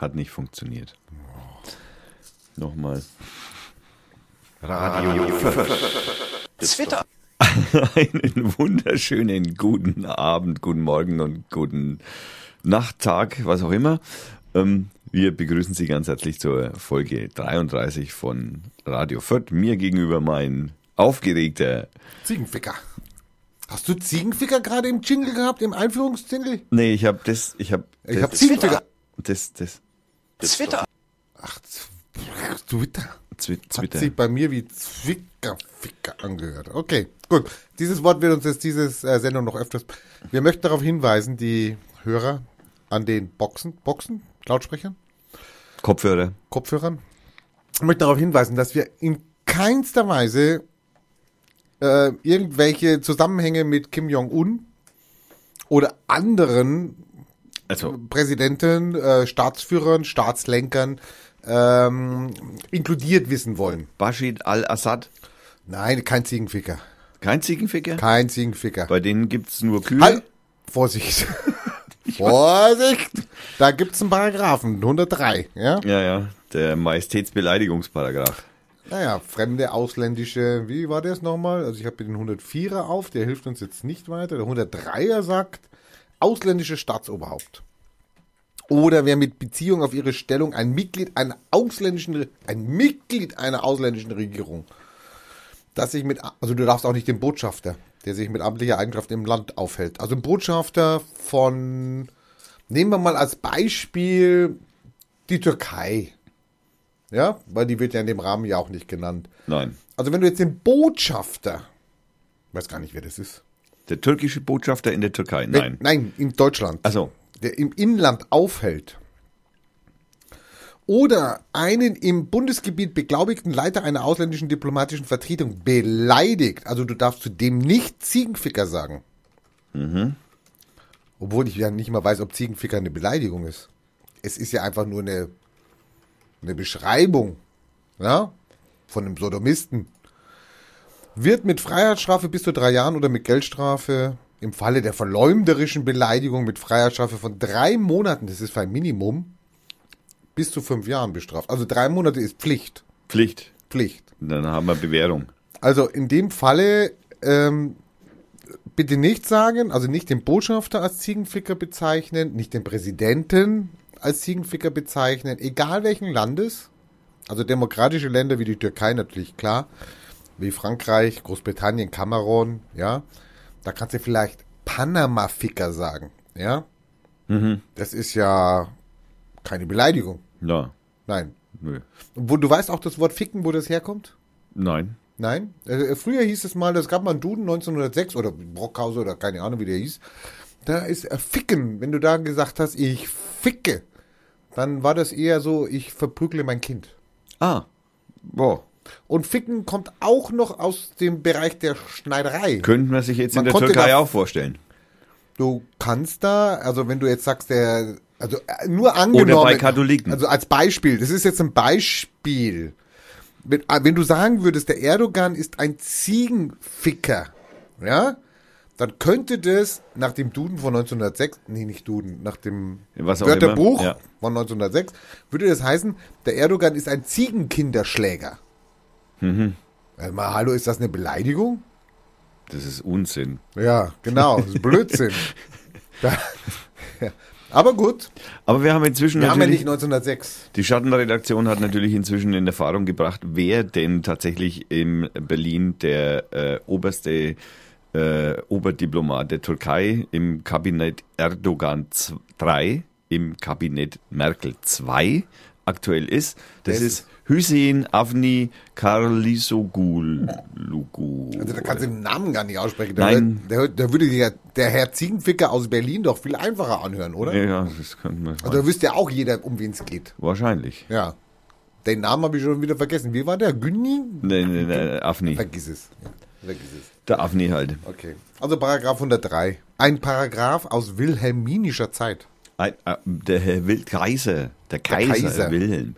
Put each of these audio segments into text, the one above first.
Hat nicht funktioniert. Nochmal. Radio Twitter. Einen wunderschönen guten Abend, guten Morgen und guten Nachttag, was auch immer. Ähm, wir begrüßen Sie ganz herzlich zur Folge 33 von Radio Fürth. Mir gegenüber mein aufgeregter. Ziegenficker. Hast du Ziegenficker gerade im Jingle gehabt, im Einführungsjingle? Nee, ich habe das, ich habe Ich hab Ziegenficker. das, das, Twitter. Ach, Twitter. Zwi- Hat Twitter. sich bei mir wie Zwickerficker angehört. Okay, gut. Dieses Wort wird uns jetzt diese äh, Sendung noch öfters. Wir möchten darauf hinweisen, die Hörer an den Boxen, Boxen, Lautsprechern, Kopfhörer. Kopfhörern. Ich möchte darauf hinweisen, dass wir in keinster Weise äh, irgendwelche Zusammenhänge mit Kim Jong-un oder anderen Also, Präsidenten, äh, Staatsführern, Staatslenkern ähm, inkludiert wissen wollen. Bashir al-Assad. Nein, kein Ziegenficker. Kein Ziegenficker? Kein Ziegenficker. Bei denen gibt's nur Kühe. Halt! Vorsicht. Vorsicht! Da gibt's einen Paragraphen, 103, ja? Ja, ja. Der Majestätsbeleidigungsparagraph. Naja, fremde, ausländische, wie war das nochmal? Also ich habe den 104er auf, der hilft uns jetzt nicht weiter. Der 103er sagt, ausländische Staatsoberhaupt. Oder wer mit Beziehung auf ihre Stellung ein Mitglied einer ausländischen, ein Mitglied einer ausländischen Regierung, das sich mit, also du darfst auch nicht den Botschafter, der sich mit amtlicher Eigenschaft im Land aufhält. Also ein Botschafter von, nehmen wir mal als Beispiel die Türkei. Ja, weil die wird ja in dem Rahmen ja auch nicht genannt. Nein. Also wenn du jetzt den Botschafter, weiß gar nicht, wer das ist. Der türkische Botschafter in der Türkei. Nein. Nein, in Deutschland. Also, Der im Inland aufhält. Oder einen im Bundesgebiet beglaubigten Leiter einer ausländischen diplomatischen Vertretung beleidigt. Also du darfst zu dem nicht Ziegenficker sagen. Obwohl ich ja nicht mal weiß, ob Ziegenficker eine Beleidigung ist. Es ist ja einfach nur eine, eine Beschreibung ja, von einem Sodomisten. Wird mit Freiheitsstrafe bis zu drei Jahren oder mit Geldstrafe im Falle der verleumderischen Beleidigung mit Freiheitsstrafe von drei Monaten, das ist ein Minimum, bis zu fünf Jahren bestraft. Also drei Monate ist Pflicht. Pflicht. Pflicht. Dann haben wir Bewährung. Also in dem Falle ähm, bitte nicht sagen, also nicht den Botschafter als Ziegenficker bezeichnen, nicht den Präsidenten als Ziegenficker bezeichnen, egal welchen Landes. Also demokratische Länder wie die Türkei natürlich klar, wie Frankreich, Großbritannien, Kamerun, ja. Da kannst du vielleicht Panama-Ficker sagen, ja. Das ist ja keine Beleidigung. Ja. Nein. Nö. Wo, du weißt auch das Wort Ficken, wo das herkommt? Nein. Nein. Äh, früher hieß es mal, es gab mal einen Duden 1906 oder Brockhauser oder keine Ahnung, wie der hieß. Da ist äh, Ficken. Wenn du da gesagt hast, ich ficke, dann war das eher so, ich verprügle mein Kind. Ah. Boah. Und Ficken kommt auch noch aus dem Bereich der Schneiderei. Könnten wir sich jetzt Man in der Türkei auch vorstellen. Du kannst da, also wenn du jetzt sagst, der, also äh, nur angenommen. Oder bei Katholiken. Also als Beispiel, das ist jetzt ein Beispiel. Wenn, äh, wenn du sagen würdest, der Erdogan ist ein Ziegenficker, ja, dann könnte das nach dem Duden von 1906, nee, nicht Duden, nach dem Wörterbuch ja. von 1906, würde das heißen, der Erdogan ist ein Ziegenkinderschläger. Mhm. Also mal, hallo, ist das eine Beleidigung? Das ist Unsinn. Ja, genau, das ist Blödsinn. da, ja. Aber gut, Aber wir haben inzwischen wir haben ja nicht 1906. die Schattenredaktion hat natürlich inzwischen in Erfahrung gebracht, wer denn tatsächlich in Berlin der äh, oberste äh, Oberdiplomat der Türkei im Kabinett Erdogan 3, im Kabinett Merkel 2 aktuell ist. Das Der ist Hüseyin Avni Karlisoglu. Also da kannst du den Namen gar nicht aussprechen. Da, Nein. Der, der würde der, der Herr Ziegenficker aus Berlin doch viel einfacher anhören, oder? Ja, das könnte man Also da wüsste ja auch jeder, um wen es geht. wahrscheinlich. Ja. Den Namen habe ich schon wieder vergessen. Wie war der? Günni? Nee, nee, nee, Avni. Vergiss es. Ja, vergiss es. Der Avni halt. Okay. Also Paragraph 103. Ein Paragraph aus wilhelminischer Zeit. Ein, äh, der Herr Wild Kaiser, der Kaiser, Kaiser. Wilhelm.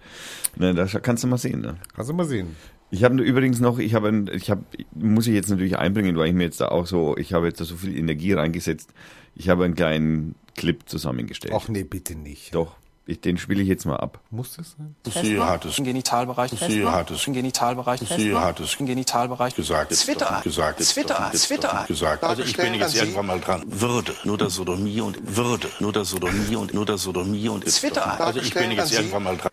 Ne, das kannst du mal sehen. Ne? Kannst du mal sehen. Ich habe übrigens noch, ich habe, ich habe, muss ich jetzt natürlich einbringen, weil ich mir jetzt da auch so, ich habe jetzt da so viel Energie reingesetzt. Ich habe einen kleinen Clip zusammengestellt. Ach nee, bitte nicht. Doch. Ich, den spiele ich jetzt mal ab. Muss das sein? Sehr hartes, Im Genitalbereich. sehr hartes, Im Genitalbereich. sehr hartes Im Genitalbereich. gesagt. Twitter. Gesagt. Twitter. Twitter. Gesagt. Also ich bin jetzt irgendwann mal dran. Würde nur der Sodomie und würde nur der Sodomie und nur der Sodomie und Twitter. Also ich bin jetzt irgendwann mal dran.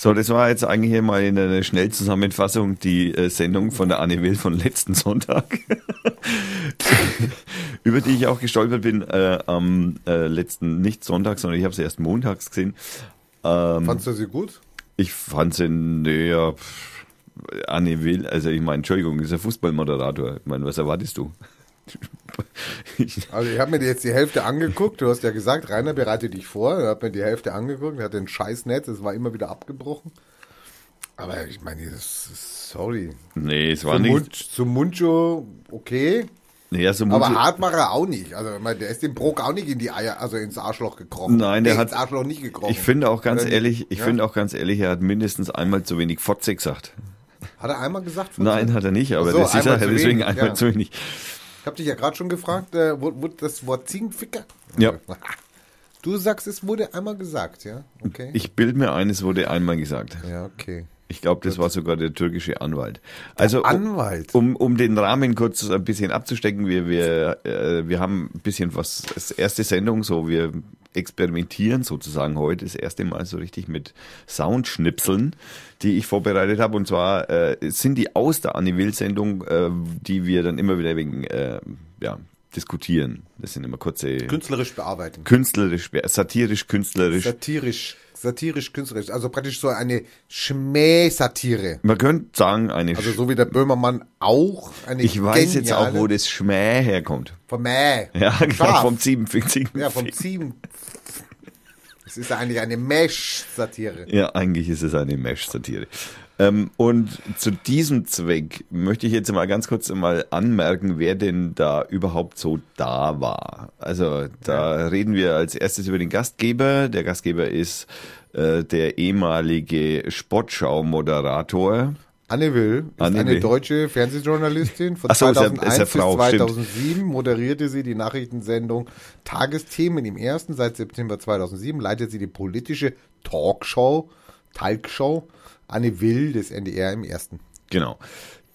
So, das war jetzt eigentlich hier mal in einer Schnellzusammenfassung die äh, Sendung von der Anne Will von letzten Sonntag, über die ich auch gestolpert bin äh, am äh, letzten, nicht Sonntag, sondern ich habe sie erst montags gesehen. Ähm, Fandst du sie gut? ich fand sie, naja, Anne Will, also ich meine, Entschuldigung, ist ein Fußballmoderator. Ich meine, was erwartest du? Also ich habe mir jetzt die Hälfte angeguckt. Du hast ja gesagt, Rainer, bereite dich vor. Ich habe mir die Hälfte angeguckt. Er hatte ein Scheißnetz. Es war immer wieder abgebrochen. Aber ich meine, sorry. nee, es war Zum, nicht. Mund, zum Muncho okay. Ja, so Aber muss- hart war er auch nicht. Also der ist dem Brock auch nicht in die Eier, also ins Arschloch gekrochen. Nein, der Nee, hat- ins Arschloch nicht gekrochen. Ich finde auch ganz Oder ehrlich, ich Ja? finde auch ganz ehrlich, er hat mindestens einmal zu wenig Fotze gesagt. Hat er einmal gesagt? Fotze? Nein, hat er nicht, aber so, das ist er deswegen wenig, einmal ja. zu wenig. Ich habe dich ja gerade schon gefragt, äh, wo, wo das Wort Ziegenficker? Ja. Du sagst, es wurde einmal gesagt, ja? Okay. Ich bild mir ein, es wurde einmal gesagt. ja, okay. Ich glaube, das war sogar der türkische Anwalt. Also Anwalt? Um, um den Rahmen kurz ein bisschen abzustecken, wir, wir, äh, wir haben ein bisschen was, das erste Sendung, so wir experimentieren sozusagen heute das erste Mal so richtig mit Soundschnipseln, die ich vorbereitet habe. Und zwar äh, sind die aus der Annie Will-Sendung, äh, die wir dann immer wieder wegen äh, ja, diskutieren. Das sind immer kurze Künstlerisch bearbeiten. künstlerisch, satirisch, künstlerisch. Satirisch, satirisch, künstlerisch. Also praktisch so eine Schmäh-Satire. Man könnte sagen, eine Also so wie der Böhmermann auch eine Ich weiß jetzt auch, wo das Schmäh herkommt. Vom Mäh. Ja, Vom genau, vom Ziegenfick. Ja, vom Ziegen. Es ist ja eigentlich eine Mesh-Satire. Ja, eigentlich ist es eine Mesh-Satire. Ähm, und zu diesem Zweck möchte ich jetzt mal ganz kurz mal anmerken, wer denn da überhaupt so da war. Also da reden wir als erstes über den Gastgeber. Der Gastgeber ist äh, der ehemalige Sportschau-Moderator. Anne Will ist Anne eine Will. deutsche Fernsehjournalistin. Von so, ist ja- 2001 ist ja bis Frau, stimmt. 2007 moderierte sie die Nachrichtensendung Tagesthemen im ersten. Seit September 2007 leitet sie die politische Talkshow, Talkshow Anne Will des NDR im ersten. Genau.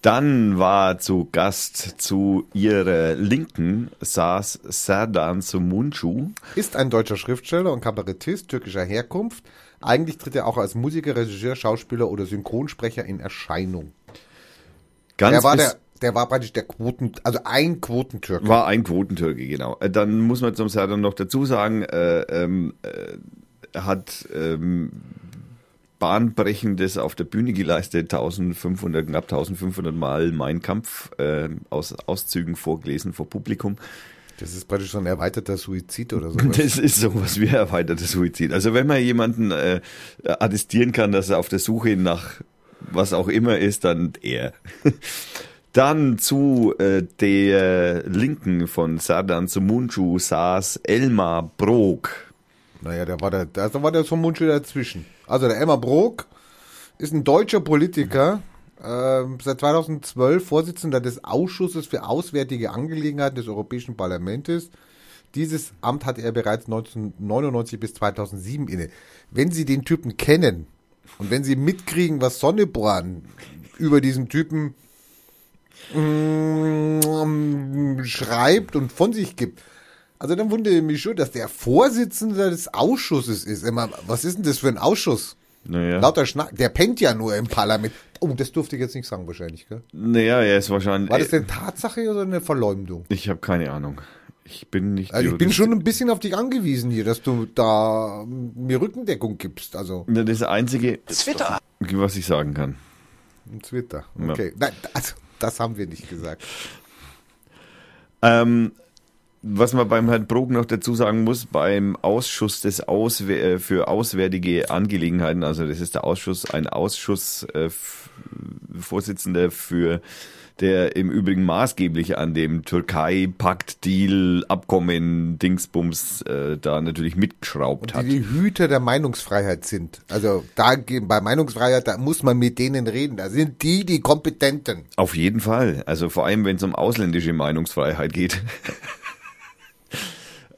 Dann war zu Gast zu ihrer Linken saß Serdan Sumuncu. Ist ein deutscher Schriftsteller und Kabarettist türkischer Herkunft. Eigentlich tritt er auch als Musiker, Regisseur, Schauspieler oder Synchronsprecher in Erscheinung. Ganz Der war, der, der war praktisch der Quoten, also ein Quotentürke. War ein Quotentürke, genau. Äh, Dann muss man zum Serdan noch dazu sagen, äh, ähm, äh, hat ähm, Bahnbrechendes auf der Bühne geleistet, 1500, knapp 1500 Mal Mein Kampf äh, aus Auszügen vorgelesen vor Publikum. Das ist praktisch so ein erweiterter Suizid oder so. Das ist sowas wie erweiterter Suizid. Also wenn man jemanden äh, attestieren kann, dass er auf der Suche nach was auch immer ist, dann er. Dann zu äh, der Linken von Sardan Sumuncu saß Elmar Brok. Naja, der war der, da war der Mundschuh dazwischen. Also der Elmar Brok ist ein deutscher Politiker, ähm, seit 2012 Vorsitzender des Ausschusses für Auswärtige Angelegenheiten des Europäischen Parlaments. Dieses Amt hatte er bereits 1999 bis 2007 inne. Wenn Sie den Typen kennen und wenn Sie mitkriegen, was Sonneborn über diesen Typen mm, schreibt und von sich gibt, also dann wundert mich schon, dass der Vorsitzende des Ausschusses ist. Immer, was ist denn das für ein Ausschuss? Naja, Lauter Schnack. Der pennt ja nur im Parlament. Oh, das durfte ich jetzt nicht sagen wahrscheinlich, gell? naja, er ist wahrscheinlich. War das denn Tatsache oder eine Verleumdung? ich habe keine Ahnung. Ich bin nicht. Also ich bin schon ein bisschen auf dich angewiesen hier, dass du da mir Rückendeckung gibst. Also Das Einzige, Twitter. was ich sagen kann. Twitter. Ja. Okay. Nein, also, das haben wir nicht gesagt. Ähm, was man beim Herrn Brok noch dazu sagen muss, beim Ausschuss des Auswär äh, für auswärtige Angelegenheiten, also das ist der Ausschuss, ein Ausschuss äh, für der im Übrigen maßgeblich an dem Türkei-Pakt, Deal, Abkommen, Dingsbums äh, da natürlich mitgeschraubt hat. Die die Hüter der Meinungsfreiheit sind. Also da bei Meinungsfreiheit, da muss man mit denen reden. Da sind die die Kompetenten. Auf jeden Fall. Also vor allem, wenn es um ausländische Meinungsfreiheit geht.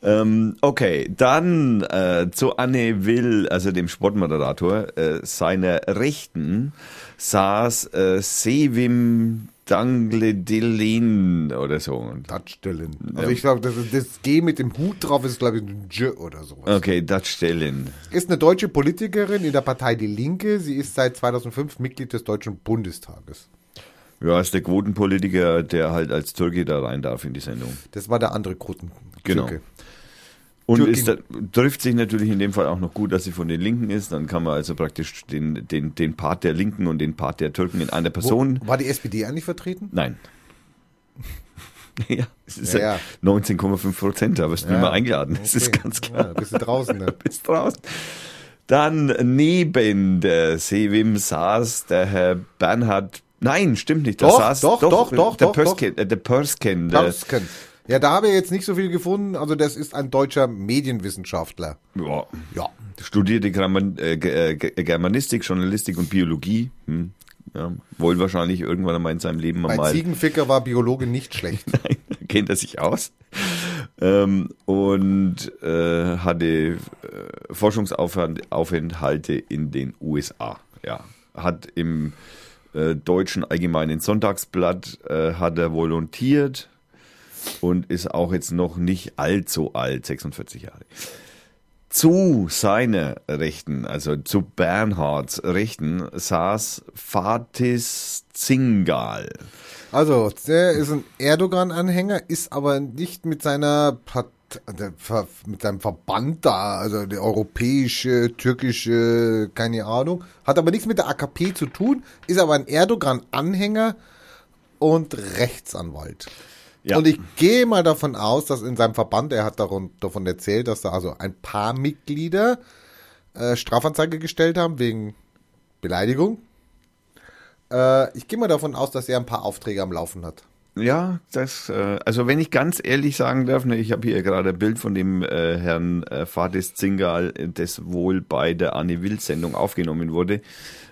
Ähm, okay, dann äh, zu Anne Will, also dem Sportmoderator, äh, seiner Rechten saß äh, Sevim Dangledilin oder so. Touchstellen. Also ich glaube, das, das G mit dem Hut drauf ist, glaube ich, ein J oder sowas. Okay, stellen. Ist eine deutsche Politikerin in der Partei Die Linke. Sie ist seit 2005 Mitglied des Deutschen Bundestages. Ja, ist der Quotenpolitiker, der halt als Türke da rein darf in die Sendung. Das war der andere Groten. Genau. Und ist trifft sich natürlich in dem Fall auch noch gut, dass sie von den Linken ist. Dann kann man also praktisch den, den, den Part der Linken und den Part der Türken in einer Person. Wo, war die SPD eigentlich vertreten? Nein. ja, es ist Ja, ja, ja. 19,5 Prozent, aber es ist nicht mehr eingeladen. Das ist Okay. ganz klar. Ja, bist du draußen, ne? Bist draußen. Dann neben der Sevim saß der Herr Bernhard. Nein, stimmt nicht. Da Doch, saß doch, doch, doch, der doch, Persken, Äh, der Persken, der, Persken. Ja, da habe ich jetzt nicht so viel gefunden. Also das ist ein deutscher Medienwissenschaftler. ja, Ja. studierte äh, äh, Ge- Germanistik, Journalistik und Biologie. Hm. Ja, wohl wahrscheinlich irgendwann einmal in seinem Leben mal. Ziegenficker war Biologe nicht schlecht. Nein, kennt er sich aus. Ähm, und äh, hatte äh, Forschungsaufenthalte in den USA. Ja, hat im äh, deutschen Allgemeinen Sonntagsblatt äh, hat er volontiert und ist auch jetzt noch nicht allzu alt, 46 Jahre. Zu seiner Rechten, also zu Bernhards Rechten, saß Fatis Zingal. Also, der ist ein Erdogan-Anhänger, ist aber nicht mit seiner Part der Ver mit seinem Verband da, also der europäische, türkische, keine Ahnung, hat aber nichts mit der AKP zu tun, ist aber ein Erdogan-Anhänger und Rechtsanwalt. Ja. Und ich gehe mal davon aus, dass in seinem Verband, er hat davon erzählt, dass da also ein paar Mitglieder äh, Strafanzeige gestellt haben wegen Beleidigung. Äh, ich gehe mal davon aus, dass er ein paar Aufträge am Laufen hat. Ja, das, äh, also wenn ich ganz ehrlich sagen darf, ne, ich habe hier gerade ein Bild von dem äh, Herrn äh, Fadis Zingal, äh, das wohl bei der Anne Will Sendung aufgenommen wurde,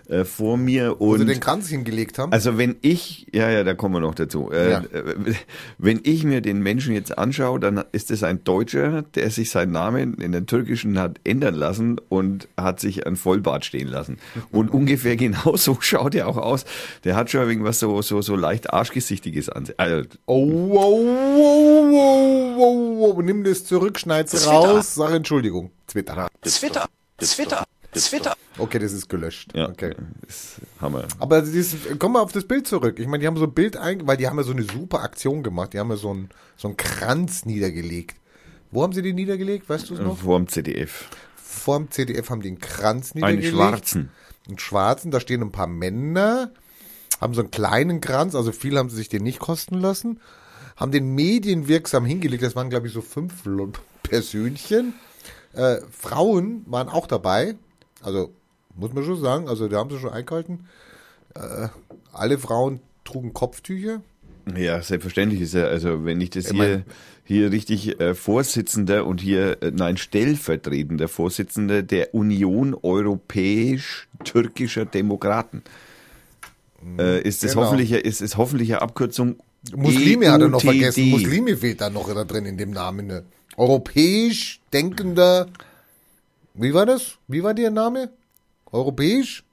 äh, vor mir Wo und sie den Kranz hingelegt haben. also wenn ich, ja, ja, da kommen wir noch dazu. Äh, Ja. äh, Wenn ich mir den Menschen jetzt anschaue, dann ist es ein Deutscher, der sich seinen Namen in den türkischen hat ändern lassen und hat sich ein Vollbart stehen lassen. Und ungefähr genauso schaut er auch aus. Der hat schon irgendwas so, so, so leicht arschgesichtiges an sich. Also, oh, wow, wow, wow, wow, wow. Nimm das zurück, schneid's Twitter. raus, sag Entschuldigung. Twitter. Twitter. Twitter. Twitter. Okay, das ist gelöscht. ja, Okay. das haben wir. Aber dieses, kommen wir auf das Bild zurück. Ich meine, die haben so ein Bild ein, weil die haben ja so eine super Aktion gemacht. Die haben ja so einen, so einen Kranz niedergelegt. Wo haben sie den niedergelegt? Weißt du es noch? Vor dem CDF. Vorm CDF haben die einen Kranz Einen niedergelegt. schwarzen. Einen schwarzen, da stehen ein paar Männer, haben so einen kleinen Kranz, also viel haben sie sich den nicht kosten lassen, haben den medienwirksam hingelegt, das waren glaube ich so fünf Persönchen. Äh, Frauen waren auch dabei, also muss man schon sagen, also da haben sie schon eingehalten. Äh, alle Frauen trugen Kopftücher. Ja, selbstverständlich ist er, also wenn ich das Ich hier, mein- hier richtig äh, Vorsitzender und hier, äh, nein, stellvertretender Vorsitzender der Union Europäisch-Türkischer Demokraten. Äh, ist es Genau. hoffentlich, ist es hoffentlich eine Abkürzung Muslime hat er noch EUTD. vergessen. Muslime fehlt da noch da drin in dem Namen. Ne? Europäisch denkender. Wie war das? Wie war der Name? Europäisch?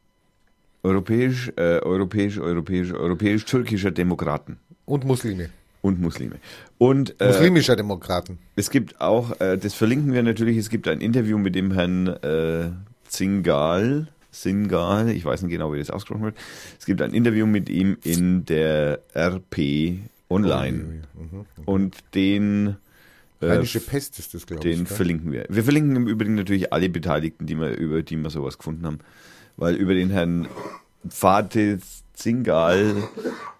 Europäisch, äh, europäisch, europäisch, europäisch-türkischer Demokraten Und Muslime. und Muslime. Und äh, Muslimischer Demokraten. Es gibt auch, äh, das verlinken wir natürlich, es gibt ein Interview mit dem Herrn äh, Zingal, Singal, ich weiß nicht genau, wie das ausgesprochen wird. Es gibt ein Interview mit ihm in der RP Online. Und den, äh, Rheinische Pest ist das, glaube ich. den verlinken wir. Wir verlinken im Übrigen natürlich alle Beteiligten, die wir, über die wir sowas gefunden haben. Weil über den Herrn Fatih Zingal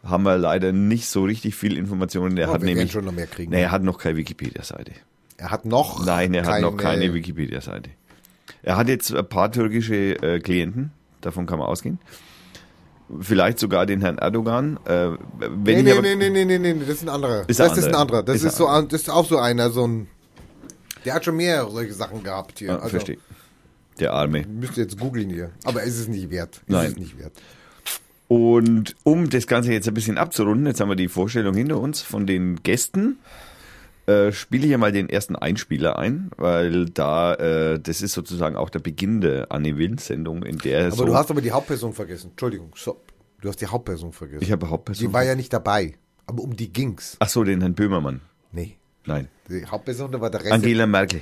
haben wir leider nicht so richtig viel Informationen. Der Aber hat wir werden nämlich, schon noch mehr kriegen. nee, er hat noch keine Wikipedia-Seite. Er hat noch. Nein, er hat noch keine Wikipedia-Seite. Er hat jetzt ein paar türkische äh, Klienten, davon kann man ausgehen. Vielleicht sogar den Herrn Erdogan. Äh, wenn Nee, nee, nee, nee, nee, nee, nee, das ist ein anderer. Ist das ein ist ein anderer. Das Ist ist, ein so, ein- das ist auch so einer, so ein. Der hat schon mehrere solche Sachen gehabt hier. Ah, also, verstehe. Der Arme. Müsst ihr jetzt googeln hier. Aber es ist nicht wert. Es Nein. ist nicht wert. Und um das Ganze jetzt ein bisschen abzurunden, jetzt haben wir die Vorstellung hinter uns von den Gästen. Äh, spiele hier mal den ersten Einspieler ein, weil da, äh, das ist sozusagen auch der Beginn der Anne Will-Sendung, in der Aber so, du hast aber die Hauptperson vergessen. Entschuldigung, stopp. Du hast die Hauptperson vergessen. ich habe Hauptperson. Die war ja nicht dabei. Aber um die ging's. Ach so, den Herrn Böhmermann. Nee. Nein. Die Hauptperson, da war der Rest. Angela Merkel.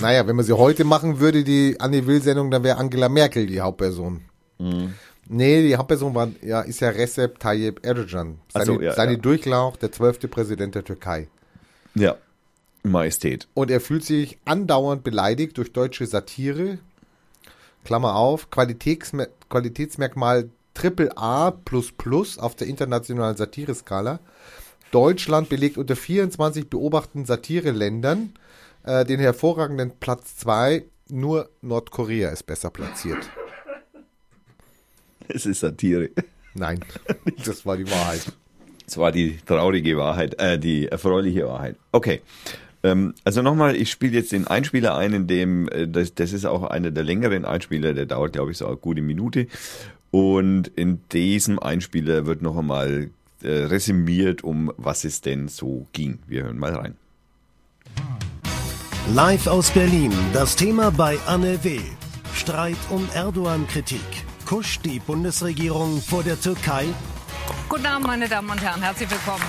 Naja, wenn man sie heute machen würde, die Anne Will-Sendung, dann wäre Angela Merkel die Hauptperson. Mhm. Nee, die Hauptperson war, ja, ist ja Recep Tayyip Erdogan. Seine, so, ja, seine ja. Durchlauch, der zwölfte Präsident der Türkei. Ja. Majestät. Und er fühlt sich andauernd beleidigt durch deutsche Satire. Klammer auf, Qualitätsmer Qualitätsmerkmal Triple A auf der internationalen Satireskala. Deutschland belegt unter 24 beobachteten Satireländern äh, den hervorragenden Platz 2. Nur Nordkorea ist besser platziert. Es ist Satire. Nein, das war die Wahrheit. Es war die traurige Wahrheit, äh, die erfreuliche Wahrheit. Okay. Ähm, also nochmal, ich spiele jetzt den Einspieler ein, in dem, äh, das, das ist auch einer der längeren Einspieler, der dauert, glaube ich, so eine gute Minute. Und in diesem Einspieler wird noch einmal äh, resümiert, um was es denn so ging. Wir hören mal rein. Live aus Berlin, das Thema bei Anne W. Streit um Erdogan-Kritik. Kuscht die Bundesregierung vor der Türkei? Guten Abend, meine Damen und Herren. Herzlich willkommen.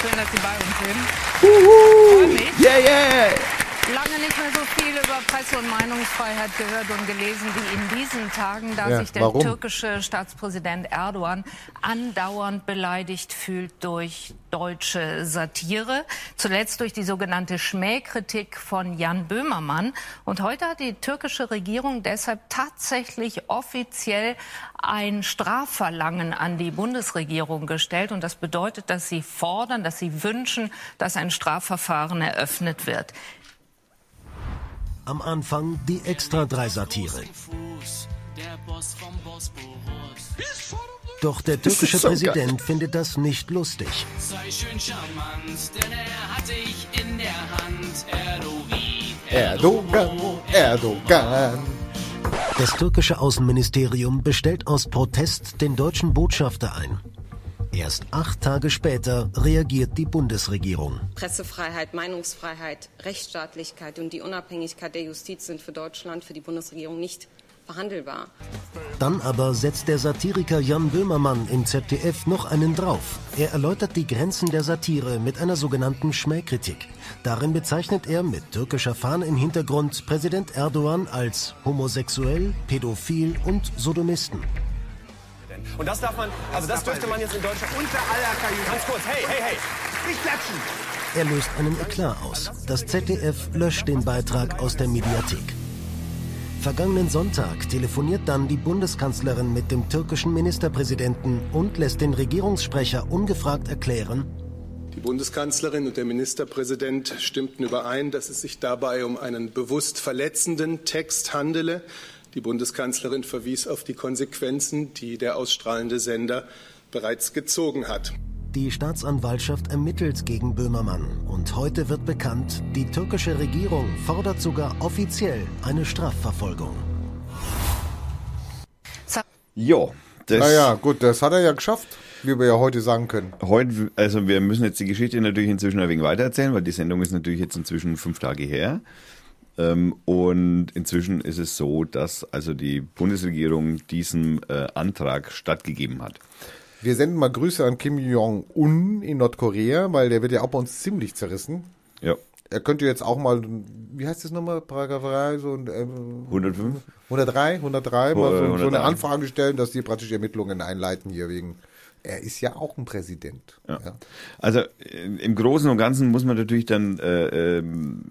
Schön, dass Sie bei uns sind. Freue mich. Yeah, yeah! Lange nicht mehr so viel über Presse- und Meinungsfreiheit gehört und gelesen wie in diesen Tagen, da Ja, sich der warum? türkische Staatspräsident Erdogan andauernd beleidigt fühlt durch deutsche Satire. Zuletzt durch die sogenannte Schmähkritik von Jan Böhmermann. Und heute hat die türkische Regierung deshalb tatsächlich offiziell ein Strafverlangen an die Bundesregierung gestellt. Und das bedeutet, dass sie fordern, dass sie wünschen, dass ein Strafverfahren eröffnet wird. Am Anfang die Extra 3 Satire. Doch der türkische so Präsident findet das nicht lustig. sei schön charmant, denn er hat dich in der Hand. Erdogan, Erdogan. Das türkische Außenministerium bestellt aus Protest den deutschen Botschafter ein. Erst acht Tage später reagiert die Bundesregierung. Pressefreiheit, Meinungsfreiheit, Rechtsstaatlichkeit und die Unabhängigkeit der Justiz sind für Deutschland, für die Bundesregierung nicht verhandelbar. Dann aber setzt der Satiriker Jan Böhmermann im ZDF noch einen drauf. Er erläutert die Grenzen der Satire mit einer sogenannten Schmähkritik. Darin bezeichnet er mit türkischer Fahne im Hintergrund Präsident Erdogan als homosexuell, pädophil und Sodomisten. Und das darf man, also das dürfte man jetzt in Deutschland unter aller Kajüte. Ganz kurz, hey, hey, hey, nicht klatschen! Er löst einen Eklat aus. Das ZDF löscht den Beitrag aus der Mediathek. Vergangenen Sonntag telefoniert dann die Bundeskanzlerin mit dem türkischen Ministerpräsidenten und lässt den Regierungssprecher ungefragt erklären, Die Bundeskanzlerin und der Ministerpräsident stimmten überein, dass es sich dabei um einen bewusst verletzenden Text handele. Die Bundeskanzlerin verwies auf die Konsequenzen, die der ausstrahlende Sender bereits gezogen hat. Die Staatsanwaltschaft ermittelt gegen Böhmermann und heute wird bekannt, die türkische Regierung fordert sogar offiziell eine Strafverfolgung. Jo, das Naja, gut, das hat er ja geschafft, wie wir ja heute sagen können. heute, also wir müssen jetzt die Geschichte natürlich inzwischen ein wenig weitererzählen, weil die Sendung ist natürlich jetzt inzwischen fünf Tage her. Ähm, und inzwischen ist es so, dass also die Bundesregierung diesem äh, Antrag stattgegeben hat. Wir senden mal Grüße an Kim Jong-un in Nordkorea, weil der wird ja auch bei uns ziemlich zerrissen. Ja, Er könnte jetzt auch mal, wie heißt das nochmal, Paragraph 3, so ein, ähm, 105? 103, 103, mal so, so 103. eine Anfrage stellen, dass die praktisch Ermittlungen einleiten hier wegen. Er ist ja auch ein Präsident. Ja. Also äh, im Großen und Ganzen muss man natürlich dann, äh, ähm,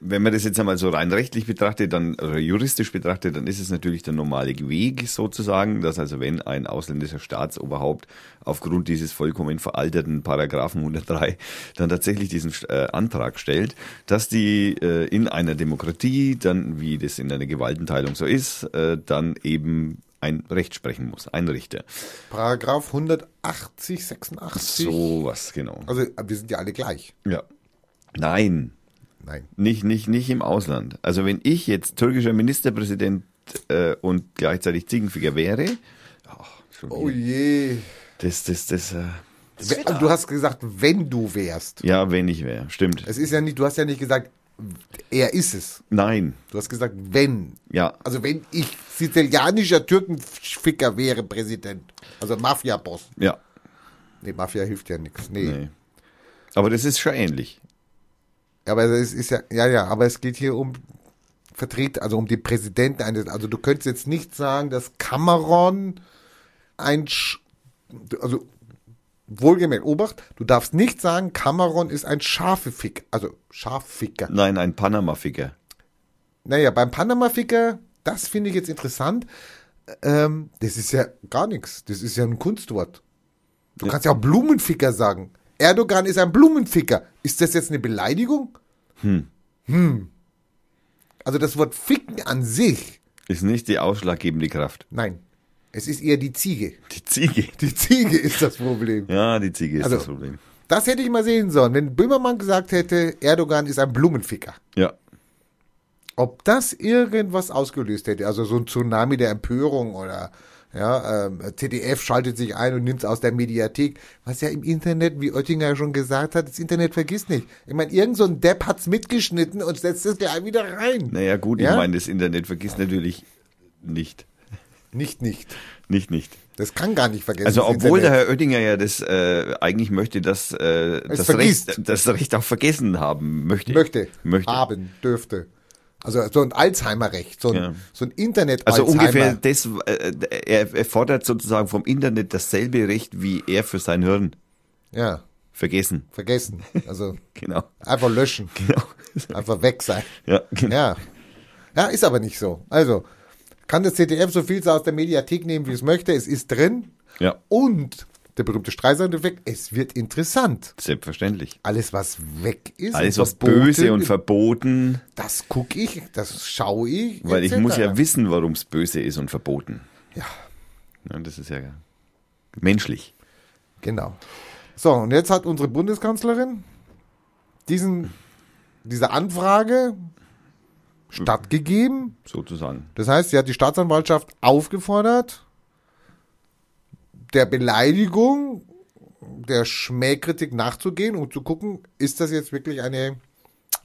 wenn man das jetzt einmal so rein rechtlich betrachtet, dann oder juristisch betrachtet, dann ist es natürlich der normale Weg sozusagen, dass also wenn ein ausländischer Staatsoberhaupt aufgrund dieses vollkommen veralterten Paragraphen 103 dann tatsächlich diesen äh, Antrag stellt, dass die äh, in einer Demokratie dann, wie das in einer Gewaltenteilung so ist, äh, dann eben ein Recht sprechen muss, ein Richter. Paragraph 180, 86. Sowas, genau. Also wir sind ja alle gleich. Ja. Nein, Nein. nicht, nicht, nicht im Ausland. Also wenn ich jetzt türkischer Ministerpräsident äh, und gleichzeitig Ziegenficker wäre, Oh wieder. je. das, das, das, äh, We- Du hast gesagt, wenn du wärst. Ja, wenn ich wäre. Stimmt. Es ist ja nicht, du hast ja nicht gesagt, er ist es. Nein. Du hast gesagt, wenn. Ja. Also wenn ich sizilianischer Türkenficker wäre Präsident. Also Mafia-Boss. Ja. Nee, Mafia hilft ja nichts. Nee. Nee. Aber das ist schon ähnlich. Aber es ist ja, ja, ja, aber es geht hier um Vertreter, also um die Präsidenten eines, also du könntest jetzt nicht sagen, dass Cameron ein, Sch also wohlgemerkt, Obacht, du darfst nicht sagen, Cameron ist ein Schafeficker, also Schafficker. Nein, ein Panama-Ficker. Naja, beim Panama-Ficker, das finde ich jetzt interessant, ähm, das ist ja gar nichts, das ist ja ein Kunstwort. Du kannst ja auch Blumenficker sagen. Erdogan ist ein Blumenficker. Ist das jetzt eine Beleidigung? Hm. Hm. Also das Wort ficken an sich, Ist nicht die ausschlaggebende Kraft. nein. Es ist eher die Ziege. Die Ziege. Die Ziege ist das Problem. Ja, die Ziege ist Also- das Problem. Das hätte ich mal sehen sollen, wenn Böhmermann gesagt hätte, Erdogan ist ein Blumenficker. Ja. Ob das irgendwas ausgelöst hätte, also so ein Tsunami der Empörung oder ja, ähm, ZDF schaltet sich ein und nimmt es aus der Mediathek, was ja im Internet, wie Oettinger schon gesagt hat, das Internet vergisst nicht. Ich meine, irgend so ein Depp hat's mitgeschnitten und setzt es gleich wieder rein. Naja, gut, Ja? ich meine, das Internet vergisst natürlich nicht. Nicht, nicht. Nicht, nicht. Das kann gar nicht vergessen. Also, obwohl der. Herr Oettinger ja das äh, eigentlich möchte, dass äh, das, vergisst. Recht, das Recht auch vergessen haben möchte. möchte, Möchte. haben, dürfte. Also so ein Alzheimer-Recht, so ein, Ja. so ein internet Also ungefähr das, äh, er, er fordert sozusagen vom Internet dasselbe Recht, wie er für sein Hirn. Ja, Vergessen. vergessen. Also Genau. einfach löschen. Genau. Einfach weg sein. Ja, genau. Ja. Ja, ist aber nicht so. Also, kann das ZDF so viel aus der Mediathek nehmen, wie es möchte. Es ist drin. Ja, Und der berühmte Streisand-Effekt, es wird interessant. selbstverständlich. Alles, was weg ist, Alles was böse und ist, verboten, das gucke ich, das schaue ich. weil ich etc. muss ja wissen, warum es böse ist und verboten. Ja, Ja, das ist ja menschlich. genau. So, und jetzt hat unsere Bundeskanzlerin diesen, diese Anfrage stattgegeben. Sozusagen. Das heißt, sie hat die Staatsanwaltschaft aufgefordert, der Beleidigung, der Schmähkritik nachzugehen und zu gucken, ist das jetzt wirklich eine,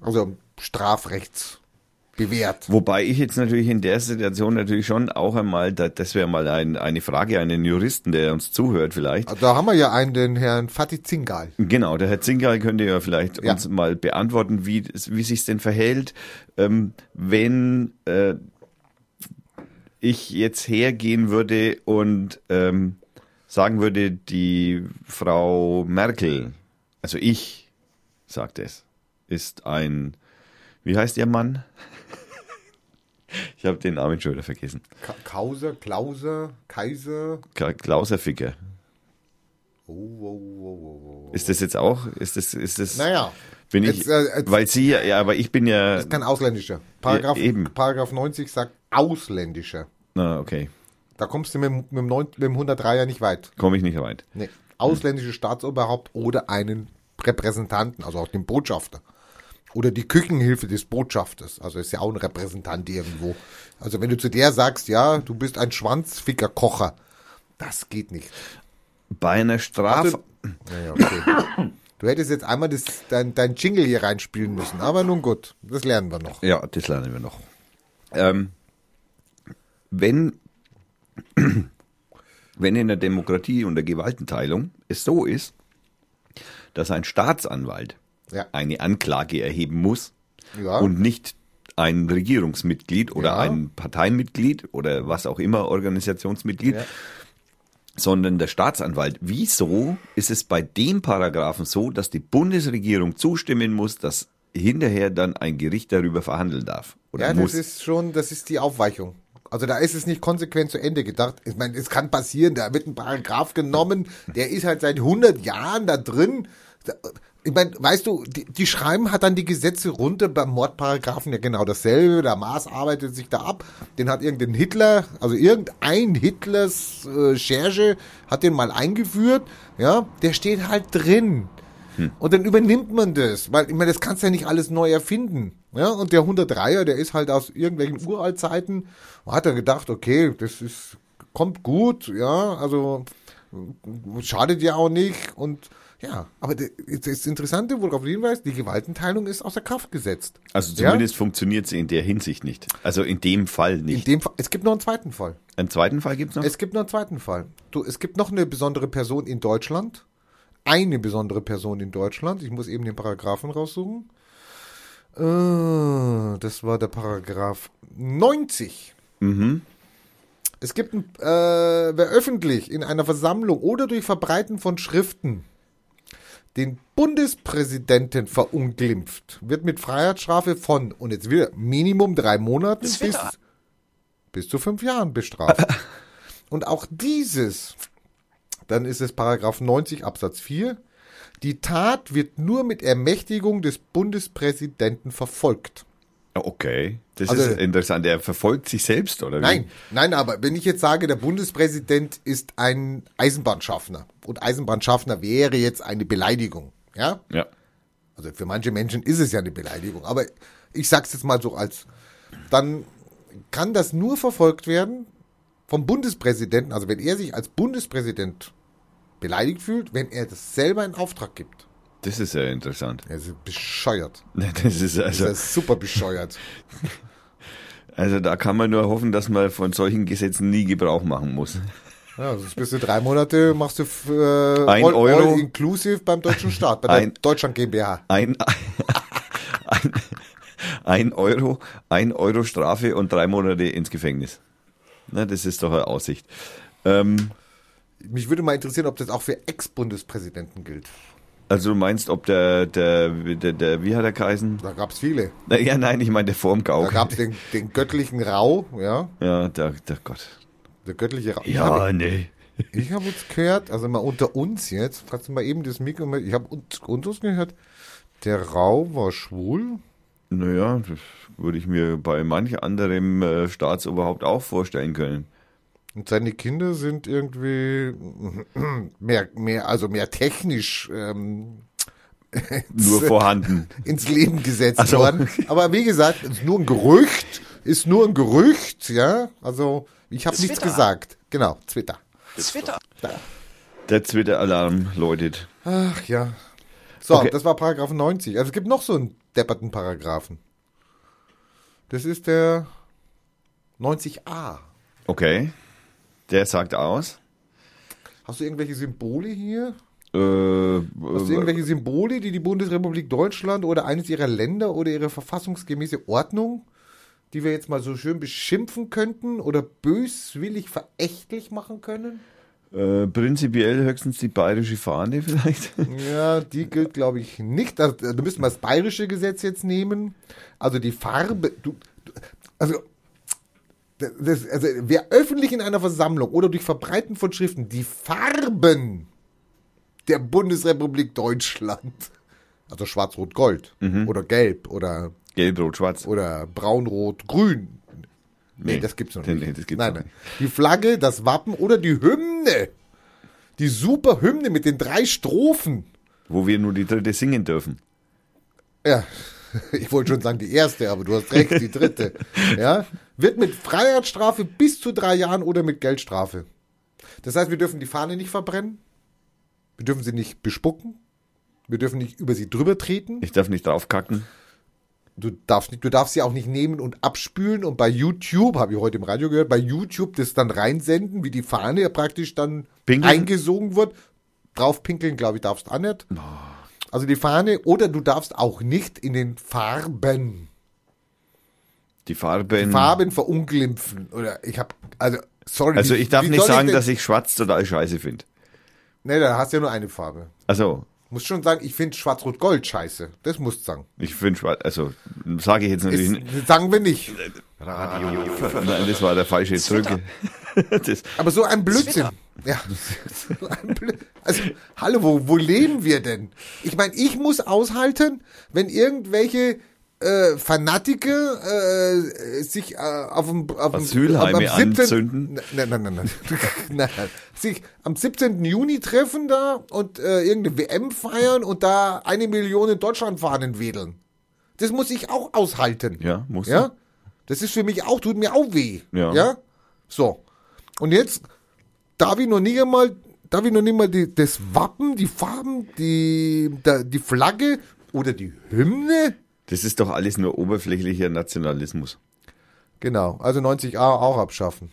also strafrechtsbewährt. Wobei ich jetzt natürlich in der Situation natürlich schon auch einmal, da- das wäre mal ein, eine Frage an einen Juristen, der uns zuhört vielleicht. Da haben wir ja einen, den Herrn Fatih Zingal. Genau, der Herr Zingal könnte ja vielleicht Ja. uns mal beantworten, wie, wie sich denn verhält, ähm, wenn äh, ich jetzt hergehen würde und ähm, sagen würde, die Frau Merkel, also ich, sagt es, ist ein, wie heißt ihr Mann? Ich habe den Namen schon wieder vergessen. Ka Kauser, Klauser, Kaiser. Ka- Klauserficker. Oh, oh, oh, oh, oh. Ist das jetzt auch? Ist das, ist das? Naja, Bin ich, Jetzt, äh, jetzt- weil sie ja, ja, aber ich bin ja, das ist kein ausländischer. Paragraph, Ja, eben. Paragraph 90 sagt ausländischer. na, okay, Da kommst du mit, dem- mit, dem, 9 mit dem 103er nicht weit. komme ich nicht weit. Nee. Ausländische Staatsoberhaupt oder einen Repräsentanten, also auch den Botschafter. Oder die Küchenhilfe des Botschafters. Also ist ja auch ein Repräsentant irgendwo. Also wenn du zu der sagst, ja, du bist ein Schwanzfickerkocher, das geht nicht. Bei einer Strafe, Naja, okay. Du hättest jetzt einmal das, dein, dein Jingle hier reinspielen müssen, aber nun gut, das lernen wir noch. ja, das lernen wir noch. Ähm, wenn, wenn in der Demokratie und der Gewaltenteilung es so ist, dass ein Staatsanwalt Ja. eine Anklage erheben muss Ja. und nicht ein Regierungsmitglied oder Ja. ein Parteimitglied oder was auch immer, Organisationsmitglied, sondern der Staatsanwalt. Wieso ist es bei dem Paragraphen so, dass die Bundesregierung zustimmen muss, dass hinterher dann ein Gericht darüber verhandeln darf? Oder Ja, muss? das ist schon, das ist die Aufweichung. Also da ist es nicht konsequent zu Ende gedacht. Ich meine, es kann passieren, da wird ein Paragraph genommen, der ist halt seit 100 Jahren da drin. Ich meine, weißt du, die, die schreiben hat dann die Gesetze runter beim Mordparagraphen ja genau dasselbe. Der Maas arbeitet sich da ab. Den hat irgendein Hitler, also irgendein Hitlers äh, Scherge hat den mal eingeführt. Ja, der steht halt drin. Und dann übernimmt man das, weil ich meine, das kannst du ja nicht alles neu erfinden. Ja, und der 103er, der ist halt aus irgendwelchen Uraltzeiten, hat er gedacht, okay, das ist kommt gut, ja, also Schadet ja auch nicht und ja, aber das Interessante, worauf du hinweist, die Gewaltenteilung ist außer Kraft gesetzt. Also Ja? zumindest funktioniert sie in der Hinsicht nicht. Also in dem Fall In nicht. dem Fall, es gibt noch einen zweiten Fall. Einen zweiten Fall gibt's noch? Es gibt noch einen zweiten Fall. Du, es gibt noch eine besondere Person in Deutschland. Eine besondere Person in Deutschland. Ich muss eben den Paragraphen raussuchen. Äh, das war der Paragraph 90. mhm. Es gibt, ein, äh, wer öffentlich in einer Versammlung oder durch Verbreiten von Schriften den Bundespräsidenten verunglimpft, wird mit Freiheitsstrafe von, und jetzt wieder Minimum drei Monaten bis, bis zu fünf Jahren bestraft. und auch dieses, dann ist es Paragraph 90 Absatz 4, die Tat wird nur mit Ermächtigung des Bundespräsidenten verfolgt. Okay, das Also- ist interessant. Er verfolgt sich selbst, oder wie? Nein, nein, aber wenn ich jetzt sage, der Bundespräsident ist ein Eisenbahnschaffner und Eisenbahnschaffner wäre jetzt eine Beleidigung, ja? Ja. Also für manche Menschen ist es ja eine Beleidigung, aber ich sag's jetzt mal so als, dann kann das nur verfolgt werden vom Bundespräsidenten, also wenn er sich als Bundespräsident beleidigt fühlt, wenn er das selber in Auftrag gibt. Das ist sehr interessant. Er ist bescheuert. Das ist also, Das ist super bescheuert. also da kann man nur hoffen, dass man von solchen Gesetzen nie Gebrauch machen muss. Ja, sonst bist du drei Monate, machst du äh, Ein all, Euro. all inclusive beim deutschen Staat, bei der Ein- Deutschland GmbH. Ein, ein, ein Euro, ein Euro Strafe und drei Monate ins Gefängnis. Na, das ist doch eine Aussicht. Ähm, Mich würde mal interessieren, ob das auch für Ex-Bundespräsidenten gilt. also du meinst, ob der, der, der, der wie hat er geheißen? Da gab's viele. Na, Ja, nein, ich meine der vorm Da gab's den, den göttlichen Rau, ja, Ja, der, der Gott. der göttliche Rau. Ja, habe, nee. ich habe jetzt gehört, also mal unter uns jetzt, kannst du mal eben das Mikro, ich habe uns, uns gehört, der Rau war schwul. Naja, das würde ich mir bei manch anderem äh, Staatsoberhaupt auch vorstellen können. Und seine Kinder sind irgendwie mehr, mehr, also mehr technisch ähm, Nur vorhanden. ins Leben gesetzt Ach so. worden. Aber wie gesagt, ist nur ein Gerücht, ist nur ein Gerücht, ja. Also ich habe nichts Twitter. gesagt. Genau, Twitter. Twitter. Der Twitter-Alarm läutet. Ach ja. So, Okay. das war Paragraph 90. Also es gibt noch so einen depperten Paragraphen. Das ist der 90a. Okay. Der sagt aus. Hast du irgendwelche Symbole hier? Äh, Hast du irgendwelche Symbole, die die Bundesrepublik Deutschland oder eines ihrer Länder oder ihre verfassungsgemäße Ordnung, die wir jetzt mal so schön beschimpfen könnten oder böswillig verächtlich machen können? äh, prinzipiell höchstens die bayerische Fahne vielleicht. Ja, die gilt, glaube ich, nicht. Da, da müssten wir das bayerische Gesetz jetzt nehmen. Also die Farbe. Du, du, also, das, also, wer öffentlich in einer Versammlung oder durch Verbreiten von Schriften die Farben der Bundesrepublik Deutschland, also schwarz-rot-gold oder gelb oder, Gelb, Rot, Schwarz. oder braun-rot-grün. Nee, Nee. das gibt's noch nicht. nee, das gibt's nein, nein. Die Flagge, das Wappen oder die Hymne. Die super Hymne mit den drei Strophen. Wo wir nur die dritte singen dürfen. Ja, ich wollte schon sagen die erste, aber du hast recht, die dritte. Ja, wird mit Freiheitsstrafe bis zu drei Jahren oder mit Geldstrafe. Das heißt, wir dürfen die Fahne nicht verbrennen, wir dürfen sie nicht bespucken, wir dürfen nicht über sie drüber treten, Ich darf nicht draufkacken. du darfst, nicht, du darfst sie auch nicht nehmen und abspülen und bei YouTube, habe ich heute im Radio gehört, bei YouTube das dann reinsenden, wie die Fahne praktisch dann Pinkeln? eingesogen wird. Drauf pinkeln, glaube ich, darfst du auch nicht. Also die Fahne, oder du darfst auch nicht in den Farben Die Farben. Farben verunglimpfen. Oder ich habe, also, sorry. Also ich darf wie nicht sagen, denn- dass ich schwarz total scheiße finde. Nee, da hast du ja nur eine Farbe. Also, Muss schon sagen, ich finde Schwarz-Rot-Gold scheiße. Das musst du sagen. ich finde schwarz, also sage ich jetzt natürlich Ist, nicht. sagen wir nicht. Nein, das war der falsche Drücke. Das, Aber so ein Blödsinn. Ja. So ein Blö also, hallo, wo, wo leben wir denn? Ich meine, ich muss aushalten, wenn irgendwelche äh, Fanatiker äh, sich äh, auf dem auf dem- am 17. anzünden? Nein, nein, nein, nein. nein. Sich am 17. Juni treffen da und äh, irgendeine WM feiern und da eine Million in Deutschland fahnen wedeln. Das muss ich auch aushalten. Ja, muss Ja? Das ist für mich auch, tut mir auch weh. Ja. Ja? So. Und jetzt darf ich noch nicht einmal darf ich noch nicht mal die, das Wappen, die Farben, die, da, die Flagge oder die Hymne? Das ist doch alles nur oberflächlicher Nationalismus. Genau, also 90a auch abschaffen.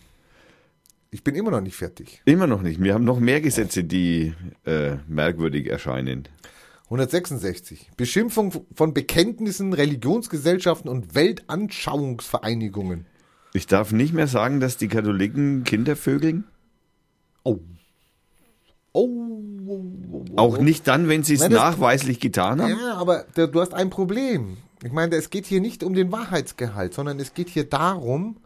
Ich bin immer noch nicht fertig. Immer noch nicht. Wir haben noch mehr Gesetze, die äh, merkwürdig erscheinen. 166. Beschimpfung von Bekenntnissen, Religionsgesellschaften und Weltanschauungsvereinigungen. Ich darf nicht mehr sagen, dass die Katholiken Kinder vögeln. Oh. Oh. oh, oh, oh. Auch nicht dann, wenn sie es nachweislich getan haben. Ja, aber du hast ein Problem. Ich meine, es geht hier nicht um den Wahrheitsgehalt, sondern es geht hier darum,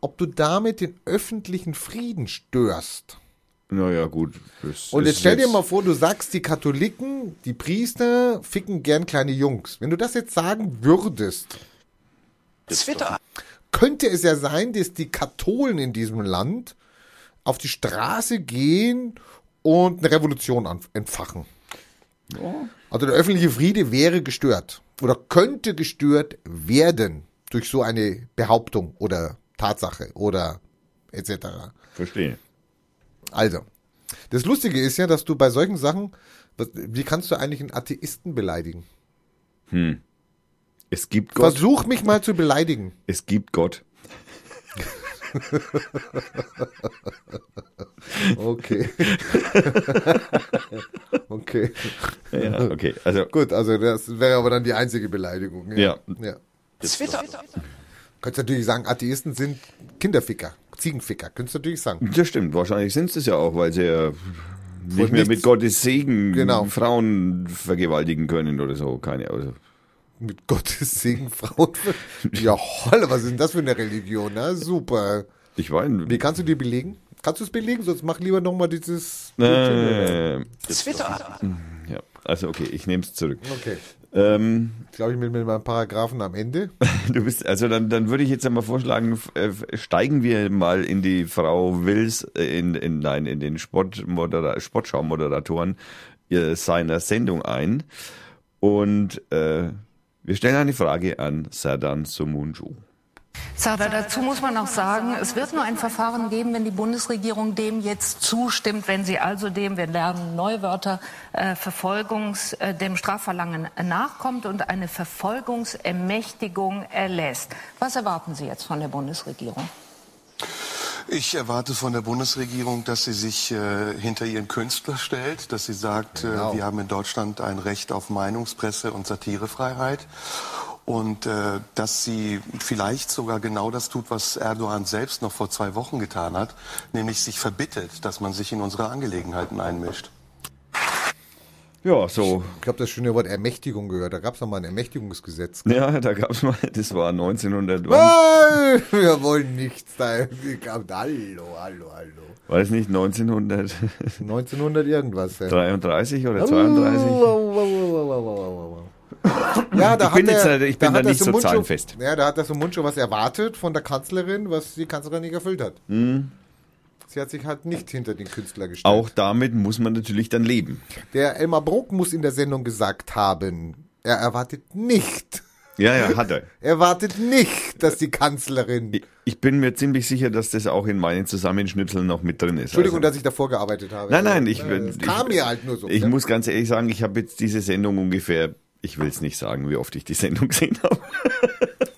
ob du damit den öffentlichen Frieden störst. Naja, gut. Und jetzt stell dir mal vor, du sagst, die Katholiken, die Priester ficken gern kleine Jungs. Wenn du das jetzt sagen würdest, Twitter. könnte es ja sein, dass die Katholen in diesem Land auf die Straße gehen und eine Revolution entfachen. Also der öffentliche Friede wäre gestört oder könnte gestört werden durch so eine Behauptung oder Tatsache oder etc. Verstehe. Also, das Lustige ist ja, dass du bei solchen Sachen, wie kannst du eigentlich einen Atheisten beleidigen? Es gibt Gott. Versuch mich mal zu beleidigen. Es gibt Gott. Okay. okay. Ja, okay. Also Gut, also das wäre aber dann die einzige Beleidigung. Ja. ja. Twitter. Könntest natürlich sagen, Atheisten sind Kinderficker, Ziegenficker. Könntest du natürlich sagen. Das stimmt, wahrscheinlich sind es ja auch, weil sie ja nicht mehr mit Gottes Segen Genau. Frauen vergewaltigen können oder so. Keine also. Mit Gottes Segen Frauen. Ja, holla, was ist denn das für eine Religion? Na, super. Ich meine, Wie kannst du die belegen? Kannst du es belegen? Sonst mach lieber nochmal dieses. äh, Twitter. ja, also okay, ich nehme es zurück. Okay. Ähm, Glaube ich mit, mit meinem Paragraphen am Ende. du bist, also dann, dann würde ich jetzt einmal vorschlagen, äh, steigen wir mal in die Frau Wills, äh, in, in, nein, in den Sportmodera Sportschau-Moderatoren äh, seiner Sendung ein. Und äh, wir stellen eine Frage an Sadan Sumunju. Sada, dazu muss man auch sagen, es wird nur ein Verfahren geben, wenn die Bundesregierung dem jetzt zustimmt, wenn sie also dem, wir lernen Neuwörter, äh, Verfolgungs, äh, dem Strafverlangen nachkommt und eine Verfolgungsermächtigung erlässt. Was erwarten Sie jetzt von der Bundesregierung? Ich erwarte von der Bundesregierung, dass sie sich äh, hinter ihren Künstler stellt, dass sie sagt, Genau. äh, wir haben in Deutschland ein Recht auf Meinungspresse und Satirefreiheit und äh, dass sie vielleicht sogar genau das tut, was Erdogan selbst noch vor zwei Wochen getan hat, nämlich sich verbittet, dass man sich in unsere Angelegenheiten einmischt. Ja, so. Ich habe das schöne Wort Ermächtigung gehört. Da gab es nochmal ein Ermächtigungsgesetz. Ja, da gab es mal, das war 1900, Ah! war, Wir wollen nichts da. Hallo, hallo, hallo. das nicht 1933 1900 irgendwas. Ja, oder 32? ja da Ich bin hat jetzt er, halt- ich bin da er nicht so zahlenfest. Ja, da hat der Sumuncu was erwartet von der Kanzlerin, was die Kanzlerin nicht erfüllt hat. Sie hat sich halt nicht hinter den Künstler gestellt. Auch damit muss man natürlich dann leben. Der Elmar Bruck muss in der Sendung gesagt haben, er erwartet nicht, Ja, ja, hat er. er erwartet nicht, dass die Kanzlerin... Ich- bin mir ziemlich sicher, dass das auch in meinen Zusammenschnipseln noch mit drin ist. Entschuldigung, Also- dass ich davor gearbeitet habe. Nein, nein, ich, Äh, es ich kam mir halt nur so. Ich ne? muss ganz ehrlich sagen, ich habe jetzt diese Sendung ungefähr, ich will es nicht sagen, wie oft ich die Sendung gesehen habe,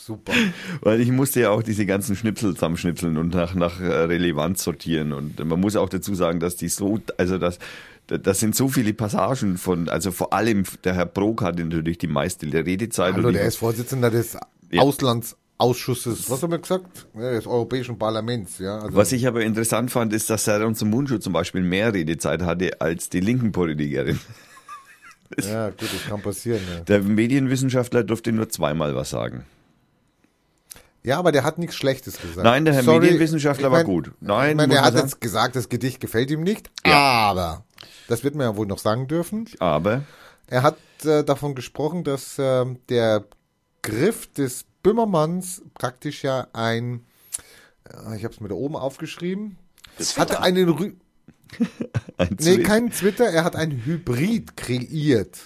Super. weil ich musste ja auch diese ganzen Schnipsel zusammenschnipseln und nach, nach äh, Relevanz sortieren. Und man muss auch dazu sagen, dass die so, also das, das sind so viele Passagen von, also vor allem der Herr Brok hatte natürlich die meiste Redezeit. Hallo, und der ist Vorsitzender des Ja. Auslandsausschusses, was haben wir gesagt? Ja, des Europäischen Parlaments, ja. Also, Was ich aber interessant fand, ist, dass Serdar Sumuncu zum Beispiel mehr Redezeit hatte als die linken Politikerin. ja, gut, das kann passieren. Ja. Der Medienwissenschaftler durfte nur zweimal was sagen. Ja, aber der hat nichts Schlechtes gesagt. Nein, der Herr Medienwissenschaftler ich war mein- gut. Nein, ich meine, muss er man hat sagen. jetzt gesagt, das Gedicht gefällt ihm nicht, Ja. aber, das wird man ja wohl noch sagen dürfen, Aber er hat äh, davon gesprochen, dass ähm, der Griff des Böhmermanns praktisch ja ein, äh, ich habe es mir da oben aufgeschrieben, hatte einen, Rü ein Nee, Zwi- kein Twitter, er hat ein Hybrid kreiert.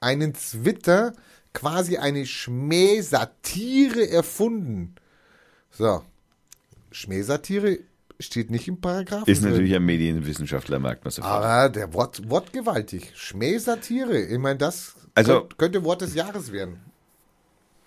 Einen Twitter, quasi eine Schmähsatire erfunden. So. Schmähsatire steht nicht im Paragraphen. Ist drin. natürlich ein Medienwissenschaftler, merkt man sofort. Aber der Wort, wortgewaltig. Schmäh Satire. Ich meine, das Also- könnt- könnte Wort des Jahres werden.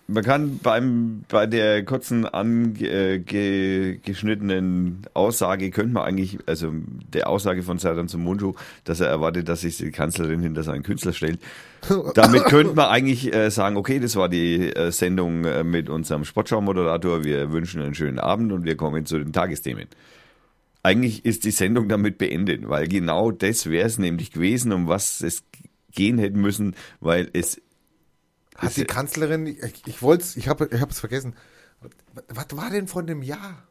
Man kann beim, bei der kurzen angeschnittenen Aussage, könnte man eigentlich, also der Aussage von Serdar Sumuncu, dass er erwartet, dass sich die Kanzlerin hinter seinen Künstler stellt, damit könnte man eigentlich äh, sagen, okay, das war die äh, Sendung äh, mit unserem Sportschau-Moderator, wir wünschen einen schönen Abend und wir kommen zu den Tagesthemen. Eigentlich ist die Sendung damit beendet, weil genau das wäre es nämlich gewesen, um was es gehen hätte müssen, weil es Hat die Kanzlerin, ich, ich wollte es, ich habe ich es vergessen. Was war denn von dem Jahr?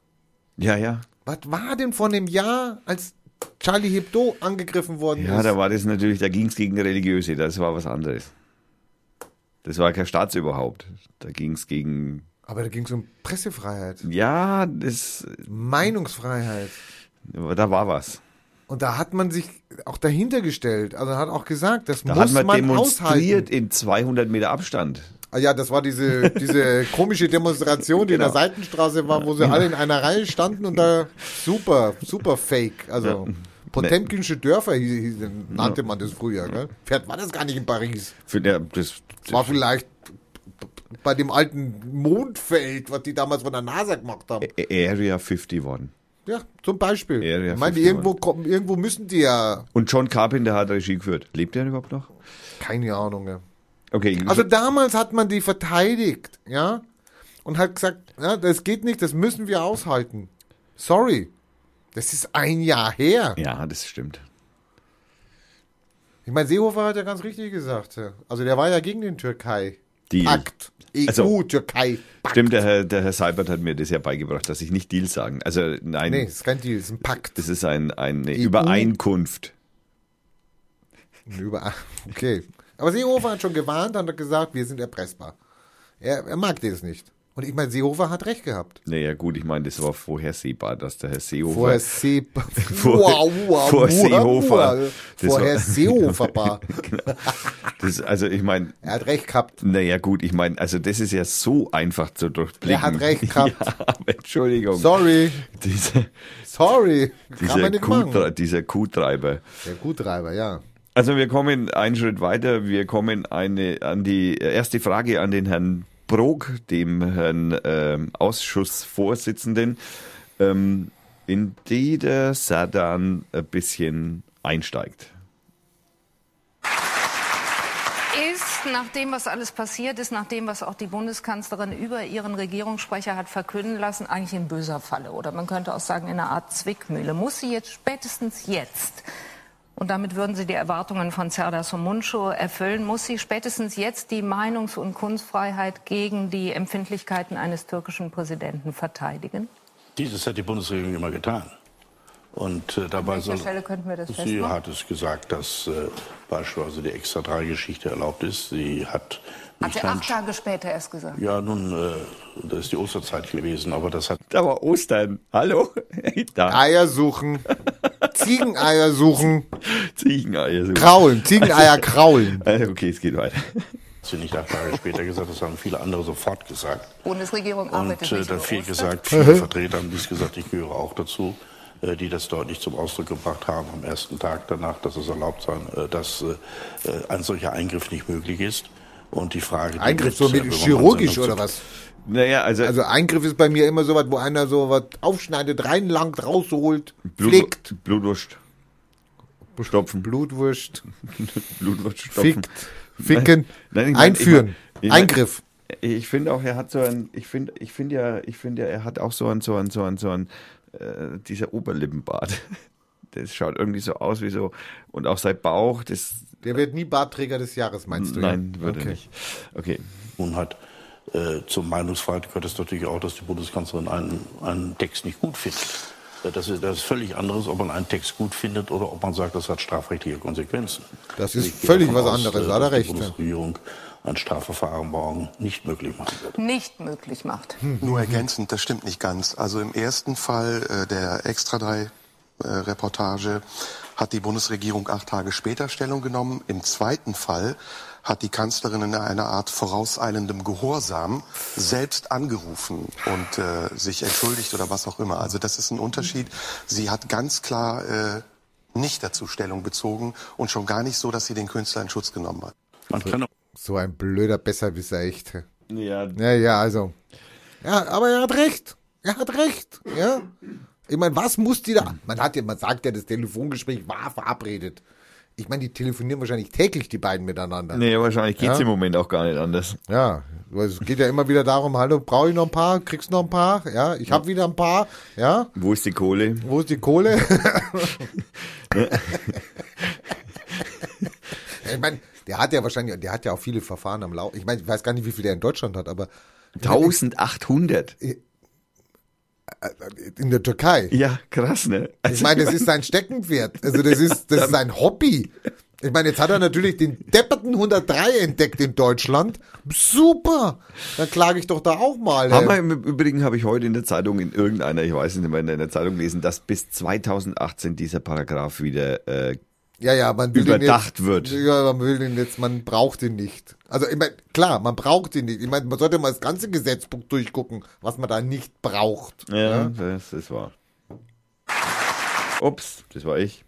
ja, ja, Was war denn von dem Jahr, als Charlie Hebdo angegriffen worden Ja, ist? da war das natürlich, da ging es gegen Religiöse, das war was anderes. Das war kein Staatsüberhaupt. Da ging es gegen, Aber da ging es um Pressefreiheit, ja, das, Meinungsfreiheit. da war was. Und da hat man sich auch dahinter gestellt. Also hat auch gesagt, das Da muss man, man demonstriert aushalten. in 200 Meter Abstand. Ah ja, das war diese, diese komische Demonstration, die in der Genau. Seitenstraße war, wo sie alle in einer Reihe standen und da super, super fake. Also Potemkinsche Dörfer hieß, nannte man das früher. Gell? Fährt war das gar nicht in Paris. Für der, das, Das war vielleicht bei dem alten Mondfeld, was die damals von der NASA gemacht haben. Area 50 worden. Ja, zum Beispiel. Area ich meine, 51. irgendwo, kommen, irgendwo müssen die ja, Und John Carpenter hat Regie geführt. Lebt er überhaupt noch? keine Ahnung. Ja. Okay, Also damals hat man die verteidigt, ja, und hat gesagt, ja, das geht nicht, das müssen wir aushalten. Sorry, das ist ein Jahr her. ja, das stimmt. Ich meine, Seehofer hat ja ganz richtig gesagt. ja. Also der war ja gegen den Türkei. Deal. Pakt. EU, Also- Türkei. Pakt. Stimmt, der Herr, der Herr Seibert hat mir das ja beigebracht, dass ich nicht Deal sagen. Also nein, Nee, das ist kein Deal, das ist ein Pakt. das ist ein, eine EU. Übereinkunft. Über, okay. Aber Seehofer hat schon gewarnt und hat gesagt, wir sind erpressbar. Er, er mag das nicht. Und ich meine, Seehofer hat recht gehabt. Naja, gut, ich meine, das war vorhersehbar, dass der Herr Seehofer. Vorher See Vor- vor Seehofer. Vorher war- Seehofer war. Genau. Das, also ich meine, Er hat recht gehabt. naja gut, ich meine, also das ist ja so einfach zu durchblicken. Er hat recht gehabt. Ja, Entschuldigung. Sorry, Dieser, sorry. Kann dieser, man nicht machen. Dieser Kuhtreiber. Der Guttreiber, ja. Also wir kommen einen Schritt weiter. Wir kommen eine, an die erste Frage an den Herrn Brok, dem Herrn ähm, Ausschussvorsitzenden, ähm, in die der Sadan ein bisschen einsteigt. Ist nach dem, was alles passiert ist, nach dem, was auch die Bundeskanzlerin über ihren Regierungssprecher hat verkünden lassen, eigentlich in böser Falle. Oder man könnte auch sagen, in einer Art Zwickmühle. Muss sie jetzt spätestens jetzt, und damit würden sie die Erwartungen von Serdar Somuncu erfüllen, muss sie spätestens jetzt die Meinungs- und Kunstfreiheit gegen die Empfindlichkeiten eines türkischen Präsidenten verteidigen? Dieses hat die Bundesregierung immer getan. Und äh, dabei soll, Stelle könnten wir das sie festmachen? hat es gesagt, dass äh, beispielsweise die Extra-3-Geschichte erlaubt ist. Sie hat Hat ein- acht Tage später erst gesagt. Ja, nun, äh, das ist die Osterzeit gewesen, aber das hat Da war Ostern. Hallo? Da. Eier suchen. Ziegeneier suchen. Ziegeneier. so. Kraulen. Ziegeneier kraulen. Also, okay, es geht weiter. sie nicht acht Tage später gesagt, das haben viele andere sofort gesagt. Bundesregierung arbeitet Und äh, dann viel gesagt, viele Vertreter haben dies gesagt, ich gehöre auch dazu, äh, die das deutlich zum Ausdruck gebracht haben am ersten Tag danach, dass es erlaubt sein, äh, dass ein solcher Eingriff nicht möglich ist. Und die Frage, Eingriff so mit chirurgisch oder was? Naja, also, Also Eingriff ist bei mir immer so was, wo einer so was aufschneidet, reinlangt, rausholt, Blut, Blutwurst. Stopfen. Blutwurst, Blutwurst stopfen. fickt, ficken, Nein, mein- einführen, ich mein- ich mein- Eingriff. Ich finde auch, er hat so ein, ich finde, ich finde ja, ich finde ja, er hat auch so ein, so ein, so ein, so ein, äh, dieser Oberlippenbart. Das schaut irgendwie so aus wie so, und auch sein Bauch, das, Der wird nie Bartträger des Jahres, meinst du? nein, würde okay. nicht. Okay. Nun hat äh, zur Meinungsfreiheit gehört es natürlich auch, dass die Bundeskanzlerin einen, einen Text nicht gut findet. Äh, Das ist, das ist völlig anderes, ob man einen Text gut findet oder ob man sagt, das hat strafrechtliche Konsequenzen. Das ist Ich gehe völlig was aus, anderes, äh, hat er recht, Die. Bundesregierung ein Strafverfahren morgen nicht möglich machen wird. Nicht möglich macht. Nur ergänzend, das stimmt nicht ganz. Also im ersten Fall äh, der Extra 3 äh, Reportage hat die Bundesregierung acht Tage später Stellung genommen. Im zweiten Fall hat die Kanzlerin in einer Art vorauseilendem Gehorsam selbst angerufen und äh, sich entschuldigt oder was auch immer. Also das ist ein Unterschied. Sie hat ganz klar äh, nicht dazu Stellung bezogen und schon gar nicht so, dass sie den Künstler in Schutz genommen hat. Man kann auch So ein blöder Besserwisser, echt. Ja, Ja, ja, also. Ja, aber er hat recht. Er hat recht. Ja. Ich meine, was muss die da? Man hat ja, man sagt ja, das Telefongespräch war verabredet. Ich meine, die telefonieren wahrscheinlich täglich, die beiden miteinander. nee, wahrscheinlich geht's Ja. im Moment auch gar nicht anders. Ja, weil es geht ja immer wieder darum, hallo, brauche ich noch ein paar? Kriegst du noch ein paar? Ja, ich habe wieder ein paar. Ja, Wo ist die Kohle? wo ist die Kohle? ich meine, der hat ja wahrscheinlich, der hat ja auch viele Verfahren am Laufen. Ich meine, ich weiß gar nicht, wie viel der in Deutschland hat, aber 1800. in der Türkei. Ja, krass, ne? Ich meine, das ist sein Steckenpferd. Also das ist, das ist sein Hobby. Ich meine, jetzt hat er natürlich den depperten 103 entdeckt in Deutschland. Super. Dann klage ich doch da auch mal. Haben wir im Übrigen habe ich heute in der Zeitung, in irgendeiner, ich weiß nicht mehr, in der Zeitung gelesen, dass bis 2018 dieser Paragraph wieder äh, ja, ja, man will überdacht den wird. jetzt, Ja, man will den jetzt, man braucht ihn nicht. Also ich meine, klar, man braucht ihn nicht. Ich meine, man sollte mal das ganze Gesetzbuch durchgucken, was man da nicht braucht. Ja, das ist wahr. Ups, das war ich.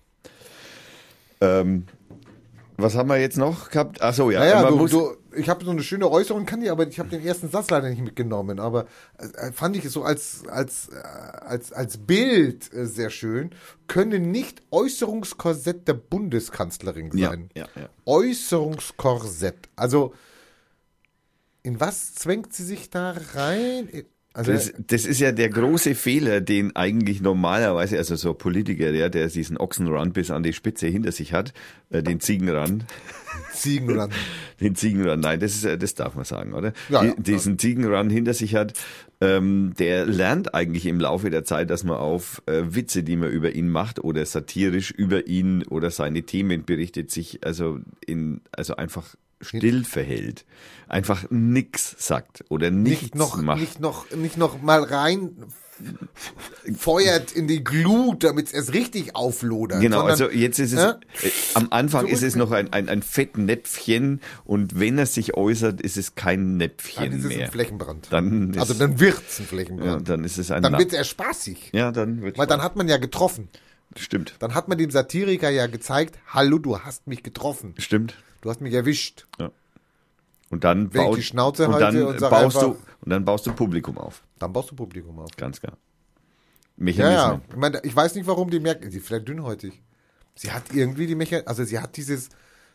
Ähm, was haben wir jetzt noch gehabt? Ach so, ja. Naja, man du, muss, du, ich habe so eine schöne Äußerung, kann die, aber ich habe den ersten Satz leider nicht mitgenommen. Aber äh, fand ich es so als, als, äh, als, als Bild äh, sehr schön. Können nicht Äußerungskorsett der Bundeskanzlerin Ja, sein. ja, ja. Äußerungskorsett. Also, in was zwängt sie sich da rein? Also, das, das ist ja der große Fehler, den eigentlich normalerweise, also so ein Politiker, der, der diesen Ochsenrand bis an die Spitze hinter sich hat, äh, den Ziegenrand, Ziegenrand. den Ziegenrand, nein, das ist, äh, das darf man sagen, oder? Ja, ja. diesen Ziegenrand hinter sich hat, ähm, der lernt eigentlich im Laufe der Zeit, dass man auf äh, Witze, die man über ihn macht oder satirisch über ihn oder seine Themen berichtet, sich also in, also einfach still verhält, einfach nix sagt oder nichts nicht noch, macht. nicht noch, nicht noch mal rein feuert in die Glut, damit es erst richtig auflodert. Genau, sondern, also jetzt ist es, Ja? äh, am Anfang ist es noch ein, ein, ein Fettnäpfchen und wenn er sich äußert, ist es kein Näpfchen Dann ist es mehr. ein Flächenbrand. Dann ist, also dann wird's ein ja, Flächenbrand. dann ist es ein dann wird's eher spaßig. Ja, dann wird Weil dann hat man ja getroffen. Stimmt, Dann hat man dem Satiriker ja gezeigt, hallo, du hast mich getroffen. stimmt. Du hast mich erwischt. Und dann Wenn ich baut, die Schnauze und dann und baust einfach- du und dann baust du Publikum auf, Dann baust du Publikum auf. ganz klar. Ja, Mechanismen. ja. Ich, meine, ich weiß nicht, warum die merkt, sie ist vielleicht dünnhäutig. Sie hat irgendwie die Mechanismen, also sie hat dieses,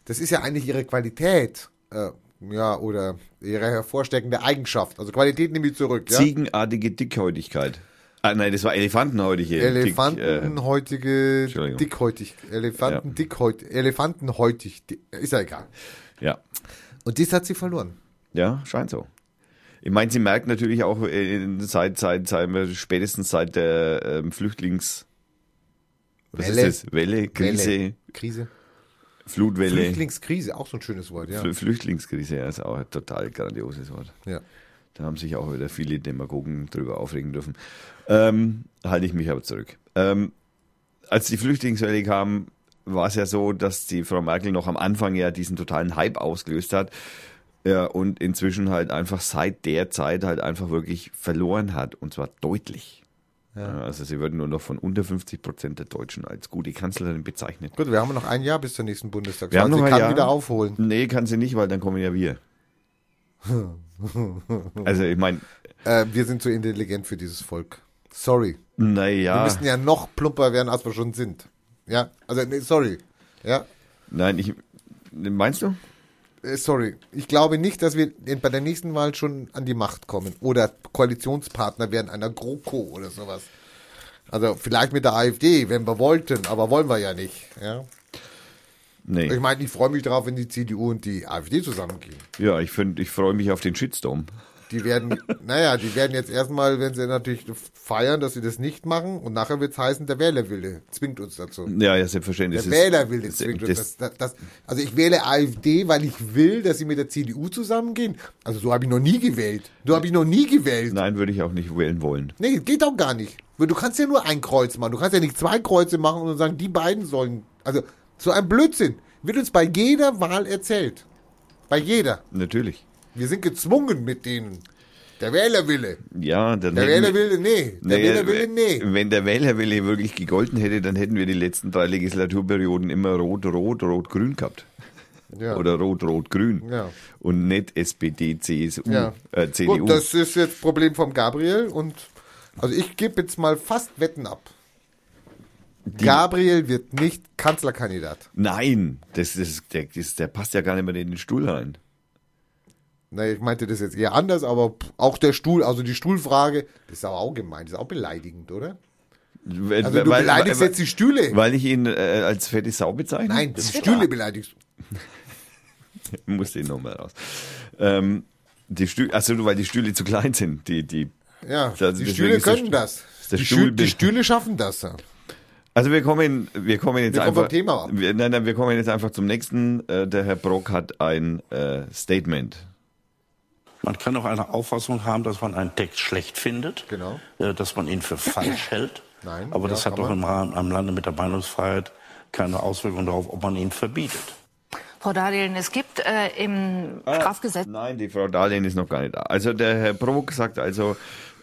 das ist ja eigentlich ihre Qualität. Äh, ja, oder ihre hervorstechende Eigenschaft. Also Qualität nehme ich zurück. Ja? Ziegenartige Dickhäutigkeit. Ah, nein, das war Elefantenhäutige. Dick, äh, Elefantenhäutige, Entschuldigung. dickhäutig. Elefanten, dickhäutig. Elefantenhäutig. Ist ja egal. ja. Und das hat sie verloren. Ja, scheint so. Ich meine, sie merkt natürlich auch äh, seit, seit, seit spätestens seit der ähm, Flüchtlings was Welle. ist das? Welle, Krise, Welle. Krise. Flutwelle, Flüchtlingskrise, auch so ein schönes Wort, ja. Flü- Flüchtlingskrise, ja, ist auch ein total grandioses Wort. ja. Da haben sich auch wieder viele Demagogen drüber aufregen dürfen. Ähm, halte ich mich aber zurück. Ähm, als die Flüchtlingswelle kam, war es ja so, dass die Frau Merkel noch am Anfang ja diesen totalen Hype ausgelöst hat. Ja, und inzwischen halt einfach seit der Zeit halt einfach wirklich verloren hat. Und zwar deutlich. Ja. Also sie würden nur noch von unter 50 Prozent der Deutschen als gute Kanzlerin bezeichnet. Gut, wir haben noch ein Jahr bis zur nächsten Bundestagswahl. Wir haben noch sie ein kann Jahr. wieder aufholen. Nee, kann sie nicht, weil dann kommen ja wir. Also ich meine, Äh, wir sind zu intelligent für dieses Volk. Sorry. Wir naja. müssen ja noch plumper werden, als wir schon sind. Ja, also, nee, sorry. Ja, Nein, ich. Meinst du? äh, sorry. Ich glaube nicht, dass wir bei der nächsten Wahl schon an die Macht kommen oder Koalitionspartner werden einer GroKo oder sowas. Also vielleicht mit der AfD, wenn wir wollten, aber wollen wir ja nicht. Ja? Nee. Ich meine, ich freue mich darauf, wenn die CDU und die AfD zusammengehen. Ja, ich finde, ich freue mich auf den Shitstorm. Die werden, naja, die werden jetzt erstmal, wenn sie natürlich feiern, dass sie das nicht machen und nachher wird es heißen, der Wählerwille zwingt uns dazu. Ja, ja, selbstverständlich. Der Wählerwille zwingt uns. das- Das, das, das, also ich wähle AfD, weil ich will, dass sie mit der CDU zusammengehen. Also so habe ich noch nie gewählt. So habe ich noch nie gewählt. Nein, würde ich auch nicht wählen wollen. Nee, geht auch gar nicht. Du kannst ja nur ein Kreuz machen. Du kannst ja nicht zwei Kreuze machen und sagen, die beiden sollen. Also so ein Blödsinn. Wird uns bei jeder Wahl erzählt. Bei jeder. Natürlich. Wir sind gezwungen mit denen. Der Wählerwille. Ja, dann Der Wählerwille, nee. Der Naja, Wählerwille, nee. Wenn der Wählerwille wirklich gegolten hätte, dann hätten wir die letzten drei Legislaturperioden immer rot, rot, rot, grün gehabt. Ja. Oder rot, rot, grün. Ja. Und nicht SPD, CSU, Ja. äh, CDU. Gut, das ist jetzt Problem vom Gabriel und also ich gebe jetzt mal fast Wetten ab. Gabriel wird nicht Kanzlerkandidat. Nein, das ist, der, das, der passt ja gar nicht mehr in den Stuhl rein. Na, ich meinte das jetzt eher anders, aber auch der Stuhl, also die Stuhlfrage, das ist aber auch gemein, das ist auch beleidigend, oder? Weil, Also du beleidigst jetzt die Stühle. Weil ich ihn äh, als fette Sau bezeichne? Nein, die Stühle beleidigst du. muss den nochmal raus. Ähm, die Stühle, also weil die Stühle zu klein sind. Die, die, Ja, Also die Stühle können das. Die, Stuhl die Stühle schaffen das. ja. Also wir kommen, wir kommen jetzt Wir kommen einfach. vom Thema ab. Wir, nein, nein, wir kommen jetzt einfach zum nächsten. Äh, der Herr Brock hat ein äh, Statement. Man kann auch eine Auffassung haben, dass man einen Text schlecht findet, Genau. äh, dass man ihn für falsch hält. Nein, Aber ja, das hat doch im Rahmen am Lande mit der Meinungsfreiheit keine Auswirkung darauf, ob man ihn verbietet. Frau Dahlien, es gibt äh, im Strafgesetz Nein, die Frau Dahlien ist noch gar nicht da. Also der Herr Brok sagt also,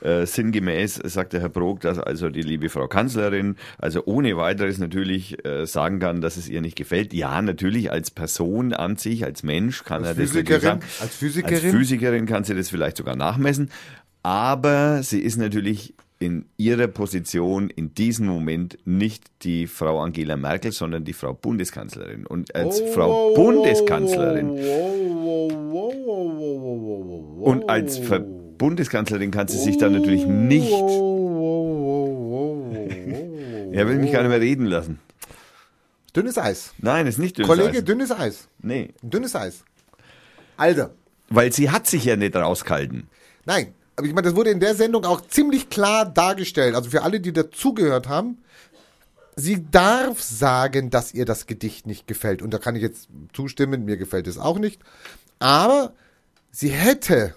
äh, sinngemäß sagt der Herr Brok, dass also die liebe Frau Kanzlerin also ohne weiteres natürlich äh, sagen kann, dass es ihr nicht gefällt. Ja, natürlich als Person an sich, als Mensch kann Als er das Physikerin, sagen. als Physikerin. Als Physikerin kann sie das vielleicht sogar nachmessen. Aber sie ist natürlich in ihrer Position in diesem Moment nicht die Frau Angela Merkel, sondern die Frau Bundeskanzlerin. Und als Frau Bundeskanzlerin und als Ver Bundeskanzlerin kann sie sich dann natürlich nicht. Er will mich gar nicht mehr reden lassen. Dünnes Eis. Nein, ist nicht dünnes Kollege, Eis. dünnes Eis. Nee, Dünnes Eis. Alter. weil sie hat sich ja nicht rausgehalten. Nein, aber ich meine, das wurde in der Sendung auch ziemlich klar dargestellt. Also für alle, die dazugehört haben, sie darf sagen, dass ihr das Gedicht nicht gefällt. Und da kann ich jetzt zustimmen, mir gefällt es auch nicht. Aber sie hätte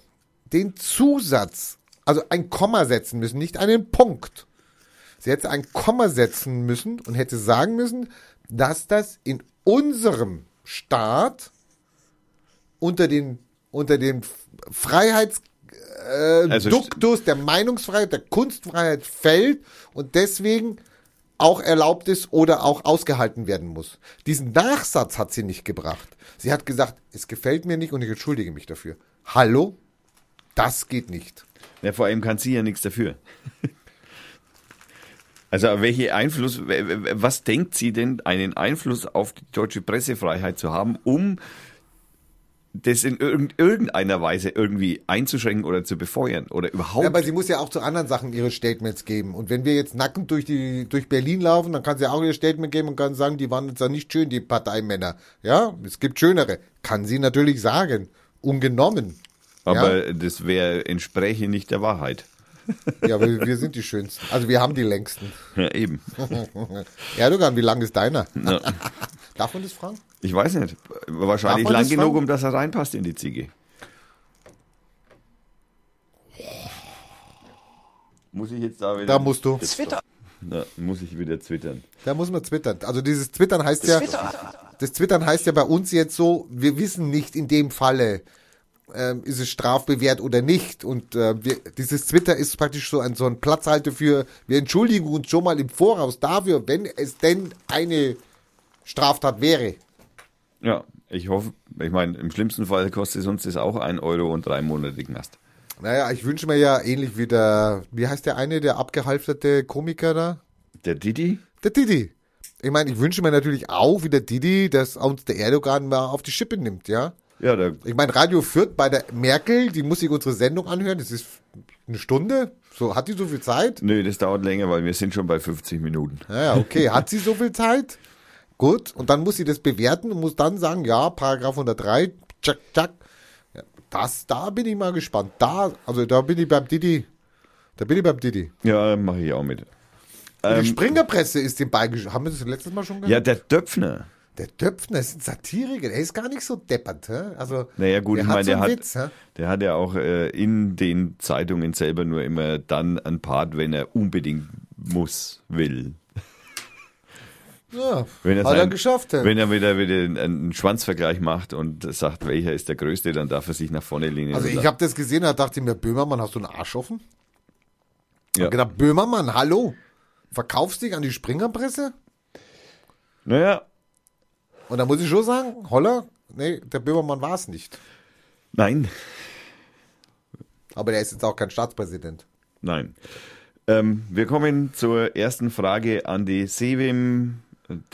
den Zusatz, also ein Komma setzen müssen, nicht einen Punkt. Sie hätte ein Komma setzen müssen und hätte sagen müssen, dass das in unserem Staat unter den unter den Freiheits äh, Also Duktus der Meinungsfreiheit, der Kunstfreiheit fällt und deswegen auch erlaubt ist oder auch ausgehalten werden muss. Diesen Nachsatz hat sie nicht gebracht. Sie hat gesagt, es gefällt mir nicht und ich entschuldige mich dafür. Hallo? Das geht nicht. Ja, vor allem kann sie ja nichts dafür. Also welche Einfluss, was denkt sie denn, einen Einfluss auf die deutsche Pressefreiheit zu haben, um das in irgend- irgendeiner Weise irgendwie einzuschränken oder zu befeuern oder überhaupt? Ja, aber sie muss ja auch zu anderen Sachen ihre Statements geben. Und wenn wir jetzt nackend durch die durch Berlin laufen, dann kann sie auch ihr Statement geben und kann sagen, die waren jetzt da nicht schön, die Parteimänner. Ja, es gibt schönere. Kann sie natürlich sagen. Ungenommen. Aber das wäre entspräche nicht der Wahrheit. Ja, aber wir sind die schönsten. Also wir haben die längsten. Ja, eben. Erdogan, wie lang ist deiner? Ja. Darf man das fragen? Ich weiß nicht. Wahrscheinlich lang das genug, fragen? um dass er reinpasst in die Ziege. Muss ich jetzt da wieder. Da musst du. Twitter. Da muss ich wieder twittern. Da muss man twittern. Also dieses Twittern heißt ja, Twitter. das Twittern heißt ja bei uns jetzt so, wir wissen nicht in dem Falle, ähm, ist es strafbewehrt oder nicht. Und äh, wir, dieses Twitter ist praktisch so ein, so ein Platzhalter für, wir entschuldigen uns schon mal im Voraus dafür, wenn es denn eine Straftat wäre. Ja, ich hoffe, ich meine, im schlimmsten Fall kostet es uns das auch ein Euro und drei Monate Knast. Naja, ich wünsche mir ja ähnlich wie der, wie heißt der eine, der abgehalfterte Komiker da? Der Didi? Der Didi. Ich meine, ich wünsche mir natürlich auch wie der Didi, dass uns der Erdogan mal auf die Schippe nimmt, ja? Ja, der, Ich meine, Radio Fürth bei der Merkel, die muss sich unsere Sendung anhören. Das ist eine Stunde. So, hat die so viel Zeit? nö, das dauert länger, weil wir sind schon bei 50 Minuten. Ja, okay. Hat sie so viel Zeit? Gut. Und dann muss sie das bewerten und muss dann sagen, ja, Paragraph 103, tschak, tschak. Ja, das, da bin ich mal gespannt. Da, also da bin ich beim Didi. Da bin ich beim Didi. Ja, mache ich auch mit. die Springerpresse ist dem beigeschrieben. Haben wir das letztes Mal schon gehört? Ja, der Döpfner. Der Döpfner ist ein Satiriker. Der ist gar nicht so deppert. Hä? Also, Naja, gut, der ich meine, so der einen hat, Witz, der hat ja auch äh, in den Zeitungen selber nur immer dann ein Part, wenn er unbedingt muss, will. Ja, Wenn er, hat er sein- geschafft. Wenn er wieder, wieder einen Schwanzvergleich macht und sagt, welcher ist der Größte, dann darf er sich nach vorne lehnen. Also ich habe das gesehen, da dachte ich mir, Böhmermann, hast du einen Arsch offen? Ja. Gedacht, Böhmermann, hallo, verkaufst dich an die Springerpresse? Naja, Und da muss ich schon sagen, Holler, nee, der Böhmermann war es nicht. nein, Aber der ist jetzt auch kein Staatspräsident. nein. Ähm, wir kommen zur ersten Frage an die Sevim,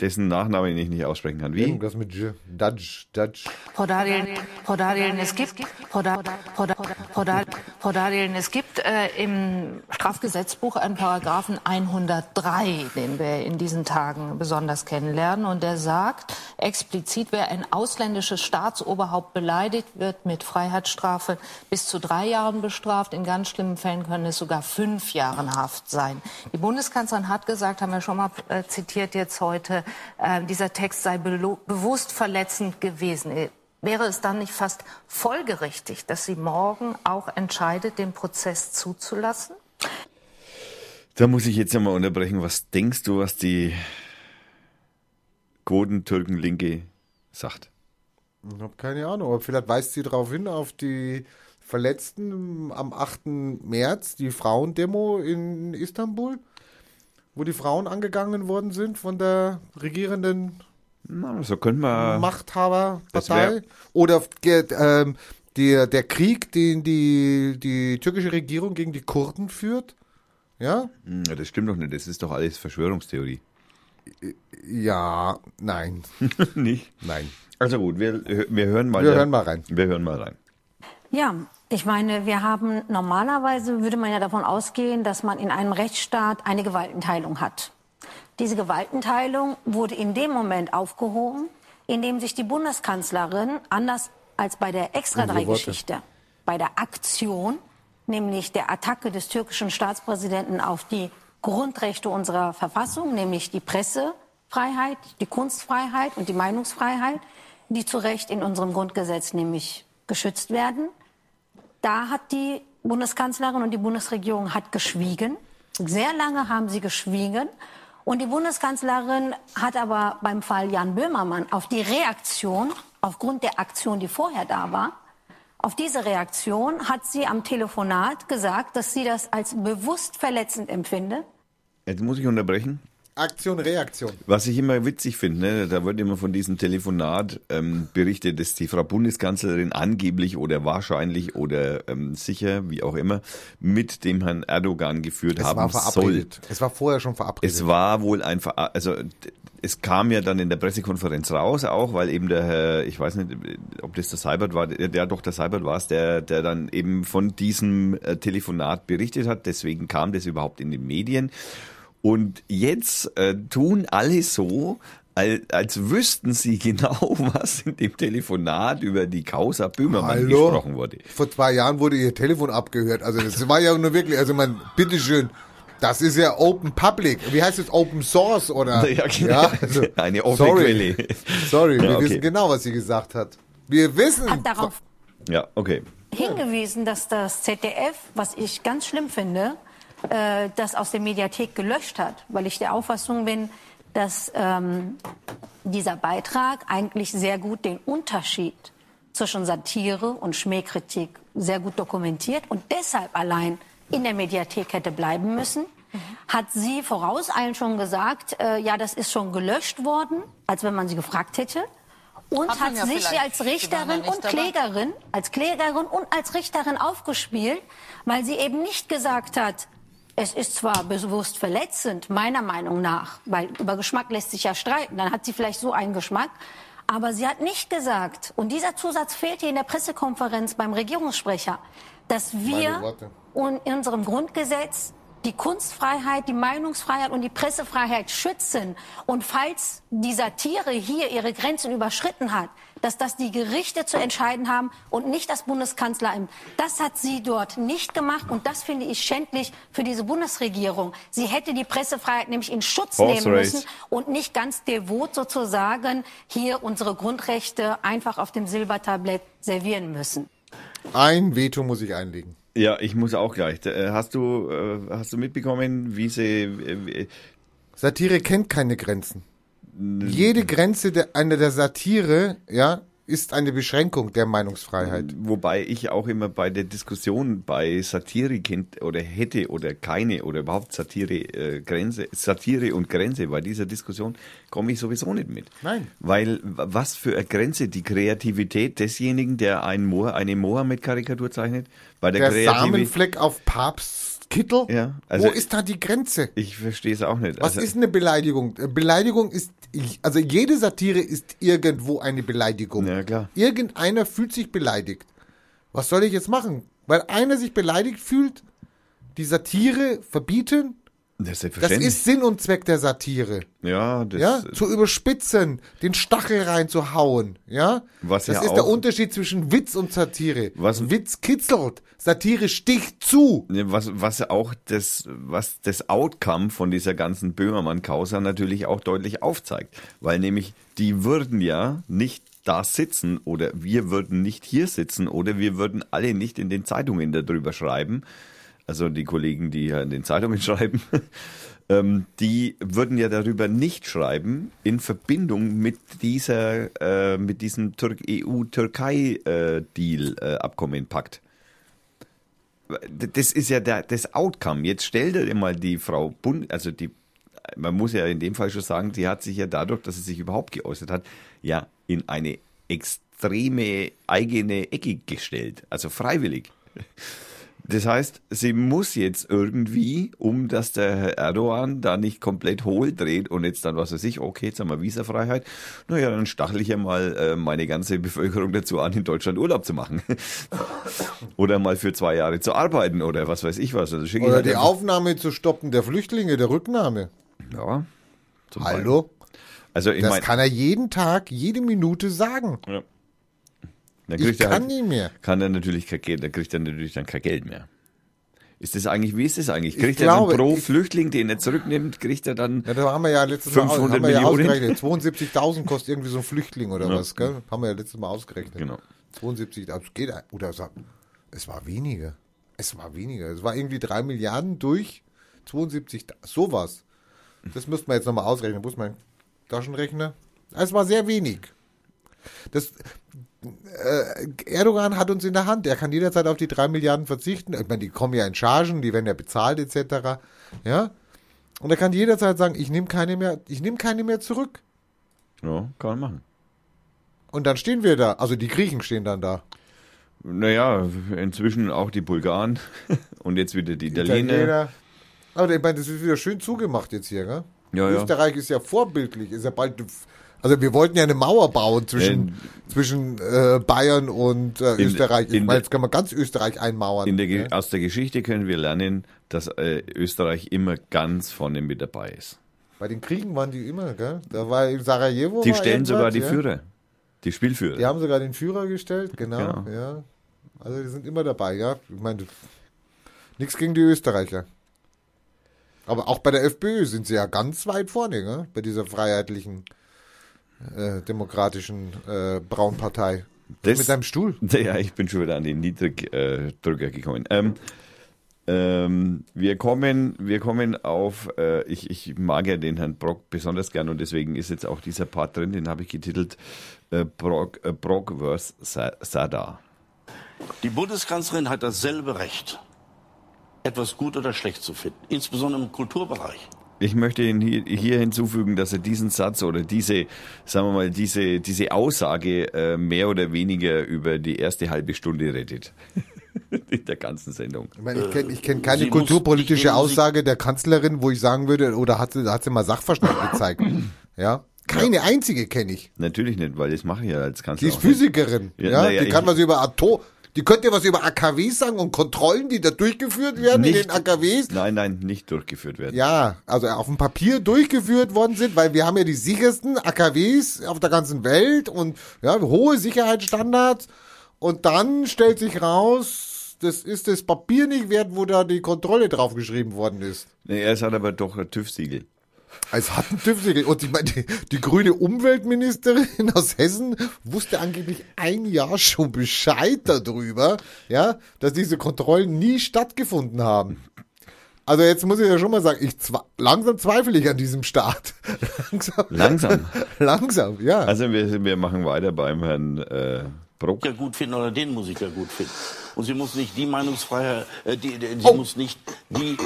dessen Nachnamen ich nicht aussprechen kann. Wie? Irgendwas mit J. Dudge, Dudge. Podarilen, Podarilen, es gibt, Poda- Poda- Poda- Podarilen, es gibt äh, im Strafgesetzbuch einen Paragraphen 103, den wir in diesen Tagen besonders kennenlernen. Und der sagt explizit, wer ein ausländisches Staatsoberhaupt beleidigt, wird mit Freiheitsstrafe bis zu drei Jahren bestraft. In ganz schlimmen Fällen können es sogar fünf Jahre Haft sein. Die Bundeskanzlerin hat gesagt, haben wir schon mal äh, zitiert jetzt heute, äh, dieser Text sei bewusst verletzend gewesen. Äh, Wäre es dann nicht fast folgerichtig, dass sie morgen auch entscheidet, den Prozess zuzulassen? Da muss ich jetzt einmal unterbrechen. Was denkst du, was die Quotentürken-Linke sagt? Ich habe keine Ahnung, aber vielleicht weist sie darauf hin, auf die Verletzten am 8. März, die Frauendemo in Istanbul, wo die Frauen angegangen worden sind von der regierenden Na, so könnte man. Machthaberpartei. Oder ähm, der, der Krieg, den die, die türkische Regierung gegen die Kurden führt. Ja? Hm, Ja, das stimmt doch nicht. Das ist doch alles Verschwörungstheorie. Ja, nein. nicht? Nein. Also gut, wir, wir hören mal. Wir hören mal rein. Wir hören mal rein. Ja, ich meine, wir haben normalerweise würde man ja davon ausgehen, dass man in einem Rechtsstaat eine Gewaltenteilung hat. Diese Gewaltenteilung wurde in dem Moment aufgehoben, in dem sich die Bundeskanzlerin anders als bei der Extra Unsere drei Worte. Geschichte, bei der Aktion, nämlich der Attacke des türkischen Staatspräsidenten auf die Grundrechte unserer Verfassung, nämlich die Pressefreiheit, die Kunstfreiheit und die Meinungsfreiheit, die zu Recht in unserem Grundgesetz nämlich geschützt werden. Da hat die Bundeskanzlerin und die Bundesregierung hat geschwiegen. Sehr lange haben sie geschwiegen. Und die Bundeskanzlerin hat aber beim Fall Jan Böhmermann auf die Reaktion, aufgrund der Aktion, die vorher da war, auf diese Reaktion hat sie am Telefonat gesagt, dass sie das als bewusst verletzend empfinde. Jetzt muss ich unterbrechen. Aktion, Reaktion. Was ich immer witzig finde, ne, da wird immer von diesem Telefonat ähm, berichtet, dass die Frau Bundeskanzlerin angeblich oder wahrscheinlich oder ähm, sicher, wie auch immer, mit dem Herrn Erdogan geführt Es haben war soll. verabredet. Es war vorher schon verabredet. Es war wohl ein, Ver also es kam ja dann in der Pressekonferenz raus auch, weil eben der Herr, ich weiß nicht, ob das der Seibert war, der, der doch der Seibert war es, der, der dann eben von diesem äh, Telefonat berichtet hat. Deswegen kam das überhaupt in den Medien. Und jetzt äh, tun alle so, als, als wüssten sie genau, was in dem Telefonat über die Causa Böhmermann Hallo? gesprochen wurde. Vor zwei Jahren wurde ihr Telefon abgehört. Also das war ja nur wirklich, also man, bitteschön, das ist ja Open Public. Wie heißt es? Open Source oder? Ja, genau. also, Eine offene sorry. Quelle. Sorry, wir Ja, okay. wissen genau, was sie gesagt hat. Wir wissen. Hat darauf Ja, okay. hingewiesen, dass das ZDF, was ich ganz schlimm finde, äh, das aus der Mediathek gelöscht hat, weil ich der Auffassung bin, dass ähm, dieser Beitrag eigentlich sehr gut den Unterschied zwischen Satire und Schmähkritik sehr gut dokumentiert und deshalb allein in der Mediathek hätte bleiben müssen. Hat sie vorauseilend schon gesagt, äh, ja, das ist schon gelöscht worden, als wenn man sie gefragt hätte. Und Hat man hat ja sich als Richterin und dabei. Klägerin, als Klägerin und als Richterin aufgespielt, weil sie eben nicht gesagt hat, es ist zwar bewusst verletzend, meiner Meinung nach, weil über Geschmack lässt sich ja streiten, dann hat sie vielleicht so einen Geschmack, aber sie hat nicht gesagt, und dieser Zusatz fehlt hier in der Pressekonferenz beim Regierungssprecher, dass wir und in unserem Grundgesetz die Kunstfreiheit, die Meinungsfreiheit und die Pressefreiheit schützen. Und falls die Satire hier ihre Grenzen überschritten hat, dass das die Gerichte zu entscheiden haben und nicht das Bundeskanzleramt. Das hat sie dort nicht gemacht und das finde ich schändlich für diese Bundesregierung. Sie hätte die Pressefreiheit nämlich in Schutz Horse nehmen race. müssen und nicht ganz devot sozusagen hier unsere Grundrechte einfach auf dem Silbertablett servieren müssen. Ein Veto muss ich einlegen. Ja, ich muss auch gleich. Äh, Hast du, äh, hast du mitbekommen, wie sie, äh, Satire kennt keine Grenzen. Jede Grenze der, einer der Satire, ja, ist eine Beschränkung der Meinungsfreiheit. Wobei ich auch immer bei der Diskussion bei Satire kennt oder hätte oder keine oder überhaupt Satire äh, Grenze, Satire und Grenze, bei dieser Diskussion komme ich sowieso nicht mit. Nein. Weil was für eine Grenze die Kreativität desjenigen, der einen Moh eine Mohammed-Karikatur zeichnet, bei der, Der Kreativität. Samenfleck auf Papstkittel? Ja, also Wo ist da die Grenze? Ich verstehe es auch nicht. Was also, ist eine Beleidigung? Beleidigung ist, also jede Satire ist irgendwo eine Beleidigung. Ja, klar. Irgendeiner fühlt sich beleidigt. Was soll ich jetzt machen? Weil einer sich beleidigt fühlt, die Satire verbieten? Das ist Das ist Sinn und Zweck der Satire. ja, das, Ja, zu überspitzen, den Stachel reinzuhauen, ja? Was das ja ist der Unterschied zwischen Witz und Satire. Was- Witz kitzelt, Satire sticht zu. Was, was auch das, was das Outcome von dieser ganzen Böhmermann-Causa natürlich auch deutlich aufzeigt. Weil nämlich die würden ja nicht da sitzen oder wir würden nicht hier sitzen oder wir würden alle nicht in den Zeitungen darüber schreiben. Also die Kollegen, die ja in den Zeitungen schreiben, ähm, die würden ja darüber nicht schreiben in Verbindung mit dieser, äh, mit diesem Türk EU-Türkei-Deal-Abkommen-Pakt das ist ja der, das Outcome. Jetzt stell dir mal die Frau Bund, also die, man muss ja in dem Fall schon sagen, sie hat sich ja dadurch, dass sie sich überhaupt geäußert hat, ja in eine extreme eigene Ecke gestellt, also freiwillig. Das heißt, sie muss jetzt irgendwie, um dass der Herr Erdogan da nicht komplett hohl dreht und jetzt dann, was weiß ich, okay, jetzt haben wir Visafreiheit, naja, dann stachel ich ja mal äh, meine ganze Bevölkerung dazu an, in Deutschland Urlaub zu machen. oder mal für zwei Jahre zu arbeiten oder was weiß ich was. Also Oder halt die Aufnahme zu stoppen der Flüchtlinge, der Rücknahme. Ja. zum Hallo? Also ich das mein- kann er jeden Tag, jede Minute sagen. Ja. Dann Ich kriegt er kann halt, nicht mehr. Kann er natürlich kein Geld, dann kriegt er natürlich dann kein Geld mehr. Ist das eigentlich, wie ist das eigentlich? Ich Kriegt er glaube, dann pro ich- Flüchtling, den er zurücknimmt, kriegt er dann Ja, da haben wir ja letztes Mal 500 haben wir ja Millionen? ausgerechnet. 72.000 kostet irgendwie so ein Flüchtling oder Ja. was, gell? Haben wir ja letztes Mal ausgerechnet. Genau. 72, das geht, oder so, es war weniger. Es war weniger. Es war irgendwie 3 Milliarden durch 72, sowas. Das müsste man jetzt nochmal ausrechnen. Wo ist mein Taschenrechner? Es war sehr wenig. Das, Erdogan hat uns in der Hand. Er kann jederzeit auf die 3 Milliarden verzichten. Ich meine, die kommen ja in Chargen, die werden ja bezahlt etc. Ja? Und er kann jederzeit sagen, ich nehme keine mehr, ich nehme keine mehr zurück. Ja, kann man machen. Und dann stehen wir da. Also die Griechen stehen dann da. Naja, inzwischen auch die Bulgaren und jetzt wieder die Italiener. Italiener. Aber ich meine, das ist wieder schön zugemacht jetzt hier, gell? Ja, ja. Österreich ist ja vorbildlich, ist ja bald. Also wir wollten ja eine Mauer bauen zwischen, zwischen äh, Bayern und äh, In- Österreich. Ich in meine, jetzt können wir ganz Österreich einmauern. In der, ja? Aus der Geschichte können wir lernen, dass äh, Österreich immer ganz vorne mit dabei ist. Bei den Kriegen waren die immer, gell? Da war in Sarajevo. Die stellen sogar die ja? Führer, die Spielführer. Die haben sogar den Führer gestellt, genau, Genau. ja. Also die sind immer dabei, ja. Ich meine, nichts gegen die Österreicher. Aber auch bei der FPÖ sind sie ja ganz weit vorne, gell? bei dieser freiheitlichen, äh, demokratischen äh, Braunpartei. Das- Mit deinem Stuhl. Ja, ich bin schon wieder an den Niedrigdrücker gekommen. Ähm, ähm, wir kommen, wir kommen auf, äh, ich, ich mag ja den Herrn Brock besonders gern und deswegen ist jetzt auch dieser Part drin, den habe ich getitelt äh, Brock, äh, Brock vs. Sa- Sada. Die Bundeskanzlerin hat dasselbe Recht, etwas gut oder schlecht zu finden, insbesondere im Kulturbereich. Ich möchte Ihnen hier, hier hinzufügen, dass er diesen Satz oder diese, sagen wir mal, diese, diese Aussage äh, mehr oder weniger über die erste halbe Stunde rettet. In der ganzen Sendung. Ich meine, ich kenne ich kenn keine Sie kulturpolitische Aussage der Kanzlerin, wo ich sagen würde, oder hat sie, hat sie mal Sachverstand gezeigt? Ja. Keine einzige kenne ich. Natürlich nicht, weil das mache ich ja als Kanzler. Die ist. Physikerin. Ja, Ja, naja, die kann was über Atom. Die könnte was über AKWs sagen und Kontrollen, die da durchgeführt werden in den AKWs. Nein, nein, nicht durchgeführt werden. Ja, also auf dem Papier durchgeführt worden sind, weil wir haben ja die sichersten AKWs auf der ganzen Welt und ja, hohe Sicherheitsstandards. Und dann stellt sich raus, das ist das Papier nicht wert, wo da die Kontrolle draufgeschrieben worden ist. Nee, es hat aber doch ein TÜV-Siegel. Hat ein TÜV-Siegel. Und ich meine, die, die grüne Umweltministerin aus Hessen wusste angeblich ein Jahr schon Bescheid darüber, ja, dass diese Kontrollen nie stattgefunden haben. Also jetzt muss ich ja schon mal sagen, ich zwa langsam zweifle ich an diesem Staat. langsam. Langsam. langsam, ja. Also wir, wir machen weiter beim Herrn äh, Bruck. ja gut finden oder den ja gut finden. Und sie muss nicht die Meinungsfreiheit, äh, die, die, sie Oh. muss nicht die,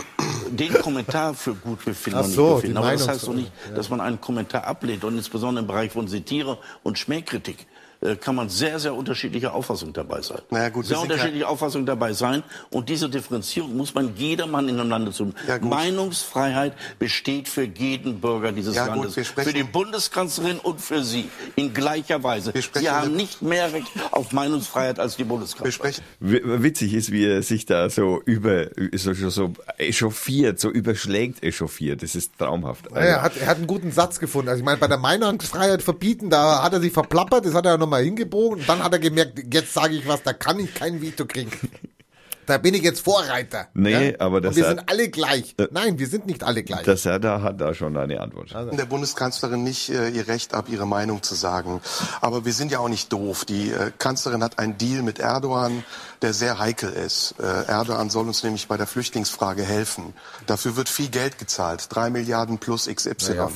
den Kommentar für gut befinden Ach oder nicht so, befinden. Aber das heißt doch nicht, dass man einen Kommentar ablehnt. Und insbesondere im Bereich von Satire und Schmähkritik äh, kann man sehr, sehr unterschiedlicher Auffassung dabei sein. Naja, gut, sehr unterschiedliche Auffassung dabei sein. Und diese Differenzierung muss man jedermann in einem Lande tun. Ja, gut. Meinungsfreiheit besteht für jeden Bürger dieses Ja, gut, Landes. sprechen- für die Bundeskanzlerin und für Sie in gleicher Weise. Wir sprechen Sie haben nicht mehr Recht auf Meinungsfreiheit als die Bundeskanzlerin. Wir sprechen W- Witzig ist, wie er sich da so über, so, so, so echauffiert, so überschlägt echauffiert. Das ist traumhaft. Ja, er, hat, er hat einen guten Satz gefunden. Also ich meine, bei der Meinungsfreiheit verbieten, da hat er sich verplappert, das hat er nochmal hingebogen und dann hat er gemerkt, jetzt sage ich was, da kann ich kein Veto kriegen. Da bin ich jetzt Vorreiter. Nee, ja? aber und das wir hat- sind alle gleich. Nein, wir sind nicht alle gleich. Der Serda hat da schon eine Antwort. der Bundeskanzlerin nicht äh, ihr Recht ab, ihre Meinung zu sagen. Aber wir sind ja auch nicht doof. Die äh, Kanzlerin hat einen Deal mit Erdogan, der sehr heikel ist. Äh, Erdogan soll uns nämlich bei der Flüchtlingsfrage helfen. Dafür wird viel Geld gezahlt. Drei Milliarden plus XY. Naja,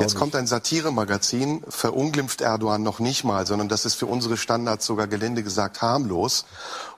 Jetzt kommt ein Satiremagazin, verunglimpft Erdogan noch nicht mal, sondern das ist für unsere Standards sogar gelinde gesagt harmlos.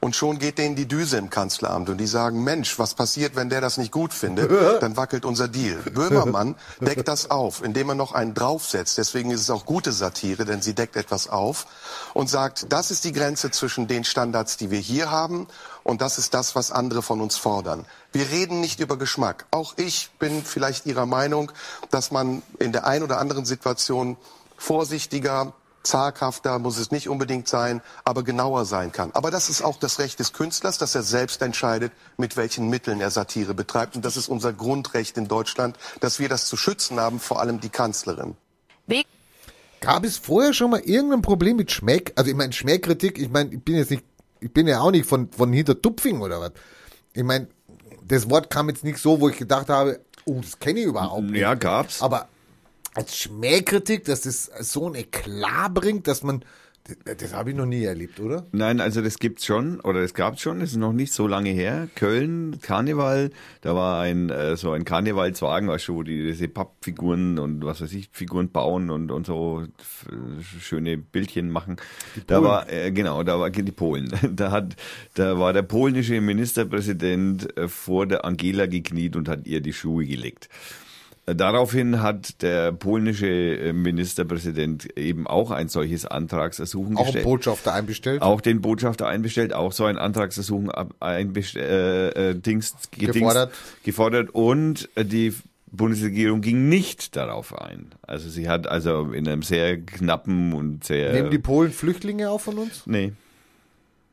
Und schon geht denen die Düse im Kanzleramt und die sagen, Mensch, was passiert, wenn der das nicht gut findet? Dann wackelt unser Deal. Böhmermann deckt das auf, indem er noch einen draufsetzt. Deswegen ist es auch gute Satire, denn sie deckt etwas auf und sagt, das ist die Grenze zwischen den Standards, die wir hier haben und das ist das, was andere von uns fordern. Wir reden nicht über Geschmack. Auch ich bin vielleicht Ihrer Meinung, dass man in der ein oder anderen Situation vorsichtiger, zaghafter muss es nicht unbedingt sein, aber genauer sein kann. Aber das ist auch das Recht des Künstlers, dass er selbst entscheidet, mit welchen Mitteln er Satire betreibt. Und das ist unser Grundrecht in Deutschland, dass wir das zu schützen haben, vor allem die Kanzlerin. Gab es vorher schon mal irgendein Problem mit Schmäck? Also ich meine, Schmähkritik, ich meine, ich bin jetzt nicht, ich bin ja auch nicht von, von hinter Tupfing oder was. Ich meine, das Wort kam jetzt nicht so, wo ich gedacht habe, oh, das kenne ich überhaupt nicht. Ja, gab's. Aber als Schmähkritik, dass das so ein Eklat bringt, dass man, das, das habe ich noch nie erlebt, oder? Nein, also das gibt's schon oder es gab's schon. Das ist noch nicht so lange her. Köln Karneval, da war ein äh, so ein Karnevalswagen, weißt du, wo die diese Pappfiguren und was weiß ich Figuren bauen und und so schöne Bildchen machen. Da war äh, genau, da war die Polen. Da hat da war der polnische Ministerpräsident äh, vor der Angela gekniet und hat ihr die Schuhe gelegt. Daraufhin hat der polnische äh, Ministerpräsident eben auch ein solches Antragsersuchen Auch gestellt. Botschafter einbestellt. Auch den Botschafter einbestellt, auch so ein Antragsersuchen äh, äh, Dings, Gefordert. gefordert und äh, die Bundesregierung ging nicht darauf ein. Also sie hat also in einem sehr knappen und sehr Nehmen die Polen Flüchtlinge auf von uns? nee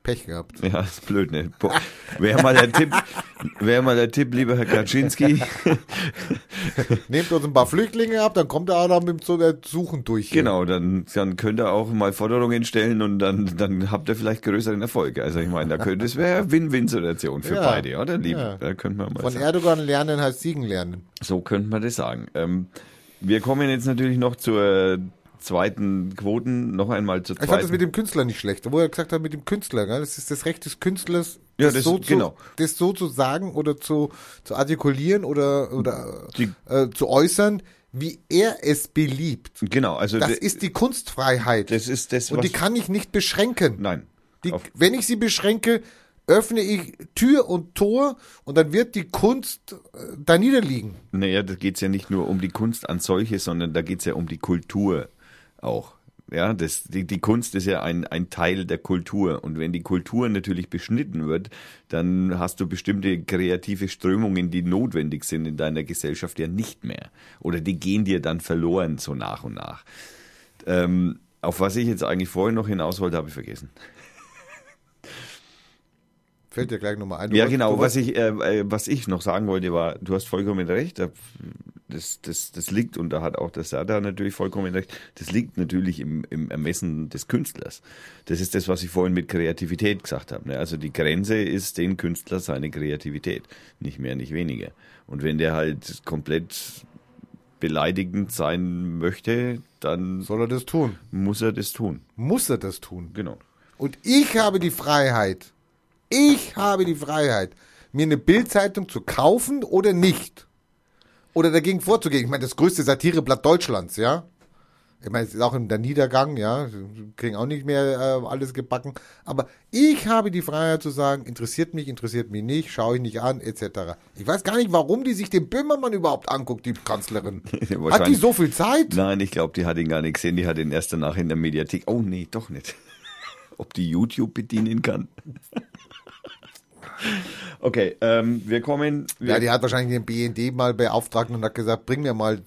Pech gehabt. ja, ist blöd, ne? Wäre mal der Tipp, wäre mal der Tipp, lieber Herr Kaczynski. Nehmt uns ein paar Flüchtlinge ab, dann kommt er auch noch mit so der Suchen durch. hier. Genau, dann, dann könnt ihr auch mal Forderungen stellen und dann, dann habt ihr vielleicht größeren Erfolg. Also ich meine, da könnte es wäre Win-Win-Situation für Ja. beide, oder? Lieb, Ja. Da könnte man mal Von sagen. Erdogan lernen heißt Siegen lernen. So könnte man das sagen. Ähm, wir kommen jetzt natürlich noch zur zweiten Quoten, noch einmal zur Ich fand das zweiten. mit dem Künstler nicht schlecht, wo er gesagt hat, mit dem Künstler, gell? das ist das Recht des Künstlers, Ja, das, das- so genau. zu, das so zu sagen oder zu, zu artikulieren oder, oder Die- äh, zu äußern, wie er es beliebt. genau, also Das de- ist die Kunstfreiheit. das ist das, Und die kann ich nicht beschränken. nein. Die, wenn ich sie beschränke, öffne ich Tür und Tor und dann wird die Kunst äh, da niederliegen. Naja, da geht's ja nicht nur um die Kunst an solche, sondern da geht's ja um die Kultur auch. Ja, das, die, die Kunst ist ja ein, ein Teil der Kultur. Und wenn die Kultur natürlich beschnitten wird, dann hast du bestimmte kreative Strömungen, die notwendig sind in deiner Gesellschaft ja nicht mehr. Oder die gehen dir dann verloren so nach und nach. Ähm, auf was ich jetzt eigentlich vorhin noch hinaus wollte, habe ich vergessen. Fällt dir gleich nochmal ein. Du Ja, wolltest- genau. Was ich, äh, äh, was ich noch sagen wollte, war, du hast vollkommen recht. da- Das, das, das liegt, und da hat auch der Sada natürlich vollkommen recht, das liegt natürlich im, im Ermessen des Künstlers. Das ist das, was ich vorhin mit Kreativität gesagt habe. Ne? Also die Grenze ist den Künstler seine Kreativität. Nicht mehr, nicht weniger. Und wenn der halt komplett beleidigend sein möchte, dann Soll er das tun? muss er das tun. Muss er das tun? Genau. Und ich habe die Freiheit, ich habe die Freiheit, mir eine Bildzeitung zu kaufen oder nicht. Oder dagegen vorzugehen. Ich meine, das größte Satireblatt Deutschlands, ja. Ich meine, es ist auch in der Niedergang, ja, kriegen auch nicht mehr äh, alles gebacken. Aber ich habe die Freiheit zu sagen, interessiert mich, interessiert mich nicht, schaue ich nicht an, etc. Ich weiß gar nicht, warum die sich den Böhmermann überhaupt anguckt, die Kanzlerin. Hat die so viel Zeit? Nein, ich glaube, die hat ihn gar nicht gesehen. Die hat ihn erst danach in der Mediathek. Oh nee, doch nicht. Ob die YouTube bedienen kann. Okay, ähm, wir kommen. Wir Ja, die hat wahrscheinlich den BND mal beauftragt und hat gesagt, bring mir mal,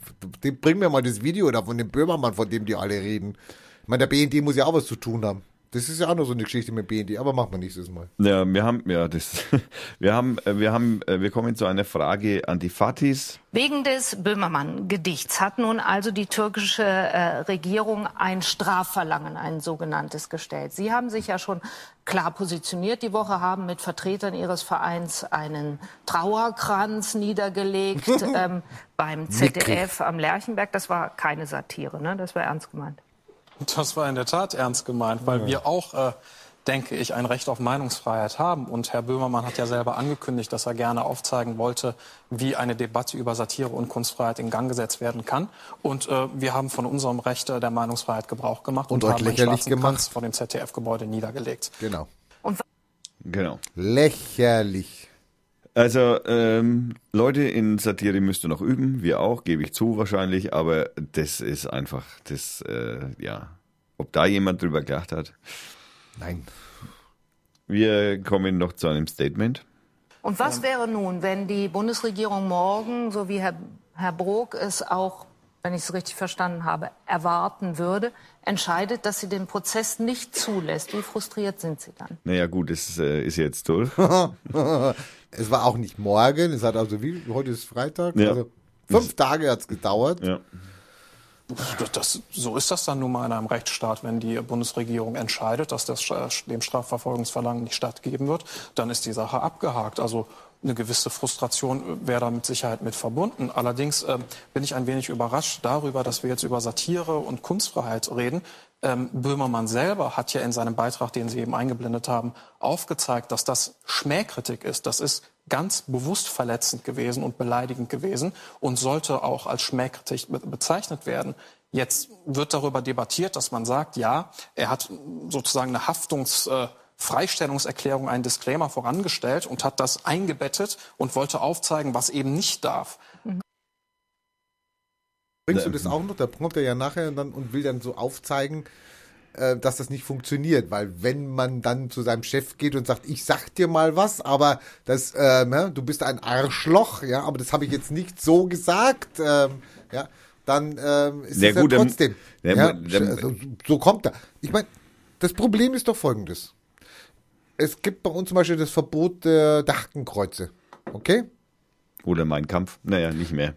bring mir mal das Video da von dem Böhmermann, von dem die alle reden. Ich meine, der BND muss ja auch was zu tun haben. Das ist ja auch noch so eine Geschichte mit BND, aber machen wir nächstes Mal. Ja, wir haben, ja, das, wir haben, äh, wir haben, äh, wir kommen zu einer Frage an die Fatis. Wegen des Böhmermann-Gedichts hat nun also die türkische äh, Regierung ein Strafverlangen, ein sogenanntes, gestellt. Sie haben sich ja schon klar positioniert die Woche, haben mit Vertretern Ihres Vereins einen Trauerkranz niedergelegt ähm, beim ZDF am Lerchenberg. Das war keine Satire, ne? das war ernst gemeint. Das war in der Tat ernst gemeint, weil Ja. wir auch, äh, denke ich, ein Recht auf Meinungsfreiheit haben. Und Herr Böhmermann hat ja selber angekündigt, dass er gerne aufzeigen wollte, wie eine Debatte über Satire und Kunstfreiheit in Gang gesetzt werden kann. Und äh, wir haben von unserem Recht äh, der Meinungsfreiheit Gebrauch gemacht Und und, haben einen lächerlich schwarzen gemacht. Vor dem ZDF-Gebäude niedergelegt. Genau. Genau. Lächerlich. Also, ähm, Leute in Satire müsst ihr noch üben, wir auch, gebe ich zu wahrscheinlich, aber das ist einfach, das, äh, ja, ob da jemand drüber gelacht hat. Nein. Wir kommen noch zu einem Statement. Und was wäre nun, wenn die Bundesregierung morgen, so wie Herr, Herr Brok es auch, wenn ich es richtig verstanden habe, erwarten würde, entscheidet, dass sie den Prozess nicht zulässt? Wie frustriert sind Sie dann? Naja, gut, das äh, ist jetzt durch. es war auch nicht morgen, es hat also wie, heute ist Freitag, Ja. also fünf Tage hat es gedauert. Ja. Das, das, so ist das dann nun mal in einem Rechtsstaat. Wenn die Bundesregierung entscheidet, dass das, Stra- dem Strafverfolgungsverlangen nicht stattgeben wird, dann ist die Sache abgehakt. Also eine gewisse Frustration wäre da mit Sicherheit mit verbunden. Allerdings ähm, bin ich ein wenig überrascht darüber, dass wir jetzt über Satire und Kunstfreiheit reden. Ähm, Böhmermann selber hat ja in seinem Beitrag, den Sie eben eingeblendet haben, aufgezeigt, dass das Schmähkritik ist. Das ist ganz bewusst verletzend gewesen und beleidigend gewesen und sollte auch als Schmähkritik be bezeichnet werden. Jetzt wird darüber debattiert, dass man sagt, ja, er hat sozusagen eine Haftungs äh, Freistellungserklärung, einen Disclaimer vorangestellt und hat das eingebettet und wollte aufzeigen, was eben nicht darf. Bringst du das auch noch? Da kommt er ja nachher und, dann, und will dann so aufzeigen, äh, dass das nicht funktioniert. Weil wenn man dann zu seinem Chef geht und sagt, ich sag dir mal was, aber das, ähm, ja, du bist ein Arschloch, ja, aber das habe ich jetzt nicht so gesagt, ähm, ja, dann ähm, ist es ja dann- trotzdem. Ja, ja, dann- also, so kommt er. Ich meine, das Problem ist doch folgendes. Es gibt bei uns zum Beispiel das Verbot der Hakenkreuze. Okay? Oder mein Kampf. Naja, nicht mehr.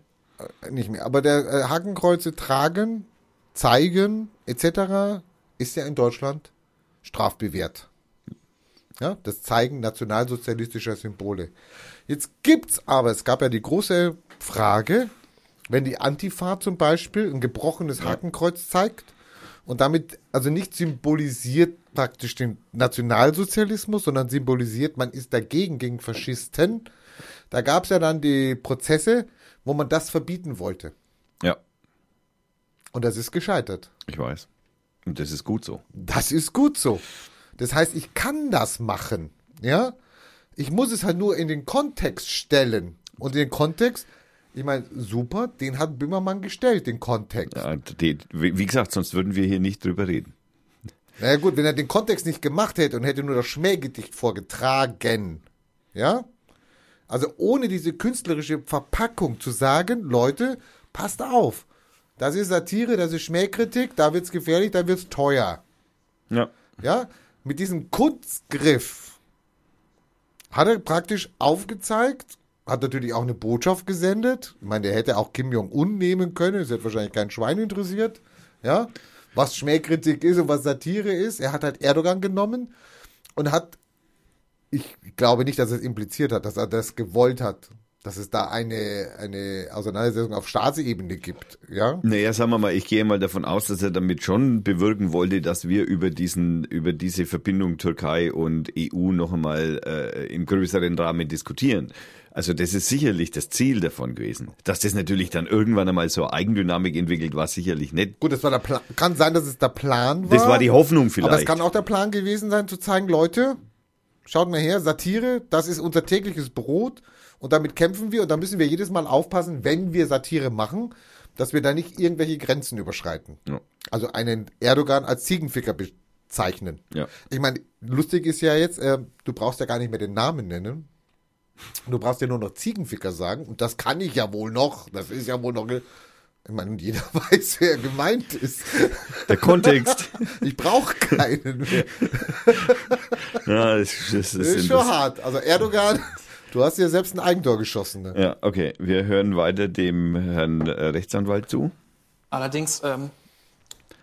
Äh, Nicht mehr. Aber der äh, Hakenkreuze tragen, zeigen etc. ist ja in Deutschland strafbewehrt. Ja, das Zeigen nationalsozialistischer Symbole. Jetzt gibt's aber, es gab ja die große Frage, wenn die Antifa zum Beispiel ein gebrochenes Hakenkreuz zeigt und damit also nicht symbolisiert praktisch den Nationalsozialismus, sondern symbolisiert, man ist dagegen, gegen Faschisten. Da gab's ja dann die Prozesse, wo man das verbieten wollte. Ja, Und das ist gescheitert. ich weiß. Und das ist gut so. Das ist gut so. Das heißt, ich kann das machen. Ja? Ich muss es halt nur in den Kontext stellen. Und den Kontext, ich meine, super, den hat Böhmermann gestellt, den Kontext. Ja, die, wie wie gesagt, sonst würden wir hier nicht drüber reden. Na ja, gut, wenn er den Kontext nicht gemacht hätte und hätte nur das Schmähgedicht vorgetragen, ja? Also ohne diese künstlerische Verpackung zu sagen, Leute, passt auf. Das ist Satire, das ist Schmähkritik, da wird's gefährlich, da wird's teuer. Ja. Ja? Mit diesem Kunstgriff hat er praktisch aufgezeigt, hat natürlich auch eine Botschaft gesendet. Ich meine, der hätte auch Kim Jong-un nehmen können, es hätte wahrscheinlich kein Schwein interessiert. Ja? Was Schmähkritik ist und was Satire ist. Er hat halt Erdogan genommen und hat, ich glaube nicht, dass er es impliziert hat, dass er das gewollt hat. dass es da eine, eine Auseinandersetzung auf Staatsebene gibt, ja? Naja, sagen wir mal, ich gehe mal davon aus, dass er damit schon bewirken wollte, dass wir über diesen, über diese Verbindung Türkei und EU noch einmal äh, im größeren Rahmen diskutieren. Also das ist sicherlich das Ziel davon gewesen. Dass das natürlich dann irgendwann einmal so Eigendynamik entwickelt, war sicherlich nicht. Gut, das war der Plan. Kann sein, dass es der Plan war. Das war die Hoffnung vielleicht. Aber es kann auch der Plan gewesen sein, zu zeigen, Leute, schaut mal her, Satire, das ist unser tägliches Brot und damit kämpfen wir und da müssen wir jedes Mal aufpassen, wenn wir Satire machen, dass wir da nicht irgendwelche Grenzen überschreiten. Ja. Also einen Erdogan als Ziegenficker bezeichnen. Ja. Ich meine, lustig ist ja jetzt, äh, du brauchst ja gar nicht mehr den Namen nennen. Du brauchst ja nur noch Ziegenficker sagen und das kann ich ja wohl noch. Das ist ja wohl noch. Ich meine, jeder weiß, wer gemeint ist. Der Kontext. Ich brauche keinen mehr. Ja, das, das, das, Das ist schon hart. Also Erdogan, du hast dir selbst ein Eigentor geschossen. Ne? Ja, okay. Wir hören weiter dem Herrn Rechtsanwalt zu. Allerdings ähm,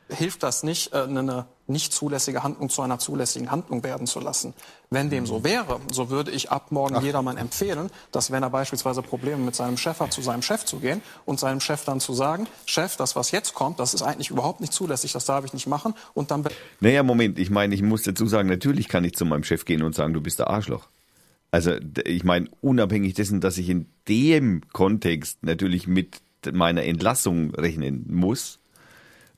hilft das nicht, äh, eine nicht zulässige Handlung zu einer zulässigen Handlung werden zu lassen. Wenn dem so wäre, so würde ich ab morgen jedermann empfehlen, dass wenn er beispielsweise Probleme mit seinem Chef hat, zu seinem Chef zu gehen und seinem Chef dann zu sagen, Chef, das was jetzt kommt, das ist eigentlich überhaupt nicht zulässig, das darf ich nicht machen und dann Naja, Moment, ich meine, ich muss dazu sagen, natürlich kann ich zu meinem Chef gehen und sagen, du bist der Arschloch. Also, ich meine, unabhängig dessen, dass ich in dem Kontext natürlich mit meiner Entlassung rechnen muss,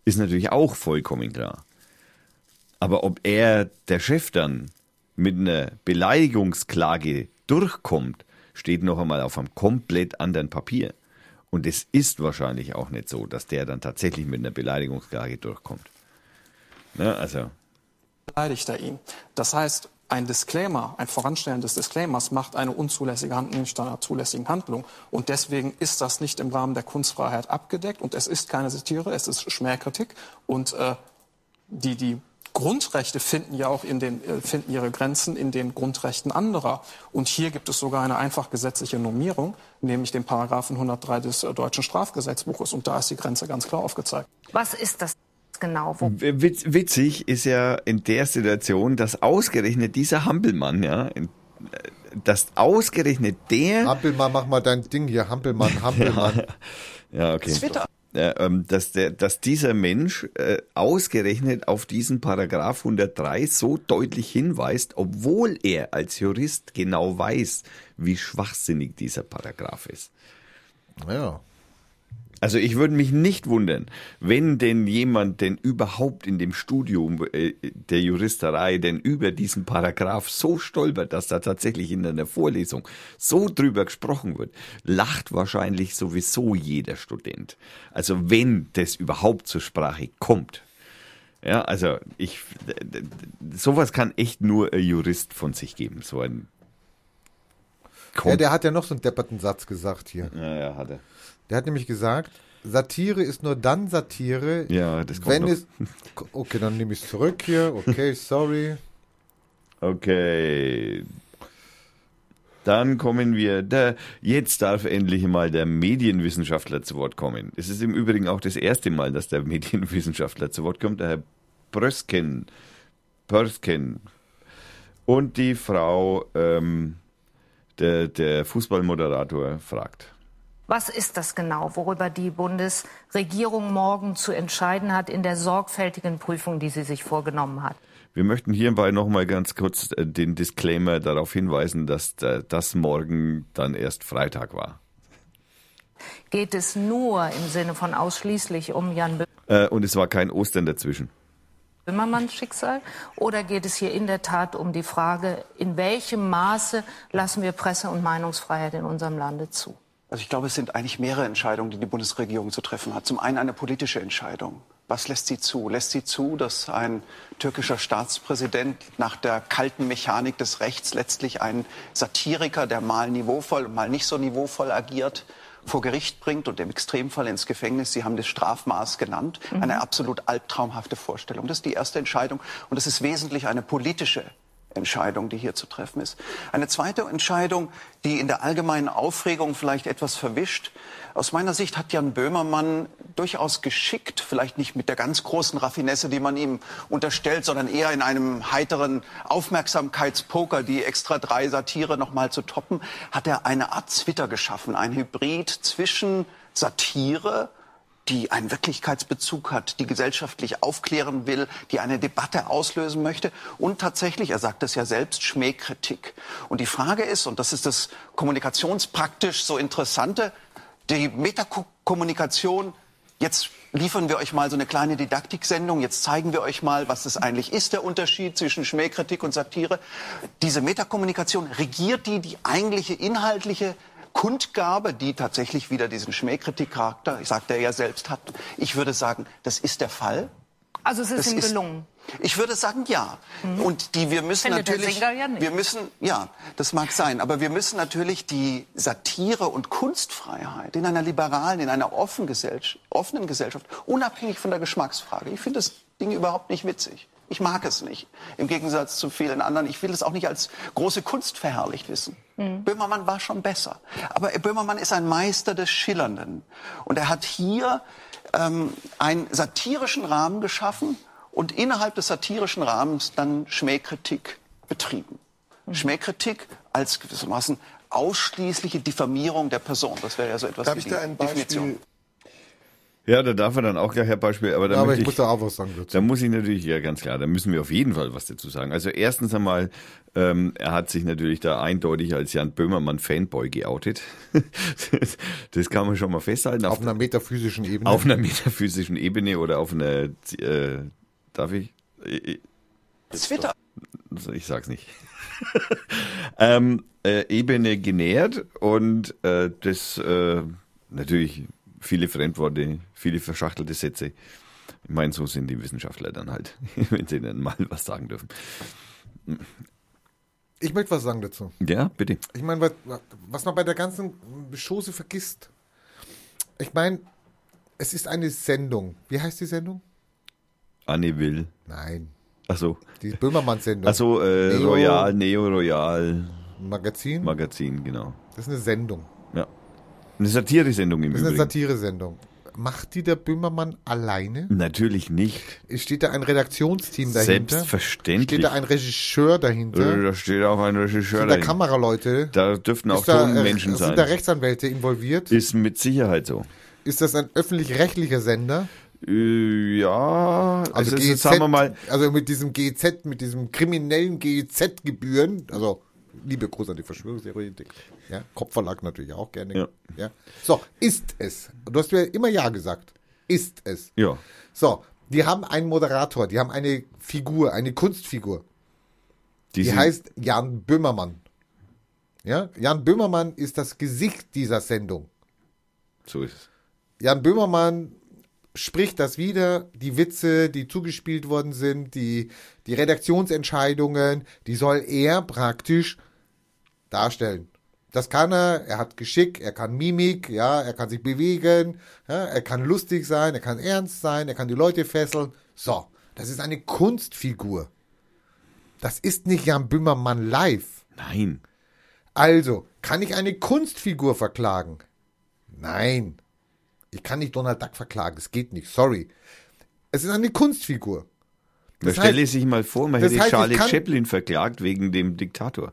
ist natürlich auch vollkommen klar. Aber ob er, der Chef dann, mit einer Beleidigungsklage durchkommt, steht noch einmal auf einem komplett anderen Papier. Und es ist wahrscheinlich auch nicht so, dass der dann tatsächlich mit einer Beleidigungsklage durchkommt. Ne, also, beleidigt er ihn. Das heißt, ein Disclaimer, ein Voranstellen des Disclaimers macht eine unzulässige Handlung nicht einer zulässigen Handlung. Und deswegen ist das nicht im Rahmen der Kunstfreiheit abgedeckt. Und es ist keine Satire, es ist Schmähkritik. Und äh, die, die Grundrechte finden ja auch in den, äh, finden ihre Grenzen in den Grundrechten anderer. Und hier gibt es sogar eine einfach gesetzliche Normierung, nämlich den Paragraphen 103 des äh, deutschen Strafgesetzbuches. Und da ist die Grenze ganz klar aufgezeigt. Was ist das genau? Wo Witz, witzig ist ja in der Situation, dass ausgerechnet dieser Hampelmann, ja, äh, dass ausgerechnet der. Hampelmann, mach mal dein Ding hier, Hampelmann, Hampelmann. Ja, okay. Twitter. Ähm, dass, der, dass dieser Mensch äh, ausgerechnet auf diesen Paragraph 103 so deutlich hinweist, obwohl er als Jurist genau weiß, wie schwachsinnig dieser Paragraph ist. Ja. Also ich würde mich nicht wundern, wenn denn jemand denn überhaupt in dem Studium äh, der Juristerei denn über diesen Paragraph so stolpert, dass da tatsächlich in einer Vorlesung so drüber gesprochen wird, lacht wahrscheinlich sowieso jeder Student. Also wenn das überhaupt zur Sprache kommt. Ja, also ich sowas kann echt nur ein Jurist von sich geben, so ein Ja, der hat ja noch so einen depperten Satz gesagt hier. Ja, ja, hat er. Der hat nämlich gesagt, Satire ist nur dann Satire, Ja, das kommt wenn noch. es. Okay, dann nehme ich es zurück hier. Okay, sorry. Okay. Dann kommen wir, da, jetzt darf endlich mal der Medienwissenschaftler zu Wort kommen. Es ist im Übrigen auch das erste Mal, dass der Medienwissenschaftler zu Wort kommt, der Herr Brösken. Pörsken. Und die Frau, ähm, der, der Fußballmoderator fragt. Was ist das genau, worüber die Bundesregierung morgen zu entscheiden hat in der sorgfältigen Prüfung, die sie sich vorgenommen hat? Wir möchten hierbei nochmal ganz kurz äh, den Disclaimer darauf hinweisen, dass äh, das morgen dann erst Freitag war. Geht es nur im Sinne von ausschließlich um Jan Äh, und es war kein Ostern dazwischen. Böhmermanns Schicksal oder geht es hier in der Tat um die Frage, in welchem Maße lassen wir Presse- und Meinungsfreiheit in unserem Lande zu? Also ich glaube, es sind eigentlich mehrere Entscheidungen, die die Bundesregierung zu treffen hat. Zum einen eine politische Entscheidung. Was lässt sie zu? Lässt sie zu, dass ein türkischer Staatspräsident nach der kalten Mechanik des Rechts letztlich einen Satiriker, der mal niveauvoll und mal nicht so niveauvoll agiert, vor Gericht bringt und im Extremfall ins Gefängnis. Sie haben das Strafmaß genannt. Eine absolut albtraumhafte Vorstellung. Das ist die erste Entscheidung. Und es ist wesentlich eine politische Entscheidung, die hier zu treffen ist. Eine zweite Entscheidung, die in der allgemeinen Aufregung vielleicht etwas verwischt. Aus meiner Sicht hat Jan Böhmermann durchaus geschickt, vielleicht nicht mit der ganz großen Raffinesse, die man ihm unterstellt, sondern eher in einem heiteren Aufmerksamkeitspoker, die extra drei Satire nochmal zu toppen, hat er eine Art Twitter geschaffen, ein Hybrid zwischen Satire die einen Wirklichkeitsbezug hat, die gesellschaftlich aufklären will, die eine Debatte auslösen möchte und tatsächlich, er sagt es ja selbst, Schmähkritik. Und die Frage ist, und das ist das kommunikationspraktisch so Interessante, die Metakommunikation, jetzt liefern wir euch mal so eine kleine Didaktiksendung, jetzt zeigen wir euch mal, was das eigentlich ist, der Unterschied zwischen Schmähkritik und Satire. Diese Metakommunikation, regiert die die eigentliche inhaltliche Kundgabe, die tatsächlich wieder diesen Schmähkritikcharakter, ich sagte er ja selbst hat. Ich würde sagen, das ist der Fall. Also es ist Das ihm ist- gelungen. Ich würde sagen, ja. Mhm. Und die wir müssen Findet natürlich, ja wir müssen, ja, das mag sein, aber wir müssen natürlich die Satire und Kunstfreiheit in einer liberalen, in einer offenen Gesellschaft, offenen Gesellschaft, unabhängig von der Geschmacksfrage. Ich finde das Ding überhaupt nicht witzig. Ich mag es nicht. Im Gegensatz zu vielen anderen. Ich will es auch nicht als große Kunst verherrlicht wissen. Böhmermann war schon besser. Aber Böhmermann ist ein Meister des Schillernden. Und er hat hier ähm, einen satirischen Rahmen geschaffen und innerhalb des satirischen Rahmens dann Schmähkritik betrieben. Schmähkritik als gewissermaßen ausschließliche Diffamierung der Person. Das wäre ja so etwas Darf wie ich die da ein Definition. Ja, da darf er dann auch gleich ein Beispiel, aber da, Ja, aber möchte ich muss da auch was sagen dazu. Da muss ich natürlich, ja ganz klar, da müssen wir auf jeden Fall was dazu sagen. Also erstens einmal, ähm, er hat sich natürlich da eindeutig als Jan Böhmermann Fanboy geoutet. das kann man schon mal festhalten. Auf einer metaphysischen Ebene. Auf einer metaphysischen Ebene oder auf einer, äh, darf ich? Ich- Twitter. ich- Ich sag's nicht. ähm, äh, Ebene genährt und äh, das äh, natürlich viele Fremdworte, viele verschachtelte Sätze. Ich meine, so sind die Wissenschaftler dann halt, wenn sie dann mal was sagen dürfen. Ich möchte was sagen dazu. Ja, bitte. Ich meine, was, was man bei der ganzen Chose vergisst. Ich meine, es ist eine Sendung. Wie heißt die Sendung? Anne Will. Nein. Achso. Die Böhmermann-Sendung. Achso, äh, Neo- Royal, Neo Royal. Magazin? Magazin, genau. Das ist eine Sendung. Eine Satiresendung im Das ist eine Übrigen. Satiresendung. Macht die der Böhmermann alleine? Natürlich nicht. Steht da ein Redaktionsteam dahinter? Selbstverständlich. Steht da ein Regisseur dahinter? Äh, Da steht auch ein Regisseur Sind da. Kameraleute? Da dürften auch da, Tonmenschen sein. Sind da Rechtsanwälte involviert? Ist mit Sicherheit so. Ist das ein öffentlich-rechtlicher Sender? Äh, ja, Also, ist, GEZ, sagen wir mal, also mit diesem GEZ, mit diesem kriminellen GEZ-Gebühren, also liebe Gruß an die Verschwörungstheoretik. Ja, Kopfverlag natürlich auch gerne. Ja. Ja. So, ist es. Du hast mir immer Ja gesagt. Ist es. ja, So, die haben einen Moderator, die haben eine Figur, eine Kunstfigur. die, Die heißt Jan Böhmermann. Ja, Jan Böhmermann ist das Gesicht dieser Sendung. so ist es. Jan Böhmermann spricht das wieder, die Witze, die zugespielt worden sind, die, die Redaktionsentscheidungen, die soll er praktisch darstellen. Das kann er, er hat Geschick, er kann Mimik, ja, er kann sich bewegen, ja, er kann lustig sein, er kann ernst sein, er kann die Leute fesseln. So, das ist eine Kunstfigur. Das ist nicht Jan Böhmermann live. Nein. Also, kann ich eine Kunstfigur verklagen? Nein. Ich kann nicht Donald Duck verklagen, es geht nicht, sorry. Es ist eine Kunstfigur. Das stelle heißt- sich mal vor, man das hätte heißt, Charlie kann- Chaplin verklagt wegen dem Diktator.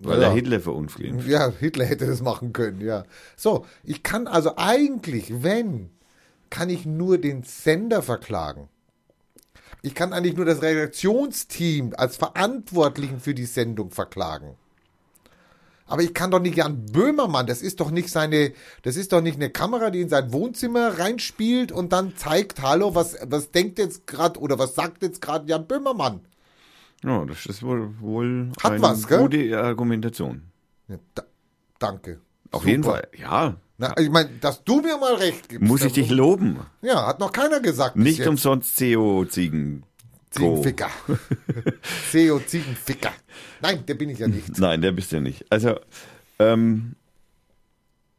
Weil Ja. er Hitler verunfliegt. Ja, Hitler hätte das machen können, ja. So, ich kann also eigentlich, wenn, kann ich nur den Sender verklagen. Ich kann eigentlich nur das Redaktionsteam als Verantwortlichen für die Sendung verklagen. Aber ich kann doch nicht Jan Böhmermann, das ist doch nicht seine, das ist doch nicht eine Kamera, die in sein Wohnzimmer reinspielt und dann zeigt, hallo, was, was denkt jetzt gerade oder was sagt jetzt gerade Jan Böhmermann? Ja, das ist wohl, wohl Hat eine was, gell? gute Argumentation. Ja, da, danke. Auf Super. jeden Fall, ja. Na, ich meine, dass du mir mal recht gibst. Muss ich dich loben. Ja, hat noch keiner gesagt. Nicht umsonst CO-Ziegen. Ziegenficker. CEO Ziegenficker. Nein, der bin ich ja nicht. Nein, der bist du nicht. Also, ähm,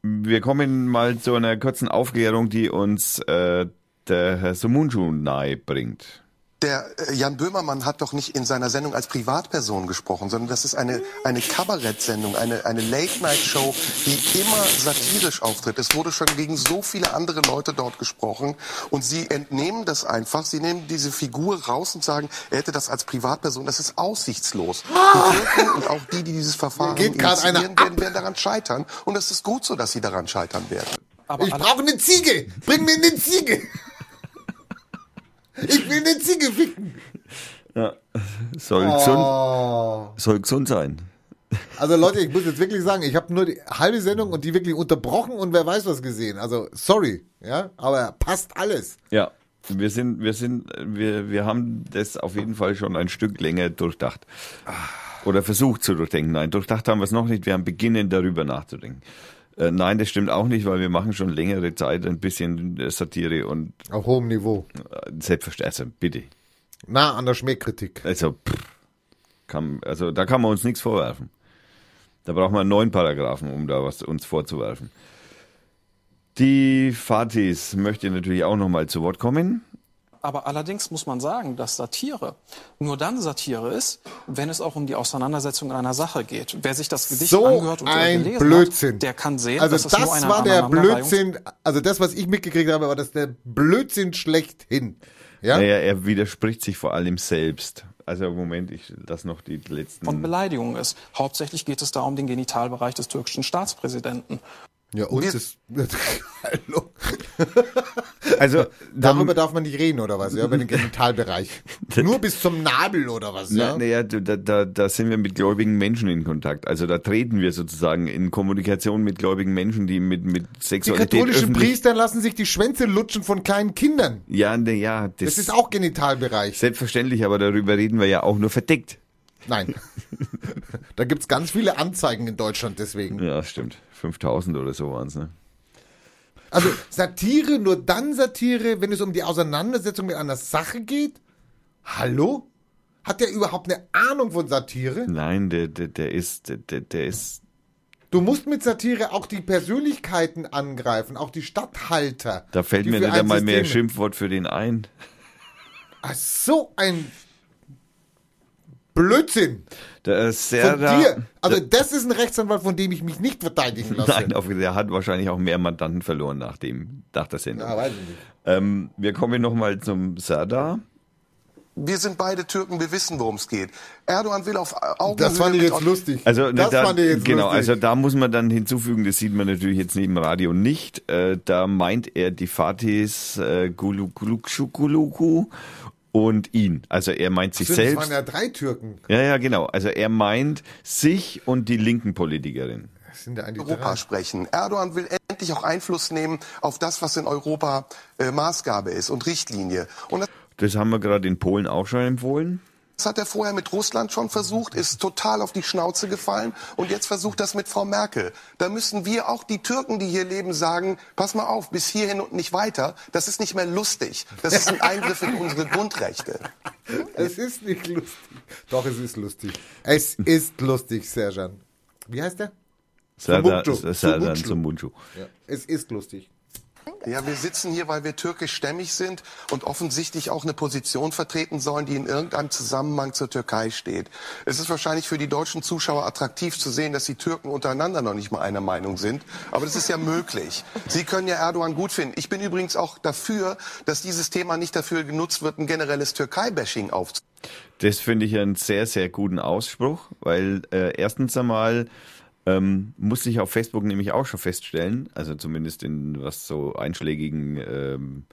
wir kommen mal zu einer kurzen Aufklärung, die uns äh, der Herr Sumunju nahe bringt. Der äh, Jan Böhmermann hat doch nicht in seiner Sendung als Privatperson gesprochen, sondern das ist eine, eine Kabarettsendung, eine, eine Late-Night-Show, die immer satirisch auftritt. Es wurde schon gegen so viele andere Leute dort gesprochen und sie entnehmen das einfach, sie nehmen diese Figur raus und sagen, er hätte das als Privatperson, das ist aussichtslos. Die Türken und auch die, die dieses Verfahren initiieren, werden, werden daran scheitern und es ist gut so, dass sie daran scheitern werden. ich brauche eine Ziege. Bring mir eine Ziege. Ich will eine Ziege ficken. Ja. Soll, Oh. gesund, soll gesund sein. Also Leute, ich muss jetzt wirklich sagen, ich habe nur die halbe Sendung und die wirklich unterbrochen und wer weiß was gesehen. Also sorry, ja, aber passt alles. Ja, wir sind, wir sind, wir, wir haben das auf jeden Fall schon ein Stück länger durchdacht. Oder versucht zu durchdenken. Nein, durchdacht haben wir es noch nicht. Wir haben beginnen darüber nachzudenken. Äh, nein, das stimmt auch nicht, weil wir machen schon längere Zeit ein bisschen äh, Satire und Auf hohem Niveau. äh, selbstverständlich, also bitte. Nah an der Schmähkritik. Also, pff, kann, also da kann man uns nichts vorwerfen. Da brauchen wir einen neuen Paragraphen, um da was uns vorzuwerfen. Die Fatis möchte natürlich auch noch mal zu Wort kommen. Aber allerdings muss man sagen, dass Satire nur dann Satire ist, wenn es auch um die Auseinandersetzung in einer Sache geht. Wer sich das Gedicht So angehört und ein gelesen Blödsinn. hat, der kann sehen, Also dass es das nur eine war der Blödsinn, also das, was ich mitgekriegt habe, war das der Blödsinn schlechthin. Ja? Naja, er widerspricht sich vor allem selbst. Also Moment, ich lasse noch die letzten. von Beleidigung ist. Hauptsächlich geht es da um den Genitalbereich des türkischen Staatspräsidenten. Ja, und das, Hallo. Also darüber darf man nicht reden oder was? Ja, über den Genitalbereich. Nur bis zum Nabel oder was? Na, Ja. naja, da, da, da sind wir mit gläubigen Menschen in Kontakt. Also da treten wir sozusagen in Kommunikation mit gläubigen Menschen, die mit, mit Die Sexualität katholischen öffentlich... Priester lassen sich die Schwänze lutschen von kleinen Kindern. Ja, na ja, das, Das ist auch Genitalbereich. selbstverständlich, aber darüber reden wir ja auch nur verdeckt. Nein. da gibt's ganz viele Anzeigen in Deutschland deswegen. Ja, stimmt. 5000 oder so waren's, ne? Also Satire, nur dann Satire, wenn es um die Auseinandersetzung mit einer Sache geht? Hallo? Hat der überhaupt eine Ahnung von Satire? Nein, der, der, der ist, der, der ist, Du musst mit Satire auch die Persönlichkeiten angreifen, auch die Statthalter. da fällt mir nicht ein einmal mehr Schimpfwort für den ein. Ach, so ein Blödsinn. Der Von Serra, dir. Also das ist ein Rechtsanwalt, von dem ich mich nicht verteidigen lasse. Nein, auf, der hat wahrscheinlich auch mehr Mandanten verloren nach dem, nach der Sendung. Ja, weiß ich nicht. Ähm, wir kommen nochmal zum Serdar. Wir sind beide Türken, wir wissen, worum es geht. Erdogan will auf Augenhöhe Das fand ich jetzt lustig. Also ne, das da, fand ich jetzt genau, lustig. also da muss man dann hinzufügen, das sieht man natürlich jetzt neben Radio nicht. Äh, da meint er die Fatis äh, Gulukuluku und ihn. Also er meint sich es selbst. waren ja drei Türken. Ja, ja, genau. Also er meint sich und die linken Politikerin. Das sind ja eigentlich Europa drei. sprechen. Erdogan will endlich auch Einfluss nehmen auf das, was in Europa äh, Maßgabe ist und Richtlinie. Und das Das haben wir gerade in Polen auch schon empfohlen. Das hat er vorher mit Russland schon versucht, ist total auf die Schnauze gefallen und jetzt versucht das mit Frau Merkel. Da müssen wir auch die Türken, die hier leben, sagen, pass mal auf, bis hierhin und nicht weiter. Das ist nicht mehr lustig. Das ist ein Eingriff in unsere Grundrechte. Es ist nicht lustig. Doch, es ist lustig. Es ist lustig, Serjan. Wie heißt der? Sumuncu. Sumuncu. Ja, es ist lustig. Ja, wir sitzen hier, weil wir türkischstämmig sind und offensichtlich auch eine Position vertreten sollen, die in irgendeinem Zusammenhang zur Türkei steht. Es ist wahrscheinlich für die deutschen Zuschauer attraktiv zu sehen, dass die Türken untereinander noch nicht mal einer Meinung sind. Aber das ist ja möglich. Sie können ja Erdogan gut finden. Ich bin übrigens auch dafür, dass dieses Thema nicht dafür genutzt wird, ein generelles Türkei-Bashing aufzunehmen. Das finde ich einen sehr, sehr guten Ausspruch, weil äh, erstens einmal ähm, musste ich auf Facebook nämlich auch schon feststellen, also zumindest in was so einschlägigen ähm,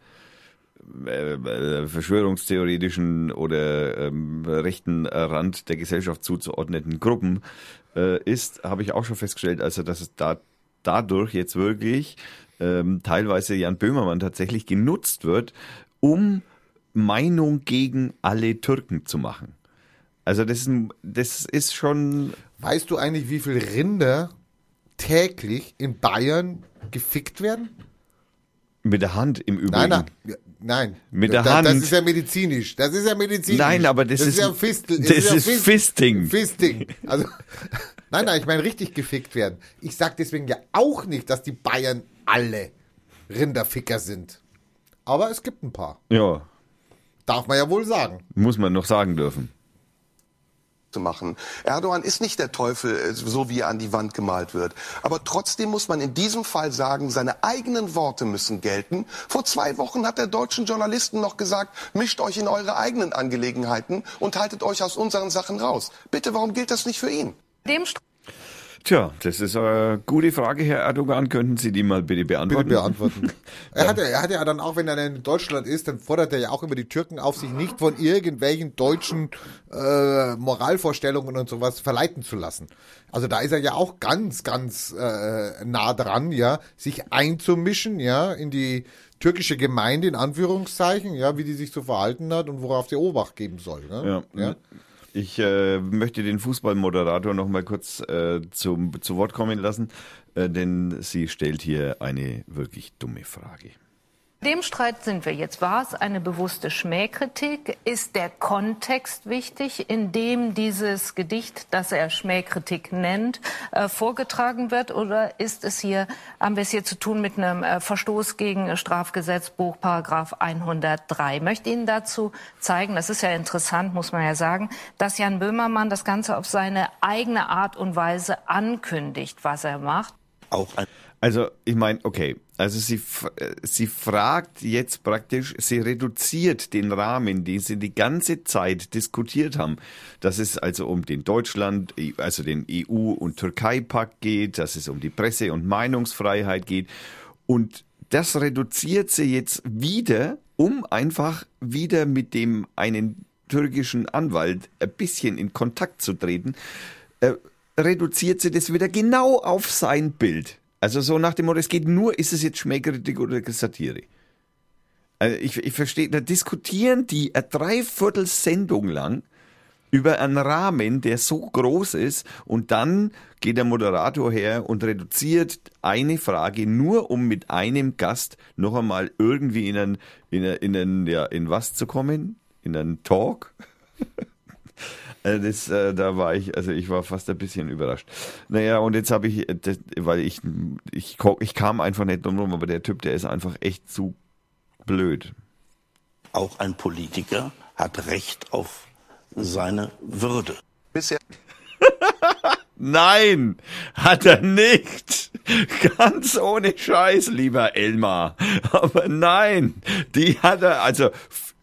äh, äh, verschwörungstheoretischen oder ähm, rechten Rand der Gesellschaft zuzuordneten Gruppen äh, ist, habe ich auch schon festgestellt, also dass es da dadurch jetzt wirklich ähm, teilweise Jan Böhmermann tatsächlich genutzt wird, um Meinung gegen alle Türken zu machen. Also das ist, das ist schon Weißt du eigentlich, wie viele Rinder täglich in Bayern gefickt werden? mit der Hand im Übrigen. Nein, nein. Nein. Mit der das, Hand. Das ist ja medizinisch. Das ist ja medizinisch. Nein, aber das ist- ja Fistel. das ja ist Fist- Fisting. Fisting. Also, nein, nein, ich meine richtig gefickt werden. Ich sag deswegen ja auch nicht, dass die Bayern alle Rinderficker sind. Aber es gibt ein paar. Ja. Darf man ja wohl sagen. Muss man noch sagen dürfen. Zu machen. Erdogan ist nicht der Teufel, äh, so wie er an die Wand gemalt wird. Aber trotzdem muss man in diesem Fall sagen, seine eigenen Worte müssen gelten. Vor zwei Wochen hat der deutschen Journalisten noch gesagt, mischt euch in eure eigenen Angelegenheiten und haltet euch aus unseren Sachen raus. Bitte, warum gilt das nicht für ihn? Dem Tja, das ist eine gute Frage, Herr Erdogan. Könnten Sie die mal bitte beantworten? Bitte beantworten. Er hat, ja, er hat ja dann auch, wenn er in Deutschland ist, dann fordert er ja auch immer die Türken auf, sich nicht von irgendwelchen deutschen äh, Moralvorstellungen und sowas verleiten zu lassen. Also da ist er ja auch ganz, ganz äh, nah dran, ja, sich einzumischen, ja, in die türkische Gemeinde in Anführungszeichen, ja, wie die sich zu verhalten hat und worauf sie Obacht geben soll. Ne? Ja. ja. Ich äh, möchte den Fußballmoderator noch mal kurz äh, zum, zu Wort kommen lassen, äh, denn sie stellt hier eine wirklich dumme Frage. Dem Streit sind wir jetzt. War es eine bewusste Schmähkritik? Ist der Kontext wichtig, in dem dieses Gedicht, das er Schmähkritik nennt, äh, vorgetragen wird? Oder ist es hier, haben wir es hier zu tun mit einem äh, Verstoß gegen Strafgesetzbuch, Paragraph 103? Ich möchte Ihnen dazu zeigen, das ist ja interessant, muss man ja sagen, dass Jan Böhmermann das Ganze auf seine eigene Art und Weise ankündigt, was er macht. Auch ein Also, ich meine, okay, also sie, äh, sie fragt jetzt praktisch, sie reduziert den Rahmen, den sie die ganze Zeit diskutiert haben, dass es also um den Deutschland, also den EU- und Türkei-Pakt geht, dass es um die Presse- und Meinungsfreiheit geht. Und das reduziert sie jetzt wieder, um einfach wieder mit dem einen türkischen Anwalt ein bisschen in Kontakt zu treten, äh, reduziert sie das wieder genau auf sein Bild. Also so nach dem Motto, es geht nur, ist es jetzt Schmähkritik oder Satire? Also ich, ich verstehe, da diskutieren die eine Dreiviertel-Sendung lang über einen Rahmen, der so groß ist und dann geht der Moderator her und reduziert eine Frage nur, um mit einem Gast noch einmal irgendwie in einen, in einen ja, in was zu kommen? In einen Talk? Äh, Das, äh, da war ich, also ich war fast ein bisschen überrascht. Naja, und jetzt habe ich, äh, das, weil ich, ich, ich kam einfach nicht drum rum, aber der Typ, der ist einfach echt zu blöd. Auch ein Politiker hat Recht auf seine Würde. Bisher Nein, hat er nicht. Ganz ohne Scheiß, lieber Elmar. Aber nein, die hat er, also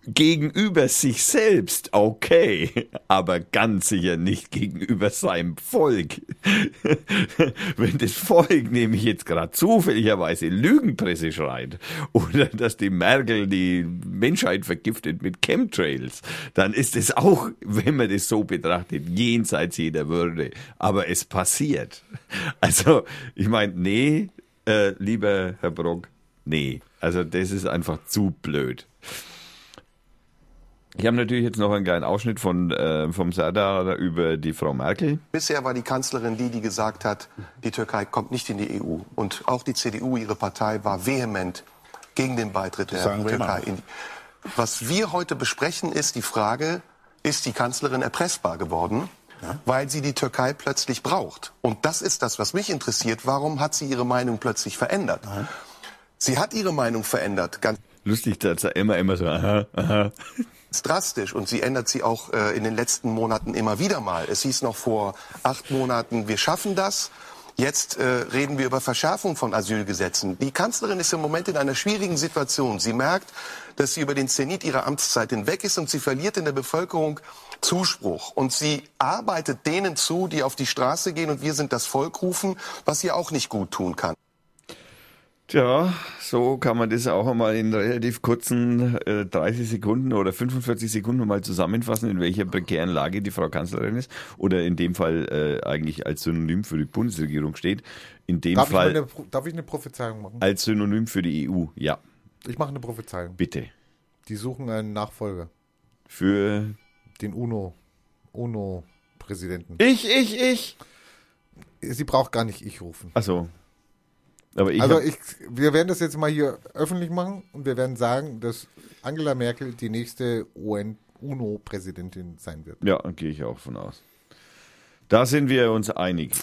gegenüber sich selbst, okay, aber ganz sicher nicht gegenüber seinem Volk. Wenn das Volk nämlich jetzt gerade zufälligerweise Lügenpresse schreit oder dass die Merkel die Menschheit vergiftet mit Chemtrails, dann ist es auch, wenn man das so betrachtet, jenseits jeder Würde. Aber es passiert. Also, ich meine, nee, äh, lieber Herr Brock, nee. Also, das ist einfach zu blöd. Ich habe natürlich jetzt noch einen kleinen Ausschnitt von, äh, vom Serdar über die Frau Merkel. Bisher war die Kanzlerin die, die gesagt hat, die Türkei kommt nicht in die EU. Und auch die CDU, ihre Partei, war vehement gegen den Beitritt der Türkei. In die. Was wir heute besprechen, ist die Frage, ist die Kanzlerin erpressbar geworden, weil sie die Türkei plötzlich braucht? Und das ist das, was mich interessiert. Warum hat sie ihre Meinung plötzlich verändert? Sie hat ihre Meinung verändert, ganz Lustig, dass er immer, immer so, aha, aha. Drastisch und sie ändert sie auch äh, in den letzten Monaten immer wieder mal. Es hieß noch vor acht Monaten, wir schaffen das. Jetzt äh, reden wir über Verschärfung von Asylgesetzen. Die Kanzlerin ist im Moment in einer schwierigen Situation. Sie merkt, dass sie über den Zenit ihrer Amtszeit hinweg ist und sie verliert in der Bevölkerung Zuspruch. Und sie arbeitet denen zu, die auf die Straße gehen und wir sind das Volk rufen, was sie auch nicht gut tun kann. Tja, so kann man das auch einmal in relativ kurzen äh, 30 Sekunden oder 45 Sekunden mal zusammenfassen, in welcher prekären Lage die Frau Kanzlerin ist oder in dem Fall äh, eigentlich als Synonym für die Bundesregierung steht. In dem Darf ich, Fall eine, Pro- darf ich eine Prophezeiung machen? als Synonym für die EU. Ja, Ich mache eine Prophezeiung. bitte. Die suchen einen Nachfolger. Für Den UNO. UNO-Präsidenten. ich, ich, ich. Sie braucht gar nicht ich rufen. Achso. Aber ich also ich, wir werden das jetzt mal hier öffentlich machen und wir werden sagen, dass Angela Merkel die nächste UN UNO-Präsidentin sein wird. Ja, gehe ich auch von aus. Da sind wir uns einig.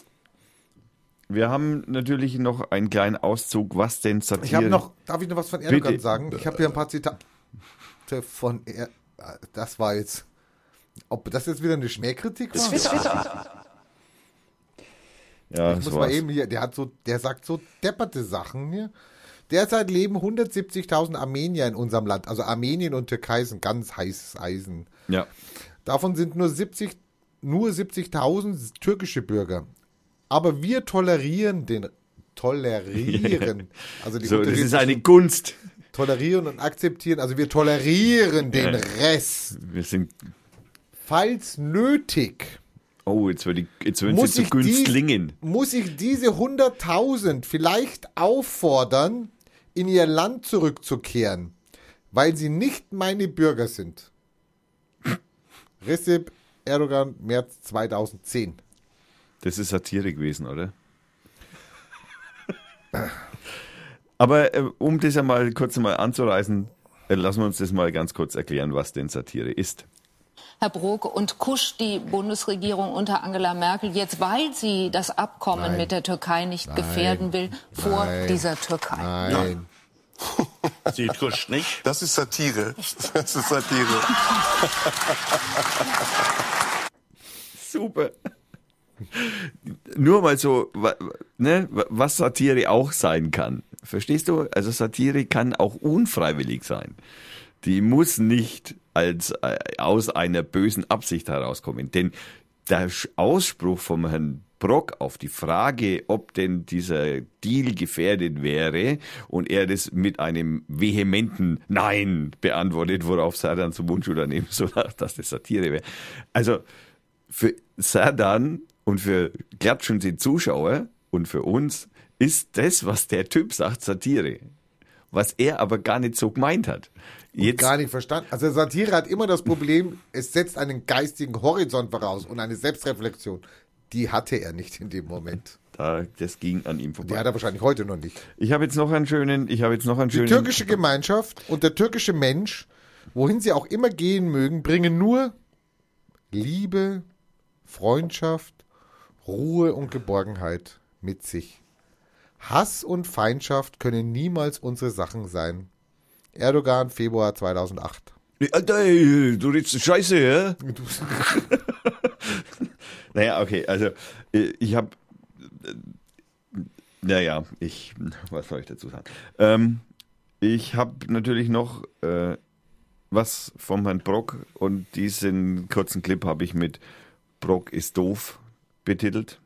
Wir haben natürlich noch einen kleinen Auszug, was denn Satire... Ich habe noch, darf ich noch was von Erdogan Bitte. sagen? Ich habe hier ein paar Zitate von er, Das war jetzt. Ob das jetzt wieder eine Schmähkritik war? Ja, Ich muss mal eben hier, der hat so, der sagt so depperte Sachen hier. Derzeit leben 170.000 Armenier in unserem Land. Also Armenien und Türkei sind ganz heißes Eisen. Ja. Davon sind nur 70, nur 70.000 türkische Bürger. Aber wir tolerieren den, tolerieren. Also die So, das ist eine Gunst. Tolerieren und akzeptieren. Also wir tolerieren den. Rest. Wir sind. Falls nötig. Oh, jetzt werden muss sie zu ich, die, Günstlingen. muss ich diese 100.000 vielleicht auffordern, in ihr Land zurückzukehren, weil sie nicht meine Bürger sind. Recep Erdogan, März 2010. Das ist Satire gewesen, oder? Aber äh, um das einmal kurz einmal anzureißen, äh, lassen wir uns das mal ganz kurz erklären, was denn Satire ist. Herr Brok, und kuscht die Bundesregierung unter Angela Merkel jetzt, weil sie das Abkommen Nein. mit der Türkei nicht Nein. gefährden will, vor Nein. dieser Türkei? Nein. Sie kuscht nicht. Das ist Satire. Das ist Satire. Super. Nur mal so, ne, wa- was Satire auch sein kann. Verstehst du? Also Satire kann auch unfreiwillig sein. Die muss nicht als äh, aus einer bösen Absicht herauskommen. Denn der Ausspruch vom Herrn Brock auf die Frage, ob denn dieser Deal gefährdet wäre und er das mit einem vehementen Nein beantwortet, worauf Sardan zum Mundschulter nehmen soll, dass das Satire wäre. Also für Sardan und für Klatschen die Zuschauer und für uns ist das, was der Typ sagt, Satire. Was er aber gar nicht so gemeint hat. Jetzt, Gar nicht verstanden. Also Satire hat immer das Problem, es setzt einen geistigen Horizont voraus und eine Selbstreflexion. Die hatte er nicht in dem Moment. da, das ging an ihm Die vorbei. hat er wahrscheinlich heute noch nicht. Ich habe jetzt noch einen schönen, ich habe jetzt noch einen Die schönen. türkische Gemeinschaft und der türkische Mensch, wohin sie auch immer gehen mögen, bringen nur Liebe, Freundschaft, Ruhe und Geborgenheit mit sich. Hass und Feindschaft können niemals unsere Sachen sein. Erdogan, Februar 2008. Alter, ey, du redest Scheiße, ja? naja, okay, also äh, ich habe, naja, ich, was soll ich dazu sagen? Ähm, ich habe natürlich noch äh, was vom Herrn Brock und diesen kurzen Clip habe ich mit Brock ist doof betitelt.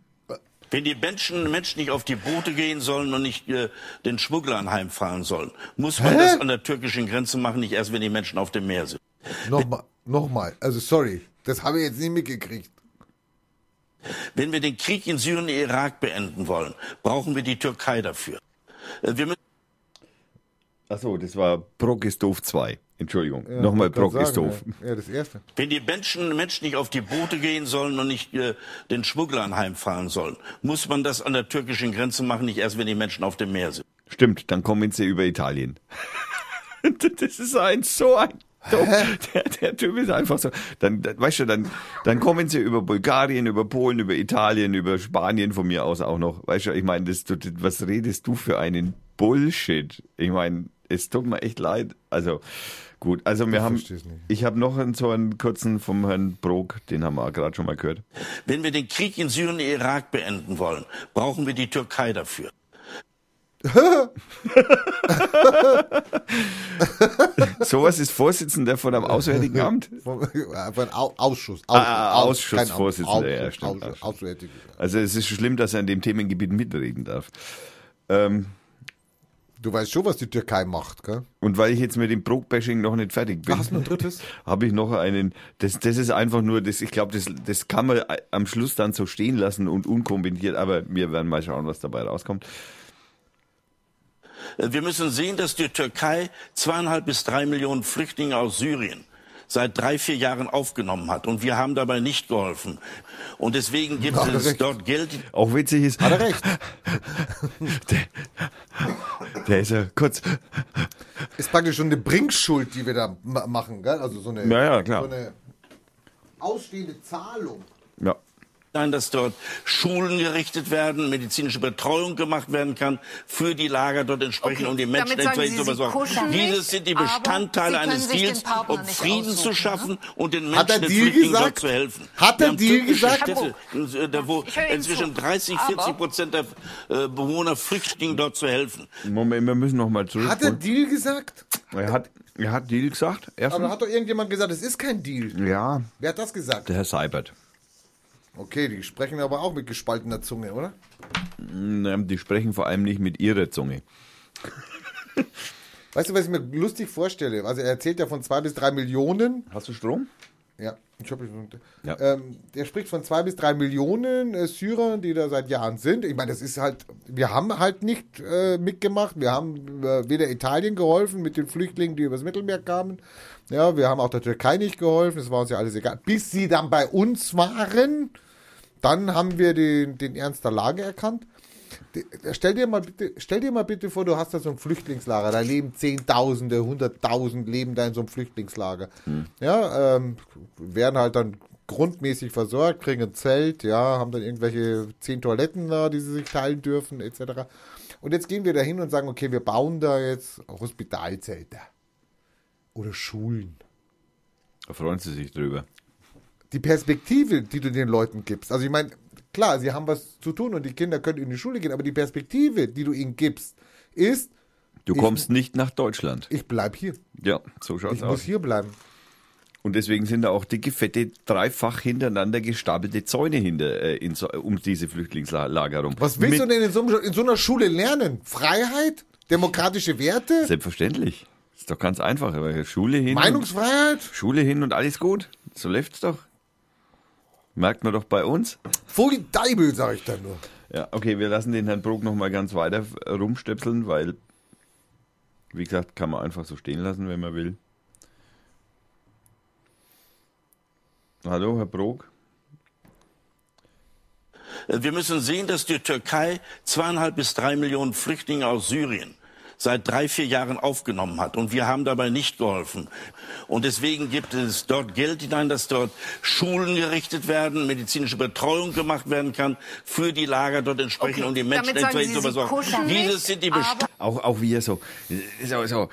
Wenn die Menschen, Menschen nicht auf die Boote gehen sollen und nicht äh, den Schmugglern heimfahren sollen, muss man Hä? das an der türkischen Grenze machen, nicht erst, wenn die Menschen auf dem Meer sind. Nochmal, nochmal. Also sorry, das habe ich jetzt nicht mitgekriegt. Wenn wir den Krieg in Syrien und Irak beenden wollen, brauchen wir die Türkei dafür. Äh, Wir müssen Achso, das war Brock ist doof 2. Entschuldigung. Ja, Nochmal, Brock ist doof. Ja, ja das erste. Wenn die Menschen, Menschen nicht auf die Boote gehen sollen und nicht äh, den Schmugglern heimfahren sollen, muss man das an der türkischen Grenze machen, nicht erst, wenn die Menschen auf dem Meer sind. Stimmt, dann kommen sie über Italien. das ist ein so ein der, der Typ ist einfach so. Dann, weißt du, dann, dann kommen sie über Bulgarien, über Polen, über Italien, über Spanien von mir aus auch noch. Weißt du, ich meine, das, was redest du für einen Bullshit? Ich meine, es tut mir echt leid. Also gut, also wir Ich haben, ich habe noch einen, so einen kurzen vom Herrn Brok, den haben wir gerade schon mal gehört. Wenn wir den Krieg in Syrien und Irak beenden wollen, brauchen wir die Türkei dafür. Sowas ist Vorsitzender von einem Auswärtigen Amt. Von, von Au- Ausschuss. Ah, Aus- Ausschussvorsitzender, kein ja, Ausschuss, stimmt. Ausschuss. Also es ist schlimm, dass er an dem Themengebiet mitreden darf. Ähm, Du weißt schon, was die Türkei macht, gell? und weil ich jetzt mit dem Brok-Bashing noch nicht fertig bin, Ach, hast du ein drittes? habe ich noch einen, das, das ist einfach nur, das, ich glaube, das, das kann man am Schluss dann so stehen lassen und unkommentiert, aber wir werden mal schauen, was dabei rauskommt. Äh, Wir müssen sehen, dass die Türkei zweieinhalb bis drei Millionen Flüchtlinge aus Syrien seit drei, vier Jahren aufgenommen hat. Und wir haben dabei nicht geholfen. Und deswegen gibt Hat er es recht. dort Geld. Auch witzig ist, Hat er recht. der ist ja kurz, Ist praktisch schon eine Bringschuld, die wir da ma- machen, gell? Also so eine, Ja, ja, klar. So eine ausstehende Zahlung. ja. Nein, dass dort Schulen gerichtet werden, medizinische Betreuung gemacht werden kann für die Lager dort entsprechend, Okay, um die Menschen entsprechend zu versorgen. Dieses sind die aber Bestandteile eines Deals, um Frieden zu aussuchen, schaffen und den Menschen, Deal Flüchtlingen gesagt? dort zu helfen. Hat haben Deal gesagt? Städte, äh, wo inzwischen zu. 30, Aber- 40 Prozent der äh, Bewohner Flüchtlingen dort zu helfen. Moment, wir müssen noch mal zurück. Hat er Deal gesagt? er hat, er hat Deal gesagt. Aber Erstens. hat doch irgendjemand gesagt, es ist kein Deal. Ja, Wer hat das gesagt? der Herr Seibert. Okay, die sprechen aber auch mit gespaltener Zunge, oder? Na, Die sprechen vor allem nicht mit ihrer Zunge. Weißt du, was ich mir lustig vorstelle? Also er erzählt ja von zwei bis drei Millionen. Hast du Strom? Ja, ich hab, Ja. ähm, der spricht von zwei bis drei Millionen äh, Syrern, die da seit Jahren sind. Ich meine, das ist halt, wir haben halt nicht äh, mitgemacht. Wir haben äh, weder Italien geholfen mit den Flüchtlingen, die übers Mittelmeer kamen. Ja, wir haben auch der Türkei nicht geholfen. Das war uns ja alles egal. Bis sie dann bei uns waren, dann haben wir den, den Ernst der Lage erkannt. Die- Stell dir, mal bitte, stell dir mal bitte vor, du hast da so ein Flüchtlingslager, da leben Zehntausende, Hunderttausend leben da in so einem Flüchtlingslager. Ja, ähm, werden halt dann grundmäßig versorgt, kriegen ein Zelt, ja, haben dann irgendwelche zehn Toiletten da, die sie sich teilen dürfen, etc. Und jetzt gehen wir da hin und sagen, okay, wir bauen da jetzt Hospitalzelte oder Schulen. Da freuen sie sich drüber. die Perspektive, die du den Leuten gibst. Also ich meine, klar, sie haben was zu tun und die Kinder können in die Schule gehen, aber die Perspektive, die du ihnen gibst, ist, Du Ich- kommst nicht nach Deutschland. ich bleib hier. Ja, so schaut's Ich muss aus. hier bleiben. Und deswegen sind da auch dicke, fette, dreifach hintereinander gestapelte Zäune hinter, äh, in um diese Flüchtlingslager rum. Was willst Mit- du denn in so, in so einer Schule lernen? Freiheit? Demokratische Werte? Selbstverständlich. Ist doch ganz einfach. Aber Schule hin. Meinungsfreiheit? Schule hin und alles gut. So läuft's doch. Merkt man doch bei uns. Voll Deibel, sag ich dann nur. Ja, okay, wir lassen den Herrn Brok noch mal ganz weiter rumstöpseln, weil, wie gesagt, kann man einfach so stehen lassen, wenn man will. Hallo, Herr Brok. Wir müssen sehen, dass die Türkei zweieinhalb bis drei Millionen Flüchtlinge aus Syrien seit drei, vier Jahren aufgenommen hat. Und wir haben dabei nicht geholfen. Und deswegen gibt es dort Geld hinein, dass dort Schulen gerichtet werden, medizinische Betreuung gemacht werden kann für die Lager dort entsprechend, Okay, um die Menschen damit sagen entsprechend Sie, zu Sie versorgen. Dieses sind die Best Auch, auch wie er so, so, so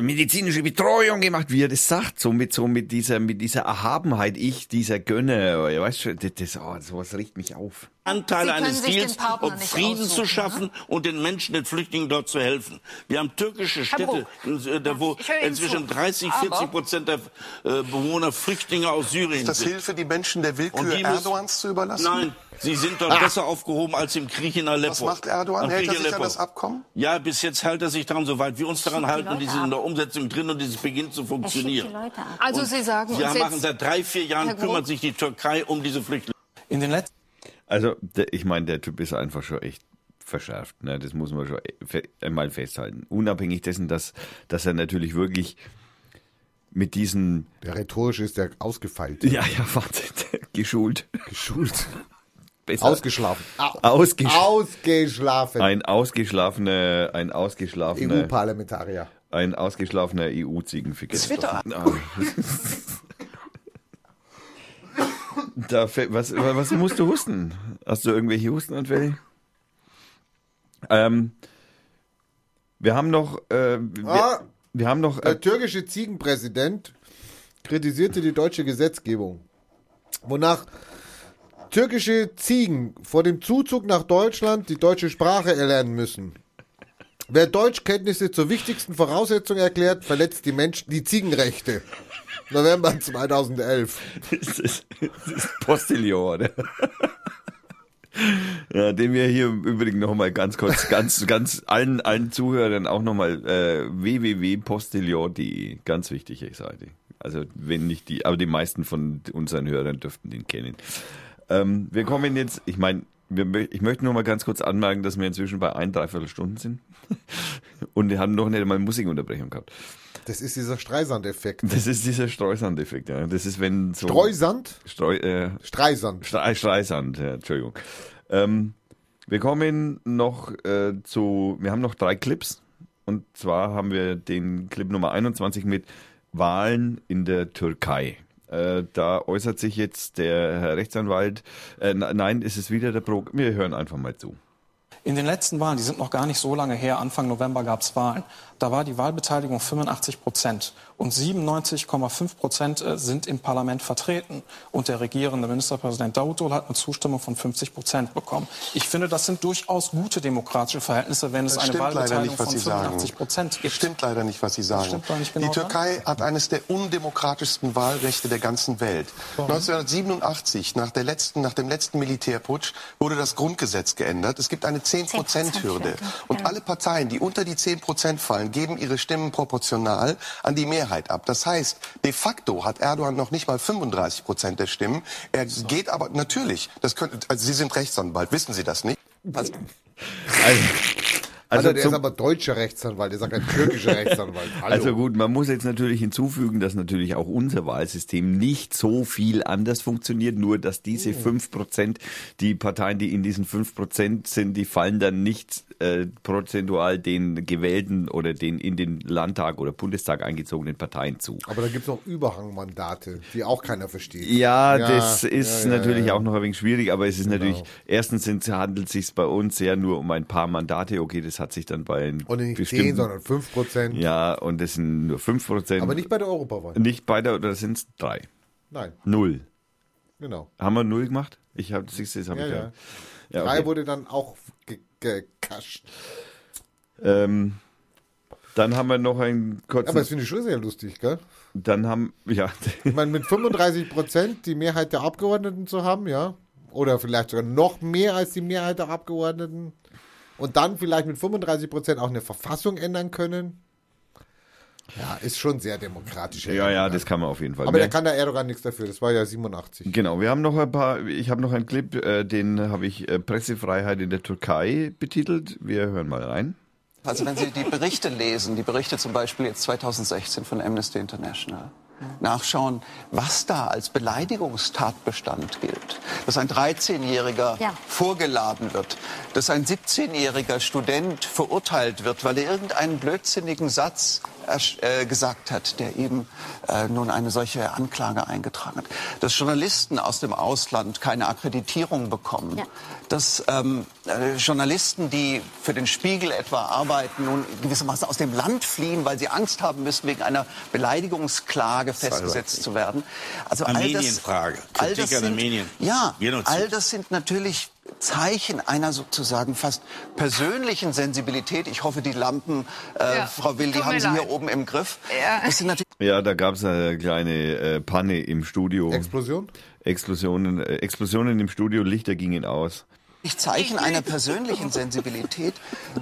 medizinische Betreuung gemacht, wie er das sagt, so mit, so mit dieser, mit dieser Erhabenheit, ich, dieser Gönner, weißt du, das, das, oh, sowas riecht mich auf. Anteile eines Deals, um Frieden aussuchen, zu ne? schaffen und den Menschen, den Flüchtlingen dort zu helfen. Wir haben türkische Städte, äh, da wo inzwischen zu. 30, Aber- 40 Prozent der äh, Bewohner Flüchtlinge aus Syrien Ist das sind. Hilfe, die Menschen der Willkür Erdogans zu überlassen? Nein, sie sind dort besser aufgehoben als im Krieg in Aleppo. Was macht Erdogan? Am Hält Krieg er sich an das Abkommen? Ja, bis jetzt hält er sich daran, soweit wir uns daran halten, Die sind in der Umsetzung drin und es beginnt zu Er funktionieren. Also Sie sagen Sie machen seit drei, vier Jahren kümmert sich die Türkei um diese Flüchtlinge. In den letzten Also, der, ich meine, der Typ ist einfach schon echt verschärft. Ne? Das muss man schon fe- einmal festhalten. Unabhängig dessen, dass, dass er natürlich wirklich mit diesen, Der rhetorisch ist der ausgefeilt. ja, ja, Wahnsinn, geschult, Geschult. besser, Ausgeschlafen. Au- Ausgesch- Ausgeschlafen. ein ausgeschlafener, ein ausgeschlafener, EU-Parlamentarier. Ein ausgeschlafener EU-Ziegenficker. Twitter. Ah. Da, was, was musst du husten? Hast du irgendwelche Hustenanfälle? Ähm, wir haben noch, äh, wir, Ah. wir haben noch, äh, Der türkische Ziegenpräsident kritisierte die deutsche Gesetzgebung, wonach türkische Ziegen vor dem Zuzug nach Deutschland die deutsche Sprache erlernen müssen. Wer Deutschkenntnisse zur wichtigsten Voraussetzung erklärt, verletzt die Menschen die Ziegenrechte. November 2011. das ist, das ist Postillon, oder? Ja, den wir hier im Übrigen nochmal ganz kurz, ganz, ganz allen, allen Zuhörern auch nochmal äh, www.postillon.de, ganz wichtige Seite. Also wenn nicht die, aber die meisten von unseren Hörern dürften den kennen. Ähm, wir kommen jetzt, ich meine, ich möchte nur mal ganz kurz anmerken, dass wir inzwischen bei ein, dreiviertel Stunden sind. Und wir haben noch nicht einmal Musikunterbrechung gehabt. Das ist dieser Streisand-Effekt. Das ist dieser Streusand-Effekt, ja. Das ist, wenn so. Streusand? Streu, äh, Streisand. Stre Streisand, ja, Entschuldigung. Ähm, wir kommen noch äh, zu, wir haben noch drei Clips. Und zwar haben wir den Clip Nummer 21 mit Wahlen in der Türkei. Äh, da äußert sich jetzt der Herr Rechtsanwalt. Äh, nein, es ist wieder der Pro. Wir hören einfach mal zu. In den letzten Wahlen, die sind noch gar nicht so lange her, Anfang November gab es Wahlen, da war die Wahlbeteiligung 85 Prozent und 97,5 Prozent äh, sind im Parlament vertreten. Und der regierende Ministerpräsident Davutoglu hat eine Zustimmung von 50 Prozent bekommen. Ich finde, das sind durchaus gute demokratische Verhältnisse, wenn es Das eine Wahlbeteiligung nicht, von Sie sagen. 85 Prozent gibt. Stimmt leider nicht, was Sie sagen. stimmt doch nicht genau die Türkei hat eines der undemokratischsten Wahlrechte der ganzen Welt. 1987, nach, der letzten, nach dem letzten Militärputsch, wurde das Grundgesetz geändert. Es gibt eine 10%-Hürde. Und alle Parteien, die unter die 10% fallen, geben ihre Stimmen proportional an die Mehrheit ab. Das heißt, de facto hat Erdogan noch nicht mal 35% der Stimmen. Er geht aber natürlich, das könnte, also Sie sind Rechtsanwalt, wissen Sie das nicht? Also, Also, Also der zum- ist aber deutscher Rechtsanwalt, der ist ja kein türkischer Rechtsanwalt. Hallo. Also gut, man muss jetzt natürlich hinzufügen, dass natürlich auch unser Wahlsystem nicht so viel anders funktioniert, nur dass diese fünf Prozent, die Parteien, die in diesen fünf Prozent sind, die fallen dann nicht äh, prozentual den gewählten oder den in den Landtag oder Bundestag eingezogenen Parteien zu. Aber da gibt es noch Überhangmandate, die auch keiner versteht. Ja, das ist ja, ja, natürlich ja. auch noch ein wenig schwierig, aber es ist Genau. natürlich, erstens handelt es sich bei uns ja nur um ein paar Mandate, okay, das hat sich dann bei Und nicht 10, bestimmten sondern 5 Prozent. Ja, und das sind nur 5 Prozent. Aber nicht bei der Europawahl. Nicht bei der, oder sind es drei? Nein, Null. genau. Haben wir null gemacht? Ich habe das das hab Ja, ich ja. ja. Drei okay. wurde dann auch ge- gekascht. ähm, dann haben wir noch einen kurzen. Aber das finde ich schon sehr lustig, gell? dann haben, ja, Ich meine, mit 35 Prozent die Mehrheit der Abgeordneten zu haben, ja. Oder vielleicht sogar noch mehr als die Mehrheit der Abgeordneten. Und dann vielleicht mit 35 Prozent auch eine Verfassung ändern können. Ja, ist schon sehr demokratisch. ja, ja, das kann man auf jeden Fall. Aber da kann der Erdogan nichts dafür. Das war ja 87. Genau, wir haben noch ein paar, ich habe noch einen Clip, äh, den habe ich äh, Pressefreiheit in der Türkei betitelt. Wir hören mal rein. Also wenn Sie die Berichte lesen, die Berichte zum Beispiel jetzt 2016 von Amnesty International, nachschauen, was da als Beleidigungstatbestand gilt. Dass ein 13-Jähriger Ja. vorgeladen wird, dass ein 17-jähriger Student verurteilt wird, weil er irgendeinen blödsinnigen Satz äh, gesagt hat, der eben äh, nun eine solche Anklage eingetragen hat. Dass Journalisten aus dem Ausland keine Akkreditierung bekommen. Ja. Dass ähm, äh, Journalisten, die für den Spiegel etwa arbeiten, nun gewissermaßen aus dem Land fliehen, weil sie Angst haben müssen, wegen einer Beleidigungsklage festgesetzt zu werden. Also all das, Armenienfrage, all Kritik das sind, Armenien. Ja, all das sind natürlich Zeichen einer sozusagen fast persönlichen Sensibilität. Ich hoffe, die Lampen, äh, Ja, Frau Will, die haben Sie hier leid. oben im Griff. Ja. Ja, da gab es eine kleine äh, Panne im Studio. Explosion? Explosionen, äh, Explosionen im Studio, Lichter gingen aus. Zeichen einer persönlichen Sensibilität,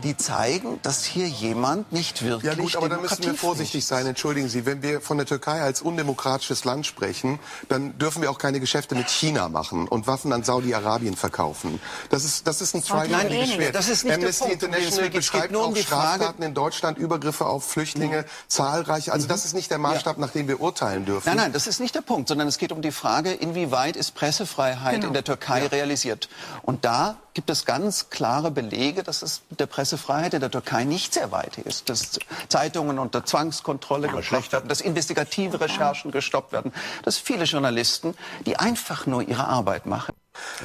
die zeigen, dass hier jemand nicht wirklich Ja gut, aber da müssen wir vorsichtig ist. sein. Entschuldigen Sie, wenn wir von der Türkei als undemokratisches Land sprechen, dann dürfen wir auch keine Geschäfte mit China machen und Waffen an Saudi-Arabien verkaufen. Das ist, das ist ein Nein, Schwert. das ist nicht der Amnesty Punkt, den es International beschreibt nur um auch die Frage- Straftaten in Deutschland, Übergriffe auf Flüchtlinge, zahlreiche. Also das ist nicht der Maßstab, nach dem wir urteilen dürfen. Nein, nein, das ist nicht der Punkt, sondern es geht um die Frage, inwieweit ist Pressefreiheit Genau. in der Türkei realisiert. Und da gibt es ganz klare Belege, dass es mit der Pressefreiheit in der Türkei nicht sehr weit ist. Dass Zeitungen unter Zwangskontrolle gestoppt werden, dass investigative Recherchen gestoppt werden, dass viele Journalisten, die einfach nur ihre Arbeit machen,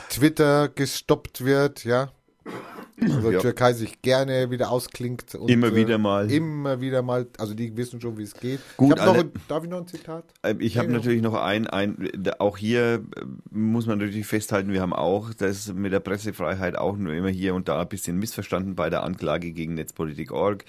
Twitter gestoppt wird, ja. Also Ja. Türkei sich gerne wieder ausklingt. Und, Immer äh, wieder mal. Immer wieder mal. Also die wissen schon, wie es geht. Gut, ich noch, alle- ein- darf ich noch ein Zitat? Ähm, Ich habe natürlich noch ein, ein, auch hier äh, muss man natürlich festhalten, wir haben auch das mit der Pressefreiheit auch nur immer hier und da ein bisschen missverstanden bei der Anklage gegen Netzpolitik.org.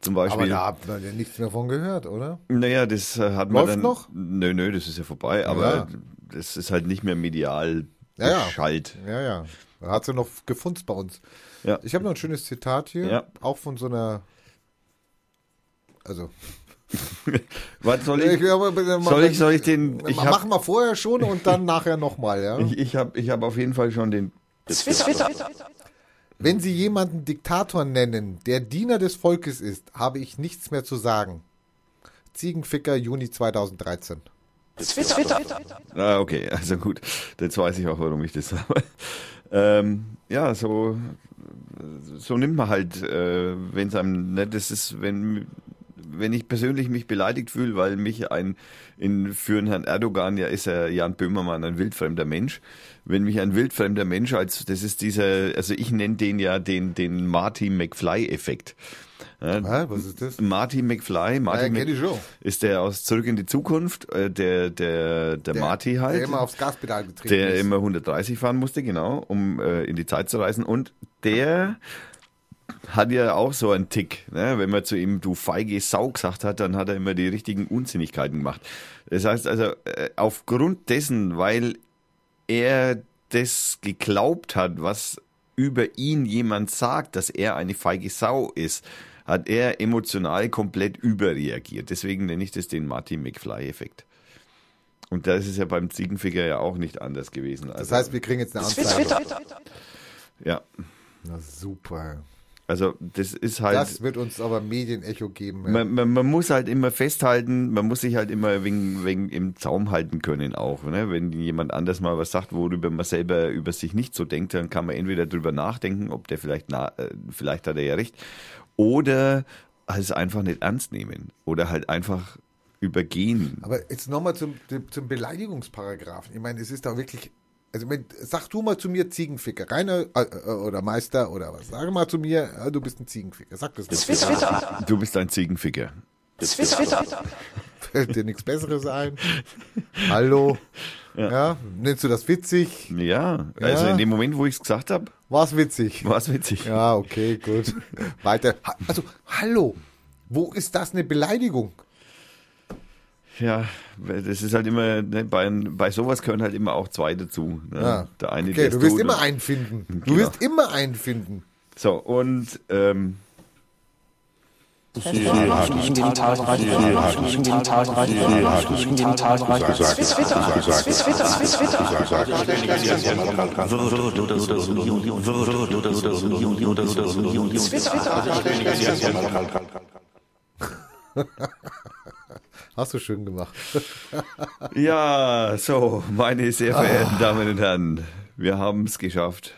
Zum Aber Beispiel. da hat man ja nichts mehr von gehört, oder? Naja, das äh, hat man Läuft dann. noch? Nö, nö, das ist ja vorbei, aber Ja. das ist halt nicht mehr medial Ja, ja. Ja, ja. Da hat sie noch gefunzt bei uns. Ja. Ich habe noch ein schönes Zitat hier. Ja. Auch von so einer. Also. Was soll ich? Mal- soll ich, soll ich den? Ich machen habe wir vorher schon und dann nachher nochmal, ja? ich, ich hab, ich hab auf jeden Fall schon den. Wenn Sie jemanden Diktator nennen, der Diener des Volkes ist, habe ich nichts mehr zu sagen. Ziegenficker, Juni 2013. Ah, okay, also gut. Jetzt weiß ich auch, warum ich das habe. Ähm, ja, so, so nimmt man halt, äh, wenn es einem, ne, das ist, wenn, wenn ich persönlich mich beleidigt fühle, weil mich ein, in, für Herrn Erdogan, ja ist er Jan Böhmermann ein wildfremder Mensch, wenn mich ein wildfremder Mensch als, das ist dieser, also ich nenne den ja den, den Marty McFly-Effekt. Ja, was ist das? Marty McFly, Marty Ja, Mc- ist der aus Zurück in die Zukunft, äh, der, der, der, Marty halt. Der immer aufs Gaspedal getreten Der ist. immer 130 fahren musste, genau, um äh, in die Zeit zu reisen. Und der hat ja auch so einen Tick. Ne? Wenn man zu ihm du feige Sau gesagt hat, dann hat er immer die richtigen Unsinnigkeiten gemacht. Das heißt also, äh, aufgrund dessen, weil er das geglaubt hat, was über ihn jemand sagt, dass er eine feige Sau ist, hat er emotional komplett überreagiert. Deswegen nenne ich das den Martin McFly-Effekt. Und das ist ja beim Ziegenficker ja auch nicht anders gewesen. Das Also, heißt, wir kriegen jetzt eine Anzeige. ja, Na super. also das ist halt. Das wird uns aber Medienecho geben. ja. Man, man, man muss halt immer festhalten, man muss sich halt immer wegen, wegen im Zaum halten können auch. Ne? Wenn jemand anders mal was sagt, worüber man selber über sich nicht so denkt, dann kann man entweder drüber nachdenken, ob der vielleicht, na, äh, vielleicht hat er ja recht, oder es einfach nicht ernst nehmen oder halt einfach übergehen. Aber jetzt nochmal zum, zum Beleidigungsparagraphen. Ich meine, es ist doch wirklich. Also, wenn, sag du mal zu mir Ziegenficker, Rainer äh, äh, oder Meister oder was. Sag mal zu mir, äh, du bist ein Ziegenficker. Sag das doch. Du bist ein Ziegenficker. Fällt dir nichts Besseres ein? Hallo? Ja. Nennst du das witzig? Ja, also Ja. in dem Moment, wo ich es gesagt habe, War's witzig? war es witzig. Ja, okay, gut. Weiter. Also, hallo. Wo ist das eine Beleidigung? Ja, das ist halt immer, ne, bei, bei sowas gehören halt immer auch zwei dazu. Ne? Ja. Der eine, Okay, der du wirst immer einen finden. Du Genau. wirst immer einen finden. So, und ähm, Hast du schön gemacht. ja, so, meine sehr Ah. verehrten Damen und Herren, wir haben es geschafft.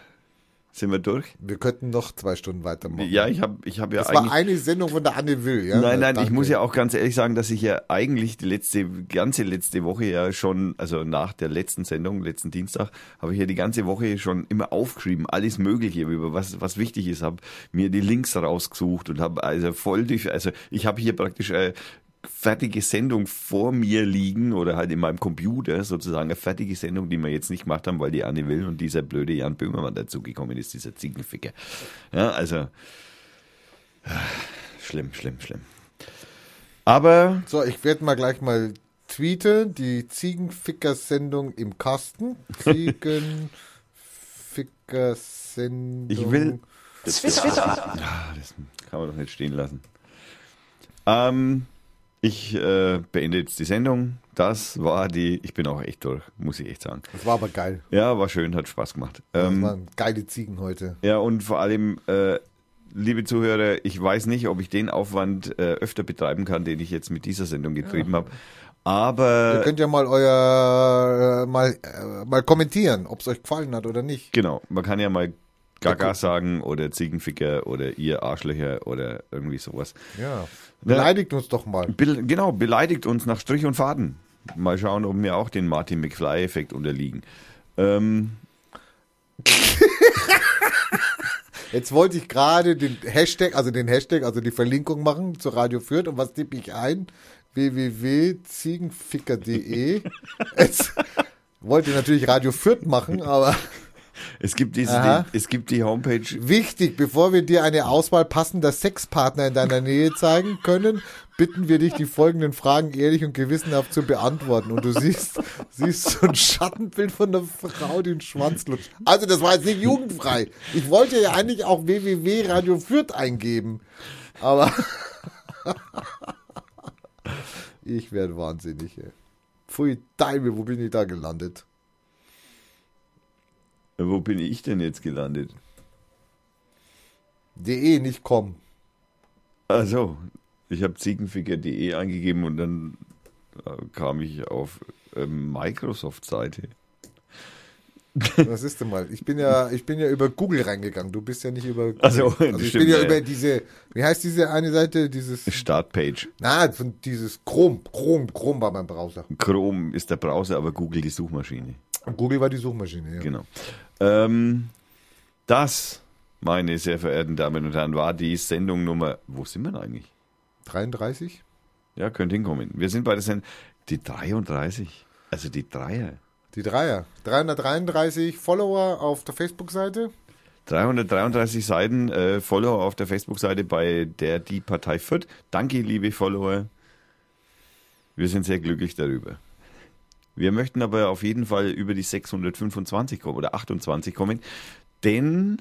Sind wir durch? Wir könnten noch zwei Stunden weitermachen. Ja, ich habe ich hab ja Das eigentlich... war eine Sendung von der Anne Will, ja? Nein, nein, ich Danke. muss ja auch ganz ehrlich sagen, dass ich ja eigentlich die letzte, ganze letzte Woche ja schon, also nach der letzten Sendung, letzten Dienstag, habe ich ja die ganze Woche schon immer aufgeschrieben, alles Mögliche, über was, was wichtig ist, habe mir die Links rausgesucht und habe also voll durch, also ich habe hier praktisch äh, fertige Sendung vor mir liegen oder halt in meinem Computer sozusagen eine fertige Sendung, die wir jetzt nicht gemacht haben, weil die Anne Will und dieser blöde Jan Böhmermann dazugekommen ist, dieser Ziegenficker. Ja, also schlimm, schlimm, schlimm. Aber So, ich werde mal gleich mal tweeten, die Ziegenficker-Sendung im Kasten. Ziegenficker-Sendung. Ich will. Das, das kann man doch nicht stehen lassen. Ähm, ich äh, beende jetzt die Sendung. Das war die. Ich bin auch echt durch, muss ich echt sagen. Das war aber geil. Ja, war schön, hat Spaß gemacht. Das Ähm, waren geile Ziegen heute. ja, und vor allem, äh, liebe Zuhörer, ich weiß nicht, ob ich den Aufwand äh, öfter betreiben kann, den ich jetzt mit dieser Sendung getrieben habe. Aber Ihr könnt ja mal euer, äh, mal, äh, mal kommentieren, ob es euch gefallen hat oder nicht. Genau, man kann ja mal Gaga sagen oder Ziegenficker oder ihr Arschlöcher oder irgendwie sowas. Ja. Beleidigt uns doch mal. Be genau, beleidigt uns nach Strich und Faden. Mal schauen, ob wir auch den Martin McFly-Effekt unterliegen. Ähm, Jetzt wollte ich gerade den Hashtag, also den Hashtag, also die Verlinkung machen zu Radio Fürth und was tippe ich ein? www.ziegenficker.de. Jetzt wollte natürlich Radio Fürth machen, aber es, gibt diese, die, es gibt die Homepage. wichtig, bevor wir dir eine Auswahl passender Sexpartner in deiner Nähe zeigen können, bitten wir dich, die folgenden Fragen ehrlich und gewissenhaft zu beantworten. Und du siehst, siehst so ein Schattenbild von einer Frau, die den Schwanz lutscht. Also das war jetzt nicht jugendfrei. Ich wollte ja eigentlich auch www Radio Fürth eingeben. Aber ich werde wahnsinnig. Ey. Pfui Teufel, wo bin ich da gelandet? Wo bin ich denn jetzt gelandet? De, nicht komm. Also, ich habe ziegenficker.de eingegeben und dann äh, kam ich auf ähm, Microsoft-Seite. Was ist denn mal? Ich bin ja, ich bin ja über Google reingegangen. Du bist ja nicht über Google. Ach so, also ich stimmt, bin ja ja, über diese, wie heißt diese eine Seite? Dieses, Startpage. na, von dieses Chrome. Chrome, Chrome war mein Browser. Chrome ist der Browser, aber Google die Suchmaschine. Google war die Suchmaschine, ja. Genau. Ähm, das, meine sehr verehrten Damen und Herren, war die Sendung Nummer. Wo sind wir denn eigentlich? 33? Ja, könnte hinkommen. Wir sind bei der Sendung. Die 33. Also die Dreier. Die Dreier. 333 Follower auf der Facebook-Seite. 333 Seiten äh, Follower auf der Facebook-Seite, bei der die Partei führt. Danke, liebe Follower. Wir sind sehr glücklich darüber. Wir möchten aber auf jeden Fall über die 625 kommen oder 28 kommen, denn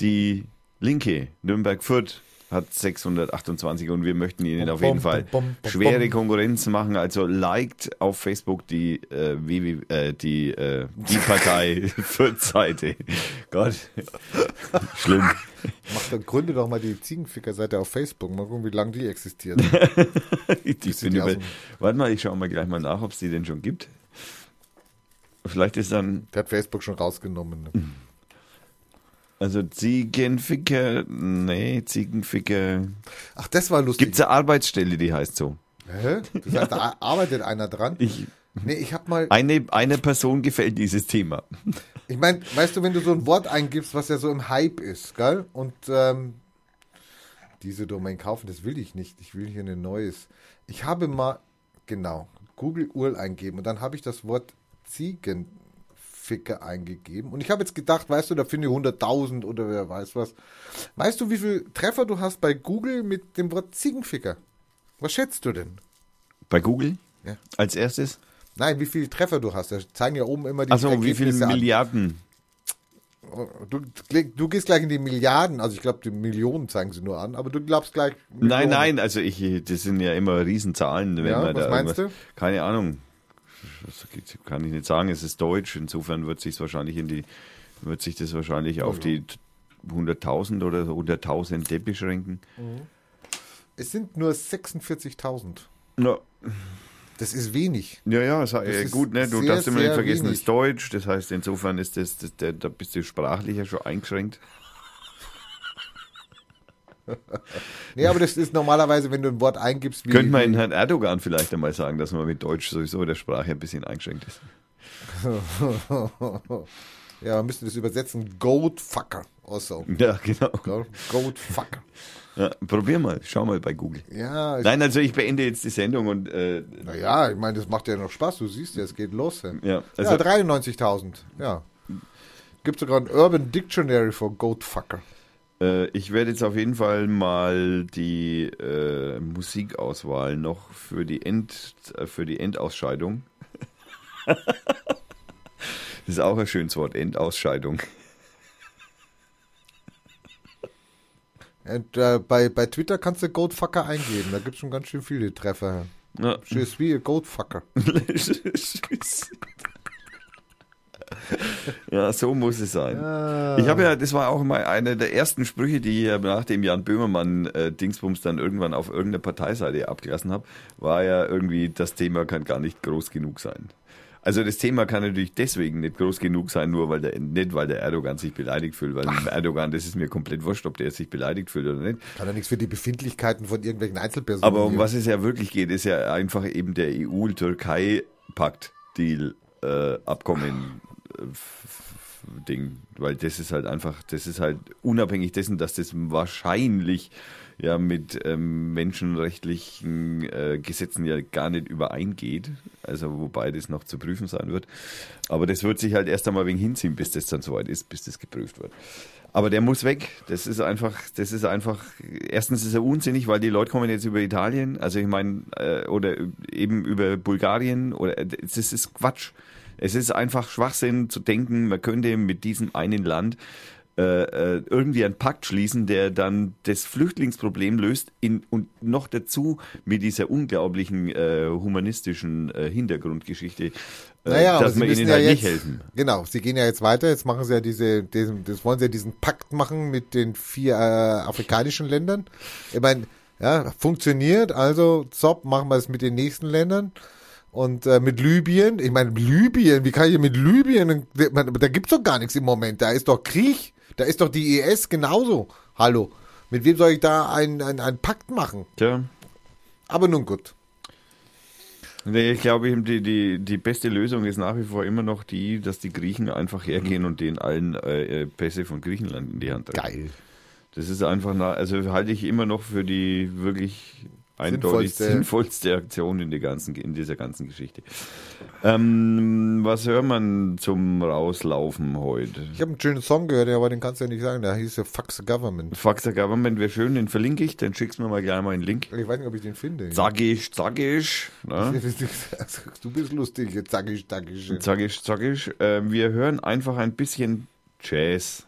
die Linke Nürnberg-Fürth hat 628 und wir möchten ihnen Bom, auf jeden bom, Fall bom, schwere. Konkurrenz machen. Also liked auf Facebook die äh, WW, äh, die äh, die Partei Fürth-Seite. Gott, schlimm. Mach dann gründe doch mal die Ziegenficker-Seite auf Facebook. Mal gucken, wie lange die existiert. Bin die über, warte mal, ich schaue mal gleich mal nach, ob es die denn schon gibt. Vielleicht ist dann, Der hat Facebook schon rausgenommen. Ne? Also Ziegenficker, nee, Ziegenficker. Ach, das war lustig. Gibt es eine Arbeitsstelle, die heißt so? Hä? Das heißt, da arbeitet einer dran? Ich, Nee, ich hab mal. eine, einer Person gefällt dieses Thema. Ich meine, weißt du, wenn du so ein Wort eingibst, was ja so im Hype ist, gell? Und ähm, diese Domain kaufen, das will ich nicht. Ich will hier ein neues. Ich habe mal, genau, Google URL eingeben und dann habe ich das Wort Ziegenficker eingegeben. Und ich habe jetzt gedacht, weißt du, da finde ich 100.000 oder wer weiß was. Weißt du, wie viel Treffer du hast bei Google mit dem Wort Ziegenficker? Was schätzt du denn? Bei Google Ja. als erstes? Nein, wie viele Treffer du hast. Da zeigen ja oben immer die Also wie viele. Milliarden? Du, du gehst gleich in die Milliarden, also ich glaube, die Millionen zeigen sie nur an, aber du glaubst gleich. Nein, Millionen. nein, also ich, das sind ja immer Riesenzahlen. Wenn Ja, man was da meinst irgendwas- Keine Ahnung. Das kann ich nicht sagen. Es ist Deutsch. Insofern wird sich wahrscheinlich in die, wird sich das wahrscheinlich auf die 100.000 oder so 100.000 beschränken. Es sind nur 46.000. Ja. Das ist wenig. Ja, ja, Das äh, gut, ne? Du sehr, darfst immer nicht vergessen, es ist Deutsch. Das heißt, insofern ist das, das der, da bist du sprachlich ja schon eingeschränkt. Nee, aber das ist normalerweise, wenn du ein Wort eingibst, wie. Könnte man in Herrn Erdogan vielleicht einmal sagen, dass man mit Deutsch sowieso der Sprache ein bisschen eingeschränkt ist. ja, man müsste das übersetzen. Goatfucker. Also. Ja, genau. Goatfucker. Ja, probier mal, schau mal bei Google. Ja, Nein, also ich beende jetzt die Sendung und äh, Naja, ich meine, das macht ja noch Spaß. Du siehst ja, es geht los. Ja, Ja, ja also- 93.000. Ja. Gibt sogar ein Urban Dictionary for Goatfucker. Äh, ich werde jetzt auf jeden Fall mal die äh, Musikauswahl noch für die End äh, für die Endausscheidung. das ist auch ein schönes Wort, Endausscheidung. Und äh, bei, bei Twitter kannst du Goatfucker eingeben. Da gibt es schon ganz schön viele Treffer. Ja. Je suis a Goatfucker. Ja, so muss es sein. Ja. Ich habe ja, das war auch mal einer der ersten Sprüche, die ich ja nach dem Jan Böhmermann äh, Dingsbums dann irgendwann auf irgendeiner Parteiseite abgelassen habe, war ja irgendwie, das Thema kann gar nicht groß genug sein. Also das Thema kann natürlich deswegen nicht groß genug sein, nur weil der nicht, weil der Erdogan sich beleidigt fühlt, weil dem Erdogan, das ist mir komplett wurscht, ob der sich beleidigt fühlt oder nicht. Kann ja nichts für die Befindlichkeiten von irgendwelchen Einzelpersonen. Aber um hier. was es ja wirklich geht, ist ja einfach eben der EU-Türkei-Pakt-Deal, äh, Abkommen, Ding, weil das ist halt einfach, das ist halt unabhängig dessen, dass das wahrscheinlich ja mit ähm, menschenrechtlichen äh, Gesetzen ja gar nicht übereingeht, also wobei das noch zu prüfen sein wird. Aber das wird sich halt erst einmal wegen hinziehen, bis das dann soweit ist, bis das geprüft wird. Aber der muss weg. Das ist einfach, das ist einfach, erstens ist er unsinnig, weil die Leute kommen jetzt über Italien, also ich meine, äh, oder eben über Bulgarien, oder das ist Quatsch. Es ist einfach Schwachsinn zu denken, man könnte mit diesem einen Land äh, äh, irgendwie einen Pakt schließen, der dann das Flüchtlingsproblem löst in, und noch dazu mit dieser unglaublichen äh, humanistischen äh, Hintergrundgeschichte, äh, naja, dass wir ihnen ja halt jetzt, nicht helfen. Genau, sie gehen ja jetzt weiter. Jetzt machen sie ja diese, diesen, das wollen sie ja diesen Pakt machen mit den vier afrikanischen Ländern. Ich meine, ja, funktioniert. Also, zopp, machen wir es mit den nächsten Ländern. Und äh, mit Libyen, ich meine, Libyen, wie kann ich mit Libyen, da gibt's doch gar nichts im Moment, da ist doch Krieg, da ist doch die IS genauso. Hallo, mit wem soll ich da einen ein Pakt machen? Tja. Aber nun gut. Nee, ich glaube, die, die, die beste Lösung ist nach wie vor immer noch die, dass die Griechen einfach hergehen und denen allen äh, Pässe von Griechenland in die Hand drücken. Geil. Das ist einfach, also halte ich immer noch für die wirklich eindeutig Sinnvollste. sinnvollste Aktion in, ganzen, in dieser ganzen Geschichte. Ähm, was hört man zum Rauslaufen heute? Ich habe einen schönen Song gehört, aber den kannst du ja nicht sagen, der hieß ja Fuck the Government. Fuck the Government wäre schön, den verlinke ich, dann schickst du mir mal gleich mal einen Link. Ich weiß nicht, ob ich den finde. Sag ich, sag ich. Ne? Du bist lustig, jetzt sag ich, sag ich. Sag ich, sag ich. Äh, wir hören einfach ein bisschen Jazz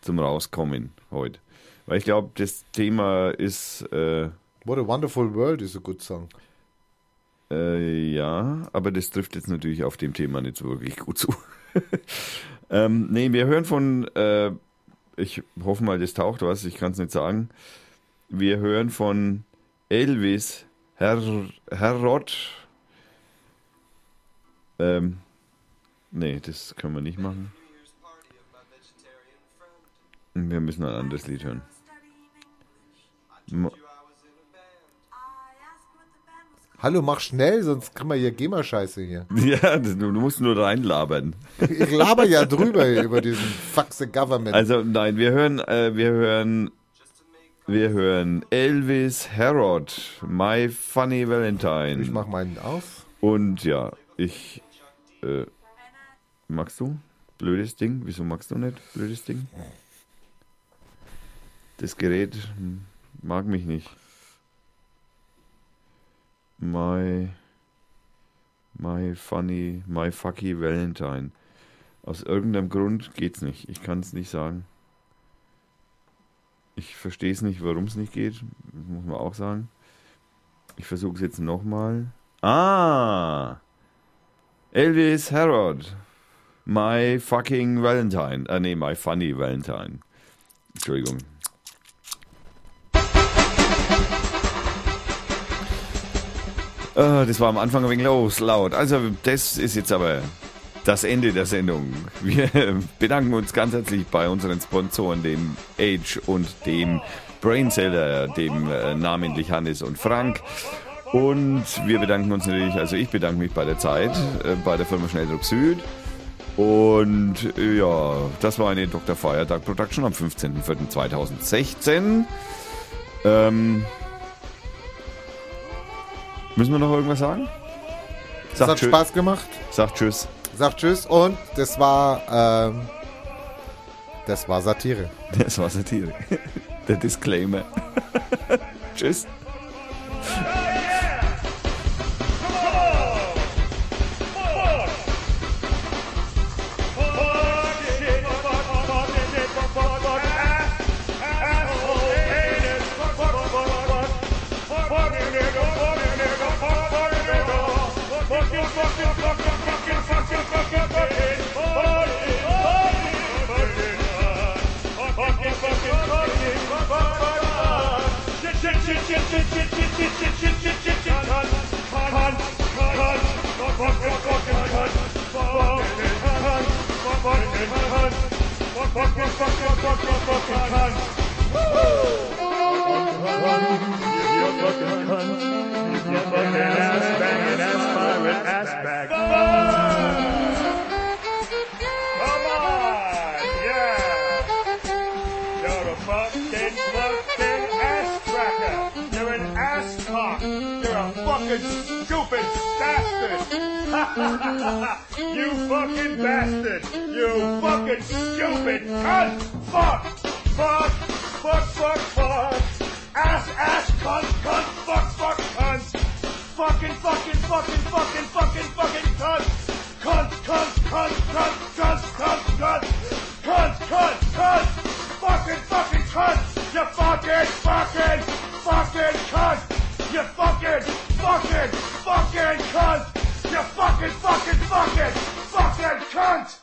zum Rauskommen heute. Weil ich glaube, das Thema ist. Äh, What a Wonderful World is a good song. Äh, ja, aber das trifft jetzt natürlich auf dem Thema nicht so wirklich gut zu. ähm, nee, wir hören von. Äh, ich hoffe mal, das taucht was, ich kann es nicht sagen. Wir hören von Elvis Herr, Herrod. Ähm, nee, das können wir nicht machen. Wir müssen ein anderes Lied hören. Mo- Hallo, mach schnell, sonst kann man hier GEMA-Scheiße hier. Ja, du, musst nur reinlabern. Ich laber ja drüber über diesen the Government. Also nein, wir hören, äh, wir hören, wir hören Elvis Herod, My Funny Valentine. Ich mach meinen auf. Und ja, ich, äh, magst du? Blödes Ding. Wieso magst du nicht? Blödes Ding. Das Gerät hm, mag mich nicht. My, my funny, my fucky Valentine. Aus irgendeinem Grund geht's nicht. Ich kann es nicht sagen. Ich verstehe es nicht, warum es nicht geht. Muss man auch sagen. Ich versuche es jetzt nochmal. Ah! Elvis Herod. My fucking Valentine. Ah, nee, my funny Valentine. Entschuldigung. Ah, das war am Anfang ein wenig los, laut. Also, das ist jetzt aber das Ende der Sendung. Wir bedanken uns ganz herzlich bei unseren Sponsoren, dem Age und dem Brainseller, dem äh, namentlich Hannes und Frank. Und wir bedanken uns natürlich, also ich bedanke mich bei der Zeit, äh, bei der Firma Schnelldruck Süd. Und äh, ja, das war eine Dr. Feiertag Production am 15.04.2016. Ähm, müssen wir noch irgendwas sagen? Es hat tschö- Spaß gemacht. Sagt Tschüss. Sagt Tschüss und das war, ähm, das war Satire. Das war Satire. Der Disclaimer. Tschüss. fucking ass bag, ass pirate ass bag. Bastard. you fucking bastard. You fucking stupid cunt. Fuck. Fuck. Fuck, fuck, fuck. Ass, ass, cunt, cunt, fuck, fuck, cunt. Fucking, fucking, fucking, fucking, fucking, fucking cunt. Cunt, cunt, cunt, cunt, cunt, cunt, cunt. Cunt, cunt, cunt. Fucking, fucking cunt. You fucking, fucking, fucking cunt you fucking, fucking, fucking cunt! You fucking, fucking, fucking, fucking cunt!